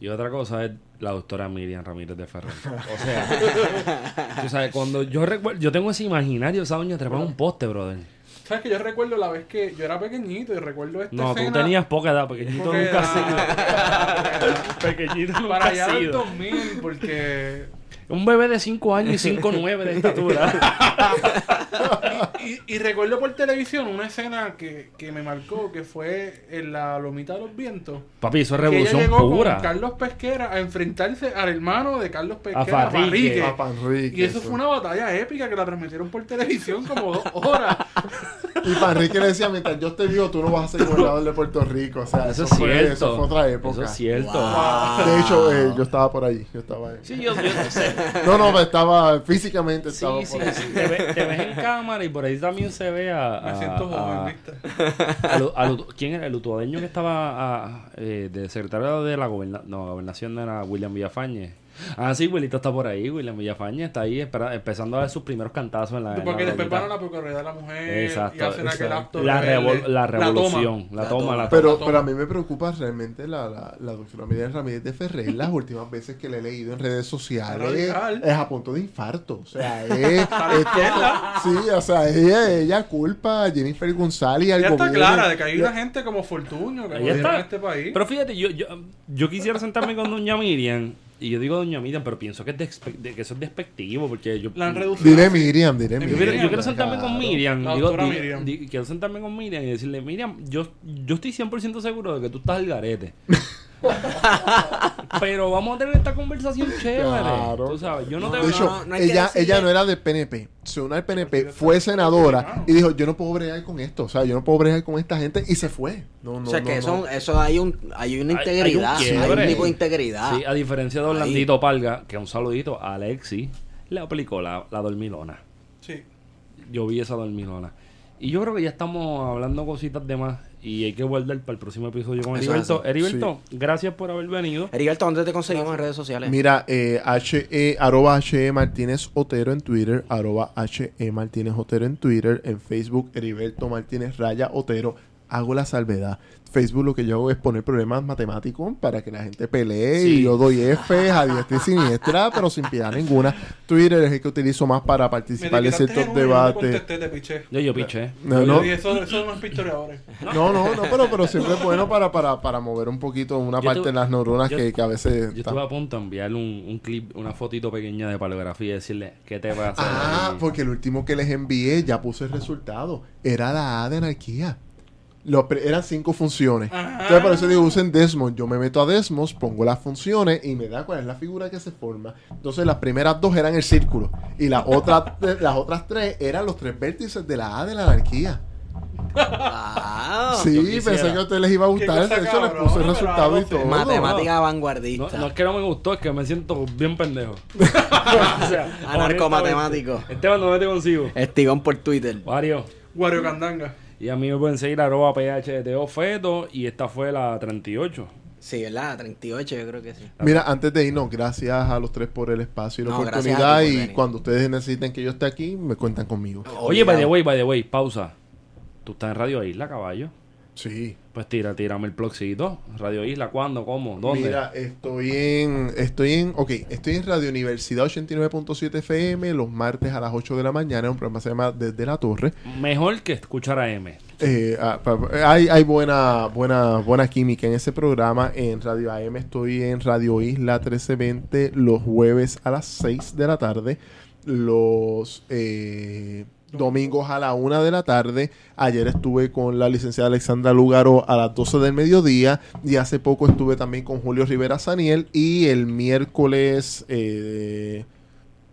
Speaker 1: y otra cosa es la doctora Miriam Ramírez de Ferrer. O sea, tú sabes, cuando yo recuerdo, yo tengo ese imaginario, esa doña trepa un poste, brother.
Speaker 3: ¿Sabes que yo recuerdo la vez que yo era pequeñito y recuerdo esta
Speaker 1: No, tú tenías poca edad, pequeñito nunca has pequeñito nunca
Speaker 3: Para allá del 2000, porque
Speaker 1: un bebé de 5 años y 5 9 de estatura.
Speaker 3: y, recuerdo por televisión una escena que, que, me marcó, que fue en la Lomita de los Vientos.
Speaker 1: Papi, eso es revolución que ella llegó pura.
Speaker 3: Con Carlos Pesquera a enfrentarse al hermano de Carlos Pesquera, a Farrique. y eso, fue una batalla épica que la transmitieron por televisión como dos horas.
Speaker 4: y Farrique le decía, mientras yo te digo, tú no vas a ser gobernador de Puerto Rico. O sea, eso, es fue, cierto. Eso fue otra época.
Speaker 1: Eso es cierto.
Speaker 4: De hecho, eh, yo estaba por ahí. Yo estaba ahí. Sí, yo, yo sé. No, no, estaba físicamente. Estaba
Speaker 1: sí, sí, sí. Te, ves en cámara y por ahí también se ve a.
Speaker 3: Me siento joven,
Speaker 1: ¿Quién era el utuadeño que estaba eh, de secretario de la gobernación? No, gobernación era William Villafañe. Ah, sí, Wilito está por ahí, William Villafaña está ahí empezando a ver sus primeros cantazos en la.
Speaker 3: Porque después van a la Procuraduría de la Mujer
Speaker 1: exacto,
Speaker 3: y hacen aquel acto.
Speaker 1: La, la revolución, la toma, la toma.
Speaker 4: Pero, pero a mí me preocupa realmente la, la, la doctora Miriam Ramírez de Ferrer. Las últimas veces que le he leído en redes sociales es a punto de infarto. O sea, es. sí, o sea, ella, ella culpa a Jennifer González y al
Speaker 3: ella está clara de que hay una gente como Fortunio que está en este país.
Speaker 1: Pero fíjate, yo, yo, yo quisiera sentarme con doña Miriam y yo digo Doña Miriam, pero pienso que, es que eso es despectivo, porque yo...
Speaker 3: La han
Speaker 4: reducido. Diré Miriam, diré
Speaker 1: Miriam. Yo quiero, sentarme con Miriam. digo, Miriam. quiero sentarme con Miriam y decirle, Miriam, yo, yo estoy 100% seguro de que tú estás al garete. Pero vamos a tener esta conversación chévere. Tú sabes, yo no te
Speaker 4: De hecho, ella, ella no era del PNP. Se unió al PNP, fue senadora y dijo: Yo no puedo bregar con esto. O sea, yo no puedo bregar con esta gente y se fue. No, no,
Speaker 2: o sea, que eso, eso hay, un, hay una integridad. Hay, un, tipo de integridad.
Speaker 1: Sí, a diferencia de Orlandito Palga, que un saludito a Alexi, le aplicó la, la dormilona.
Speaker 3: Sí.
Speaker 1: Yo vi esa dormilona. Y yo creo que ya estamos hablando cositas de más y hay que guardar para el próximo episodio con Heriberto. Heriberto, gracias por haber venido.
Speaker 2: Heriberto, ¿dónde te conseguimos en redes sociales?
Speaker 4: Mira, eh, H arroba HE Martínez Otero en Twitter, arroba HE Martínez Otero en Twitter, en Facebook, Heriberto Martínez Raya Otero. Hago la salvedad. Facebook lo que yo hago es poner problemas matemáticos para que la gente pelee y yo doy F a diestra y siniestra, pero sin piedad ninguna. Twitter es el que utilizo más para participar en ciertos debates.
Speaker 1: Yo, yo piché.
Speaker 3: No, no. Y eso, eso no es historiadores.
Speaker 4: No, no, no, pero, pero siempre es bueno para, para, para mover un poquito una parte de las neuronas que, que, a veces...
Speaker 1: Yo estuve a punto de enviarle un, un, clip, una fotito pequeña de paleografía y decirle, ¿qué te va a hacer?
Speaker 4: Ah, porque el último que les envié ya puse el resultado. Era la A de anarquía eran cinco funciones. Entonces, por eso digo, usen Desmos. Yo me meto a Desmos, pongo las funciones y me da cuál es la figura que se forma. Entonces, las primeras dos eran el círculo. Y las otras, las otras tres eran los tres vértices de la A de la anarquía. sí, pensé que a ustedes les iba a gustar. De hecho, les puse el resultado y todo.
Speaker 2: Matemática vanguardista.
Speaker 1: No, es que no me gustó, es que me siento bien pendejo.
Speaker 2: o sea, Anarcomatemático.
Speaker 1: Esteban, ¿dónde te consigo?
Speaker 2: Estigón por Twitter.
Speaker 1: Wario.
Speaker 3: Wario Candanga.
Speaker 1: Y a mí me pueden seguir arroba PHTO y esta fue la 38.
Speaker 2: Sí, ¿verdad? 38 yo creo que sí.
Speaker 4: Mira, antes de irnos, gracias a los tres por el espacio y la oportunidad. Y cuando ustedes necesiten que yo esté aquí, me cuentan conmigo.
Speaker 1: Oye, by the way, by the way, pausa. Tú estás en Radio Isla, caballo.
Speaker 4: Sí.
Speaker 1: Pues tira, tírame el plugcito. Radio Isla, ¿cuándo? ¿Cómo? ¿Dónde? Mira,
Speaker 4: estoy en, estoy en, ok, estoy en Radio Universidad 89.7 FM los martes a las 8 de la mañana, un programa que se llama Desde la Torre.
Speaker 1: Mejor que escuchar a M.
Speaker 4: Eh, ah, hay, hay buena, buena, buena química en ese programa. En Radio AM estoy en Radio Isla 1320 los jueves a las 6 de la tarde. Los eh, domingos a la una de la tarde. Ayer estuve con la licenciada Alexandra Lugaro a las 12 del mediodía. Y hace poco estuve también con Julio Rivera Saniel. Y el miércoles... Eh,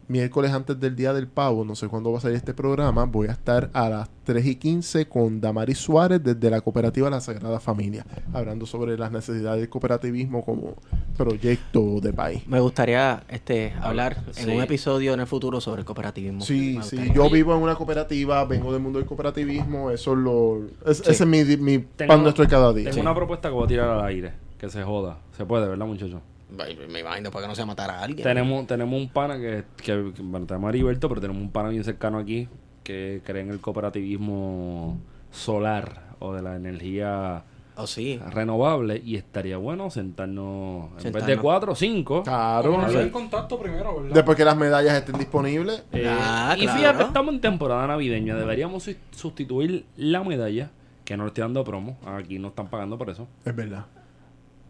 Speaker 4: miércoles antes del Día del Pavo, no sé cuándo va a salir este programa, voy a estar a las 3 y 15 con Damaris Suárez desde la cooperativa La Sagrada Familia, hablando sobre las necesidades del cooperativismo como proyecto de país.
Speaker 2: Me gustaría este hablar en un episodio en el futuro sobre el cooperativismo.
Speaker 4: Sí, sí, yo vivo en una cooperativa, vengo del mundo del cooperativismo, eso es lo... ese es mi, mi pan nuestro de cada día.
Speaker 1: Tengo una propuesta que voy a tirar al aire, que se joda. Se puede, ¿verdad, muchachos?
Speaker 2: Me imagino para que no se matara a alguien.
Speaker 1: Tenemos, tenemos un pana que, que, bueno, tenemos a Heriberto, pero tenemos un pana bien cercano aquí que cree en el cooperativismo solar o de la energía
Speaker 2: oh, sí.
Speaker 1: renovable y estaría bueno sentarnos, en vez de cuatro o cinco.
Speaker 4: Claro.
Speaker 3: Contacto primero, ¿verdad?
Speaker 4: Después que las medallas estén disponibles.
Speaker 1: Eh, ah, y fíjate, estamos en temporada navideña. Deberíamos sustituir la medalla, que no le estoy dando promo. Aquí no están pagando por eso.
Speaker 4: Es verdad.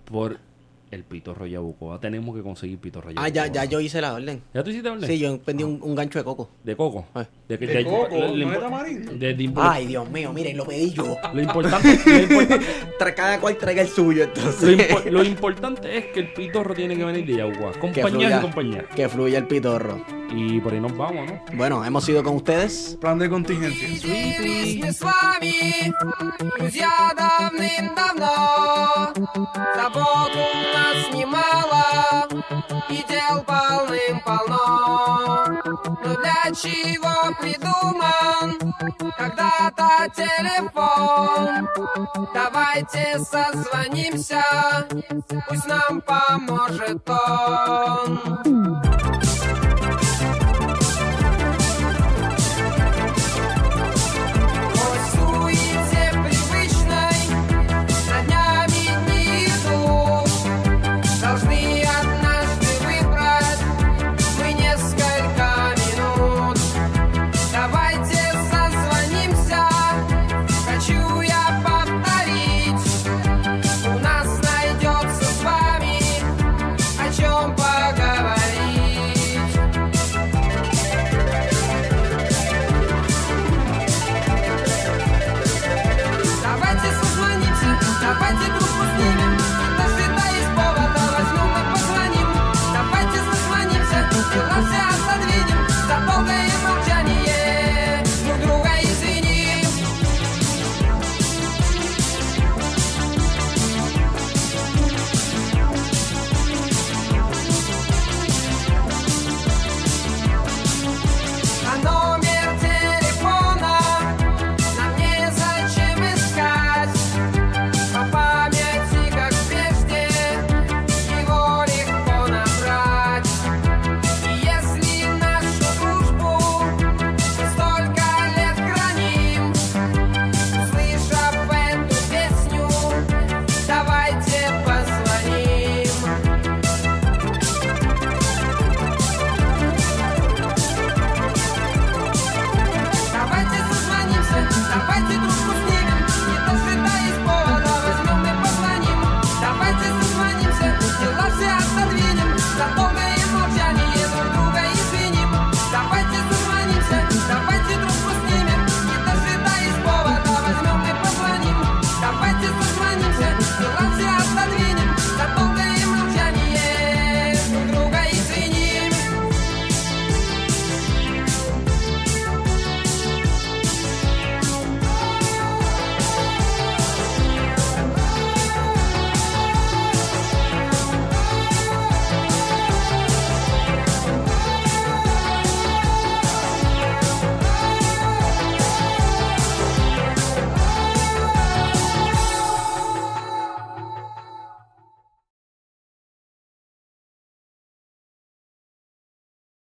Speaker 1: Por el pitorro yabucoa. Tenemos que conseguir pitorro
Speaker 2: yabucoa. Ah, ya, ya yo hice la orden.
Speaker 1: ¿Ya tú hiciste la orden?
Speaker 2: Sí, yo vendí un, gancho de coco.
Speaker 1: ¿De coco?
Speaker 3: ¿De, de, coco?
Speaker 2: ¿No Ay, Dios mío, miren, lo pedí yo.
Speaker 1: Lo importante, lo importante
Speaker 2: cada cual traiga el suyo,
Speaker 1: entonces. Lo, importante es que el pitorro tiene que venir de Yabucoa. Compañía y compañía.
Speaker 2: Que fluya el pitorro.
Speaker 1: Y por ahí nos vamos, ¿no?
Speaker 2: Bueno, hemos ido con ustedes.
Speaker 3: Plan de contingencia. Нас немало И дел полным-полно. Но для чего придуман Когда-то телефон? Давайте созвонимся Пусть нам поможет он